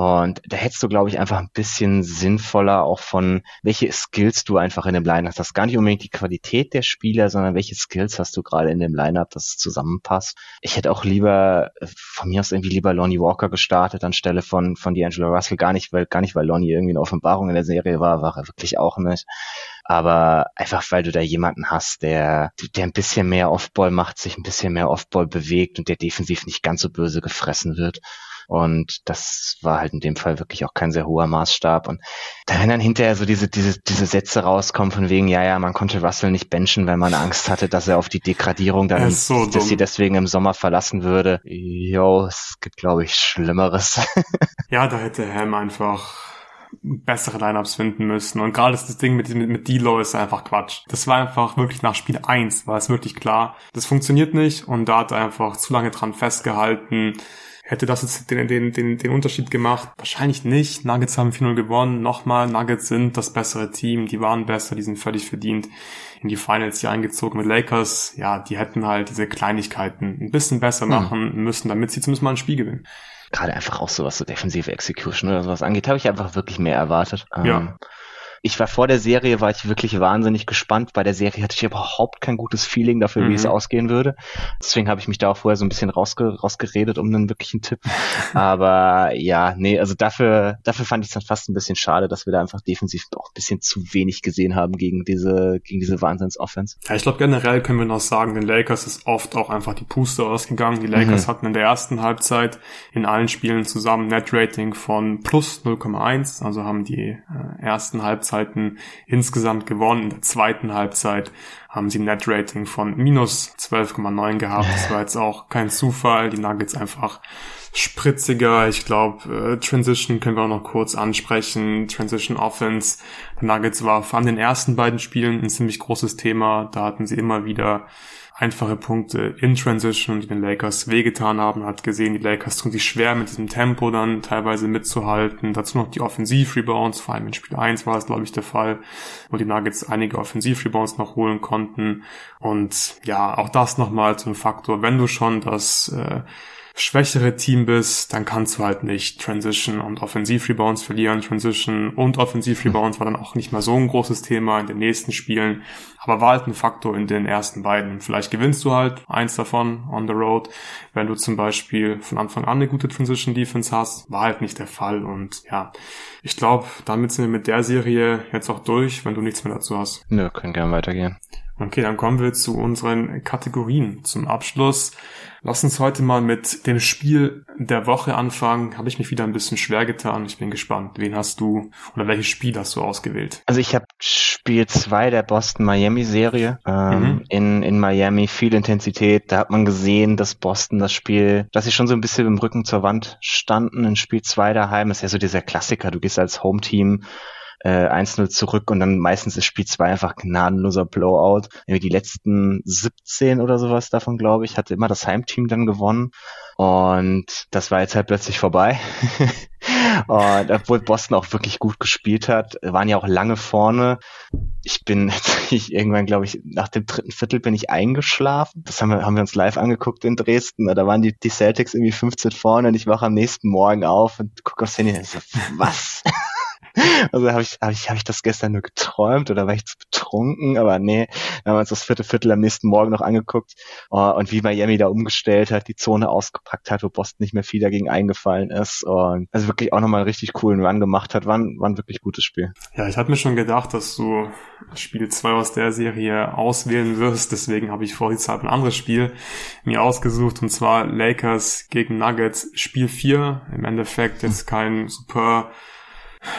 [SPEAKER 2] Und da hättest du, glaube ich, einfach ein bisschen sinnvoller auch von, welche Skills du einfach in dem Line hast. Das ist gar nicht unbedingt die Qualität der Spieler, sondern welche Skills hast du gerade in dem Lineup, dass es zusammenpasst. Ich hätte auch lieber, äh, von mir aus irgendwie lieber Lonnie Walker gestartet anstelle von, von D'Angelo Russell. Gar nicht, weil, gar nicht, weil Lonnie irgendwie eine Offenbarung in der Serie war, war er wirklich auch nicht aber einfach weil du da jemanden hast, der, der ein bisschen mehr Offball macht, sich ein bisschen mehr Offball bewegt und der defensiv nicht ganz so böse gefressen wird. Und das war halt in dem Fall wirklich auch kein sehr hoher Maßstab. Und da wenn dann hinterher so diese, diese, diese Sätze rauskommen von wegen, ja, ja, man konnte Russell nicht benchen, weil man Angst hatte, dass er auf die Degradierung dann, so dass sie deswegen im Sommer verlassen würde. Jo, es gibt, glaube ich, Schlimmeres.
[SPEAKER 1] ja, da hätte Helm einfach bessere Lineups finden müssen. Und gerade das Ding mit, mit, mit D-Low ist einfach Quatsch. Das war einfach wirklich nach Spiel 1, war es wirklich klar. Das funktioniert nicht und da hat er einfach zu lange dran festgehalten. Hätte das jetzt den, den, den, den Unterschied gemacht? Wahrscheinlich nicht. Nuggets haben 4-0 gewonnen. Nochmal, Nuggets sind das bessere Team. Die waren besser, die sind völlig verdient in die Finals hier eingezogen mit Lakers. Ja, die hätten halt diese Kleinigkeiten ein bisschen besser hm. machen müssen, damit sie zumindest mal ein Spiel gewinnen.
[SPEAKER 2] Gerade einfach auch so, was so defensive Execution oder sowas angeht, habe ich einfach wirklich mehr erwartet. Ja. Ähm, ich war vor der Serie, war ich wirklich wahnsinnig gespannt. Bei der Serie hatte ich überhaupt kein gutes Feeling dafür, mhm. wie es mhm. ausgehen würde. Deswegen habe ich mich da auch vorher so ein bisschen rausge rausgeredet um einen wirklichen Tipp. Aber ja, nee, also dafür, dafür fand ich es dann fast ein bisschen schade, dass wir da einfach defensiv auch ein bisschen zu wenig gesehen haben gegen diese, gegen diese Wahnsinns-Offense.
[SPEAKER 1] Ja, ich glaube generell können wir noch sagen, den Lakers ist oft auch einfach die Puste ausgegangen. Die Lakers mhm. hatten in der ersten Halbzeit in allen Spielen zusammen Net-Rating von plus 0,1, also haben die äh, ersten Halbzeit Halbzeiten insgesamt gewonnen. In der zweiten Halbzeit haben sie ein Net-Rating von minus 12,9 gehabt. Das war jetzt auch kein Zufall. Die Nuggets einfach spritziger. Ich glaube, äh, Transition können wir auch noch kurz ansprechen. Transition Offense der Nuggets war vor allem den ersten beiden Spielen ein ziemlich großes Thema. Da hatten sie immer wieder einfache Punkte in Transition, die den Lakers wehgetan haben. Hat gesehen, die Lakers tun sich schwer mit diesem Tempo dann teilweise mitzuhalten. Dazu noch die Offensiv-Rebounds, vor allem in Spiel 1 war es, glaube ich, der Fall, wo die Nuggets einige Offensiv-Rebounds noch holen konnten. Und ja, auch das nochmal zum Faktor, wenn du schon das äh, schwächere Team bist, dann kannst du halt nicht Transition und Offensiv-Rebounds verlieren. Transition und Offensiv-Rebounds war dann auch nicht mehr so ein großes Thema in den nächsten Spielen, aber war halt ein Faktor in den ersten beiden. Vielleicht gewinnst du halt eins davon on the road, wenn du zum Beispiel von Anfang an eine gute Transition-Defense hast. War halt nicht der Fall und ja, ich glaube, damit sind wir mit der Serie jetzt auch durch, wenn du nichts mehr dazu hast.
[SPEAKER 2] Nö, können gerne weitergehen.
[SPEAKER 1] Okay, dann kommen wir zu unseren Kategorien. Zum Abschluss Lass uns heute mal mit dem Spiel der Woche anfangen. Habe ich mich wieder ein bisschen schwer getan. Ich bin gespannt. Wen hast du oder welches Spiel hast du ausgewählt?
[SPEAKER 2] Also ich habe Spiel 2 der Boston-Miami-Serie. Ähm, mhm. in, in Miami viel Intensität. Da hat man gesehen, dass Boston das Spiel, dass sie schon so ein bisschen im Rücken zur Wand standen in Spiel 2 daheim. Das ist ja so dieser Klassiker. Du gehst als Home-Team äh, 1-0 zurück und dann meistens ist Spiel 2 einfach gnadenloser Blowout. Die letzten 17 oder sowas davon, glaube ich, hatte immer das Heimteam dann gewonnen. Und das war jetzt halt plötzlich vorbei. und obwohl Boston auch wirklich gut gespielt hat, waren ja auch lange vorne. Ich bin ich irgendwann, glaube ich, nach dem dritten Viertel bin ich eingeschlafen. Das haben wir, haben wir uns live angeguckt in Dresden. Da waren die, die Celtics irgendwie 15 vorne und ich wache am nächsten Morgen auf und gucke aufs Handy und so, was? Also habe ich, hab ich, hab ich das gestern nur geträumt oder war ich zu betrunken? Aber nee, wir haben uns das vierte Viertel am nächsten Morgen noch angeguckt uh, und wie Miami da umgestellt hat, die Zone ausgepackt hat, wo Boston nicht mehr viel dagegen eingefallen ist und also wirklich auch nochmal einen richtig coolen Run gemacht hat. War war ein wirklich gutes Spiel.
[SPEAKER 1] Ja, ich hatte mir schon gedacht, dass du Spiel 2 aus der Serie auswählen wirst. Deswegen habe ich vor die Zeit ein anderes Spiel mir ausgesucht und zwar Lakers gegen Nuggets Spiel 4. Im Endeffekt jetzt kein super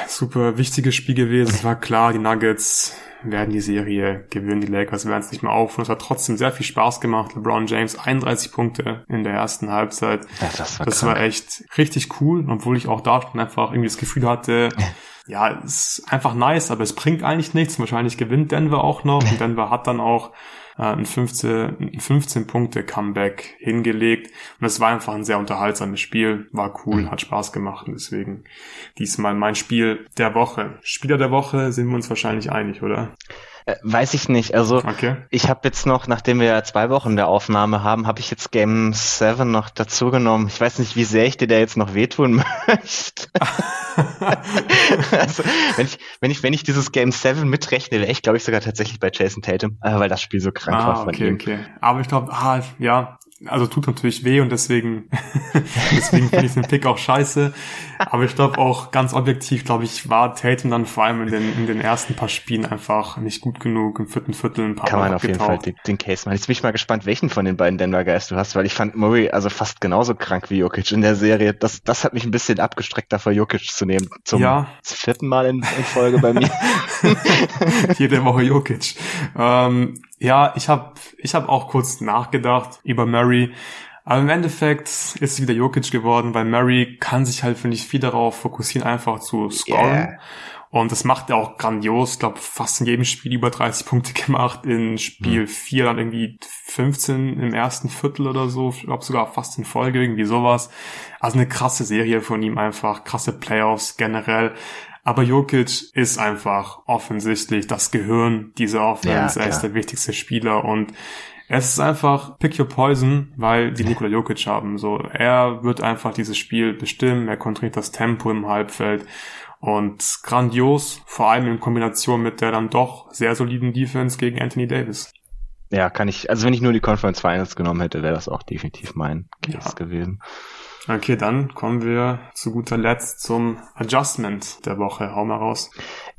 [SPEAKER 1] super wichtiges Spiel gewesen. Es war klar, die Nuggets werden die Serie gewinnen, die Lakers werden es nicht mehr auf. Und es hat trotzdem sehr viel Spaß gemacht. LeBron James 31 Punkte in der ersten Halbzeit. Ja, das war, das war echt richtig cool, obwohl ich auch da schon einfach irgendwie das Gefühl hatte, ja, es ist einfach nice, aber es bringt eigentlich nichts. Wahrscheinlich gewinnt Denver auch noch. Und Denver hat dann auch äh, ein 15, ein 15 Punkte Comeback hingelegt. Und es war einfach ein sehr unterhaltsames Spiel. War cool, hat Spaß gemacht. Und deswegen diesmal mein Spiel der Woche. Spieler der Woche sind wir uns wahrscheinlich einig, oder?
[SPEAKER 2] Äh, weiß ich nicht. Also okay. ich habe jetzt noch, nachdem wir zwei Wochen der Aufnahme haben, habe ich jetzt Game 7 noch dazu genommen. Ich weiß nicht, wie sehr ich dir da jetzt noch wehtun möchte. also, wenn ich, wenn ich, wenn ich dieses Game 7 mitrechne, wäre ich, glaube ich, sogar tatsächlich bei Jason Tatum, äh, weil das Spiel so krank
[SPEAKER 1] ah,
[SPEAKER 2] war von
[SPEAKER 1] okay,
[SPEAKER 2] ihm.
[SPEAKER 1] Okay. Aber ich glaube, ah, ja, also tut natürlich weh und deswegen, deswegen finde ich den Pick auch scheiße. Aber ich glaube auch ganz objektiv, glaube ich, war Tatum dann vor allem in den, in den ersten paar Spielen einfach nicht gut genug, im vierten Viertel ein paar
[SPEAKER 2] Kann man auf jeden Fall den, den, Case machen. Jetzt bin ich mal gespannt, welchen von den beiden Denver Guys du hast, weil ich fand Murray also fast genauso krank wie Jokic in der Serie. Das, das hat mich ein bisschen abgestreckt, davor Jokic zu nehmen. Zum ja. vierten Mal in, in Folge bei mir.
[SPEAKER 1] Jede Woche Jokic. Ähm, ja, ich habe ich hab auch kurz nachgedacht über Murray. Aber im Endeffekt ist es wieder Jokic geworden, weil Murray kann sich halt, finde ich, viel darauf fokussieren, einfach zu scoren. Yeah. Und das macht er auch grandios. Ich glaube, fast in jedem Spiel über 30 Punkte gemacht. In Spiel mhm. 4 dann irgendwie 15 im ersten Viertel oder so. Ich glaube sogar fast in Folge, irgendwie sowas. Also eine krasse Serie von ihm einfach. Krasse Playoffs generell. Aber Jokic ist einfach offensichtlich das Gehirn dieser Offense. Ja, er ist der wichtigste Spieler und es ist einfach pick your poison, weil die Nikola Jokic haben. So, er wird einfach dieses Spiel bestimmen. Er kontrolliert das Tempo im Halbfeld und grandios, vor allem in Kombination mit der dann doch sehr soliden Defense gegen Anthony Davis.
[SPEAKER 2] Ja, kann ich, also wenn ich nur die Conference Finals genommen hätte, wäre das auch definitiv mein Case ja. gewesen.
[SPEAKER 1] Okay, dann kommen wir zu guter Letzt zum Adjustment der Woche. Hau mal raus.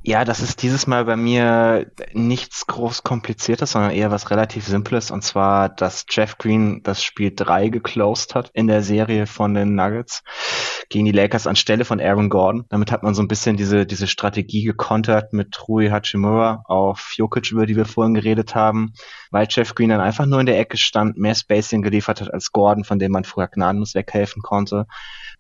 [SPEAKER 2] Ja, das ist dieses Mal bei mir nichts groß kompliziertes, sondern eher was relativ simples. Und zwar, dass Jeff Green das Spiel 3 geclosed hat in der Serie von den Nuggets gegen die Lakers anstelle von Aaron Gordon. Damit hat man so ein bisschen diese, diese Strategie gekontert mit Rui Hachimura auf Jokic, über die wir vorhin geredet haben, weil Jeff Green dann einfach nur in der Ecke stand, mehr Spacing geliefert hat als Gordon, von dem man früher gnadenlos weghelfen konnte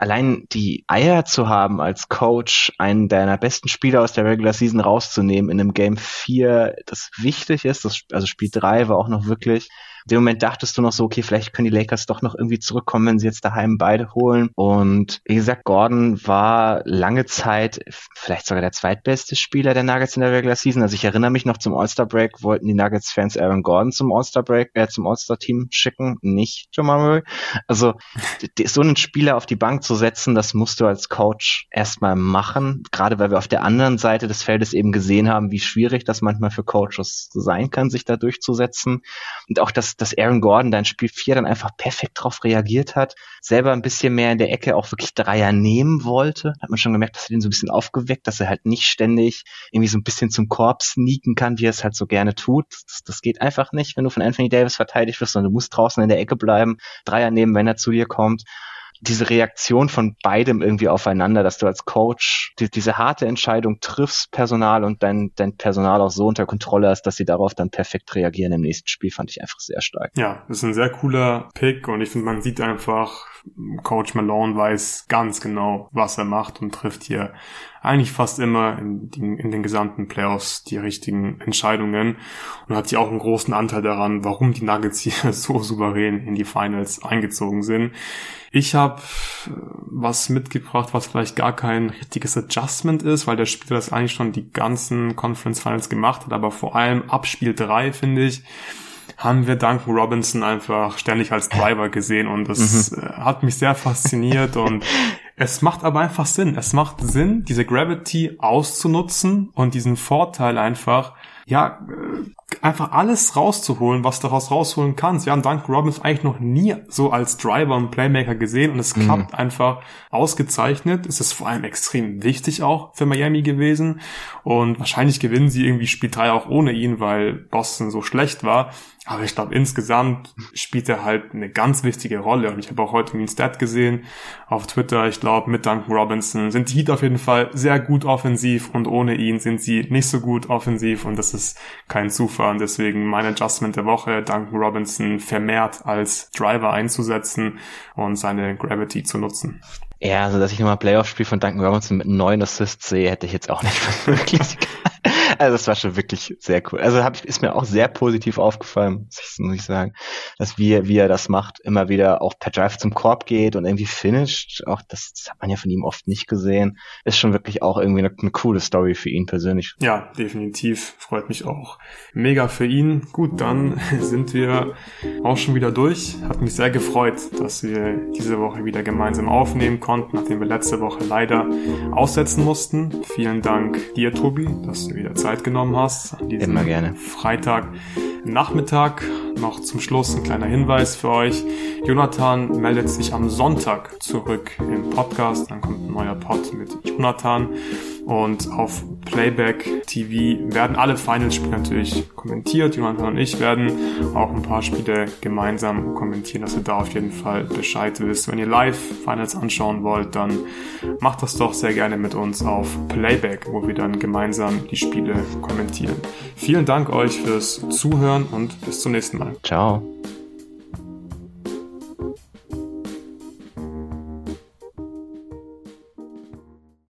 [SPEAKER 2] allein die Eier zu haben als Coach, einen deiner besten Spieler aus der Regular Season rauszunehmen in einem Game 4, das wichtig ist, das, also Spiel 3 war auch noch wirklich in dem Moment dachtest du noch so, okay, vielleicht können die Lakers doch noch irgendwie zurückkommen, wenn sie jetzt daheim beide holen. Und wie gesagt, Gordon war lange Zeit vielleicht sogar der zweitbeste Spieler der Nuggets in der Regular Season. Also ich erinnere mich noch zum All-Star Break, wollten die Nuggets-Fans Aaron Gordon zum All-Star Break, äh, zum All-Star-Team schicken, nicht Jamal Murray. Also so einen Spieler auf die Bank zu setzen, das musst du als Coach erstmal machen. Gerade weil wir auf der anderen Seite des Feldes eben gesehen haben, wie schwierig das manchmal für Coaches sein kann, sich da durchzusetzen. Und auch das dass, dass Aaron Gordon dann Spiel 4 dann einfach perfekt drauf reagiert hat, selber ein bisschen mehr in der Ecke auch wirklich Dreier nehmen wollte. Hat man schon gemerkt, dass er den so ein bisschen aufgeweckt, dass er halt nicht ständig irgendwie so ein bisschen zum Korb sneaken kann, wie er es halt so gerne tut. Das, das geht einfach nicht, wenn du von Anthony Davis verteidigt wirst, sondern du musst draußen in der Ecke bleiben, Dreier nehmen, wenn er zu dir kommt diese Reaktion von beidem irgendwie aufeinander, dass du als Coach die, diese harte Entscheidung triffst, Personal und dein, dein Personal auch so unter Kontrolle hast, dass sie darauf dann perfekt reagieren im nächsten Spiel, fand ich einfach sehr stark.
[SPEAKER 1] Ja, das ist ein sehr cooler Pick und ich finde, man sieht einfach, Coach Malone weiß ganz genau, was er macht und trifft hier eigentlich fast immer in, den, in den gesamten Playoffs die richtigen Entscheidungen und hat hier auch einen großen Anteil daran, warum die Nuggets hier so souverän in die Finals eingezogen sind. Ich habe äh, was mitgebracht, was vielleicht gar kein richtiges Adjustment ist, weil der Spieler das eigentlich schon die ganzen Conference Finals gemacht hat, aber vor allem ab Spiel 3, finde ich, haben wir Duncan Robinson einfach ständig als Driver gesehen und das mhm. Äh, hat mich sehr fasziniert und es macht aber einfach Sinn. Es macht Sinn, diese Gravity auszunutzen und diesen Vorteil einfach ja, äh, einfach alles rauszuholen, was daraus rausholen kannst. Wir haben Duncan Robinson eigentlich noch nie so als Driver und Playmaker gesehen und es mhm. klappt einfach ausgezeichnet. Es ist vor allem extrem wichtig auch für Miami gewesen und wahrscheinlich gewinnen sie irgendwie Spiel 3 auch ohne ihn, weil Boston so schlecht war. Aber ich glaube, insgesamt spielt er halt eine ganz wichtige Rolle. Und ich habe auch heute einen Stat gesehen auf Twitter. Ich glaube, mit Duncan Robinson sind die Heat auf jeden Fall sehr gut offensiv und ohne ihn sind sie nicht so gut offensiv. Und das ist kein Zufall. Und deswegen mein Adjustment der Woche, Duncan Robinson vermehrt als Driver einzusetzen und seine Gravity zu nutzen.
[SPEAKER 2] Ja, also dass ich nochmal Playoff-Spiel von Duncan Robinson mit neun Assists sehe, hätte ich jetzt auch nicht wirklich Also das war schon wirklich sehr cool. Also hab, ist mir auch sehr positiv aufgefallen, muss ich sagen, dass wie, wie er das macht, immer wieder auch per Drive zum Korb geht und irgendwie finisht. Auch das, das hat man ja von ihm oft nicht gesehen. Ist schon wirklich auch irgendwie eine, eine coole Story für ihn persönlich.
[SPEAKER 1] Ja, definitiv. Freut mich auch. Mega für ihn. Gut, dann sind wir auch schon wieder durch. Hat mich sehr gefreut, dass wir diese Woche wieder gemeinsam aufnehmen konnten, nachdem wir letzte Woche leider aussetzen mussten. Vielen Dank dir, Tobi, dass du wieder Zeit genommen hast.
[SPEAKER 2] Immer gerne.
[SPEAKER 1] Freitag Nachmittag. Noch zum Schluss ein kleiner Hinweis für euch. Jonathan meldet sich am Sonntag zurück im Podcast. Dann kommt ein neuer Pod mit Jonathan. Und auf Playback TV werden alle Finals-Spiele natürlich kommentiert. Jonathan und ich werden auch ein paar Spiele gemeinsam kommentieren, dass ihr da auf jeden Fall Bescheid wisst. Wenn ihr live Finals anschauen wollt, dann macht das doch sehr gerne mit uns auf Playback, wo wir dann gemeinsam die Spiele kommentieren. Vielen Dank euch fürs Zuhören und bis zum nächsten Mal.
[SPEAKER 2] Ciao.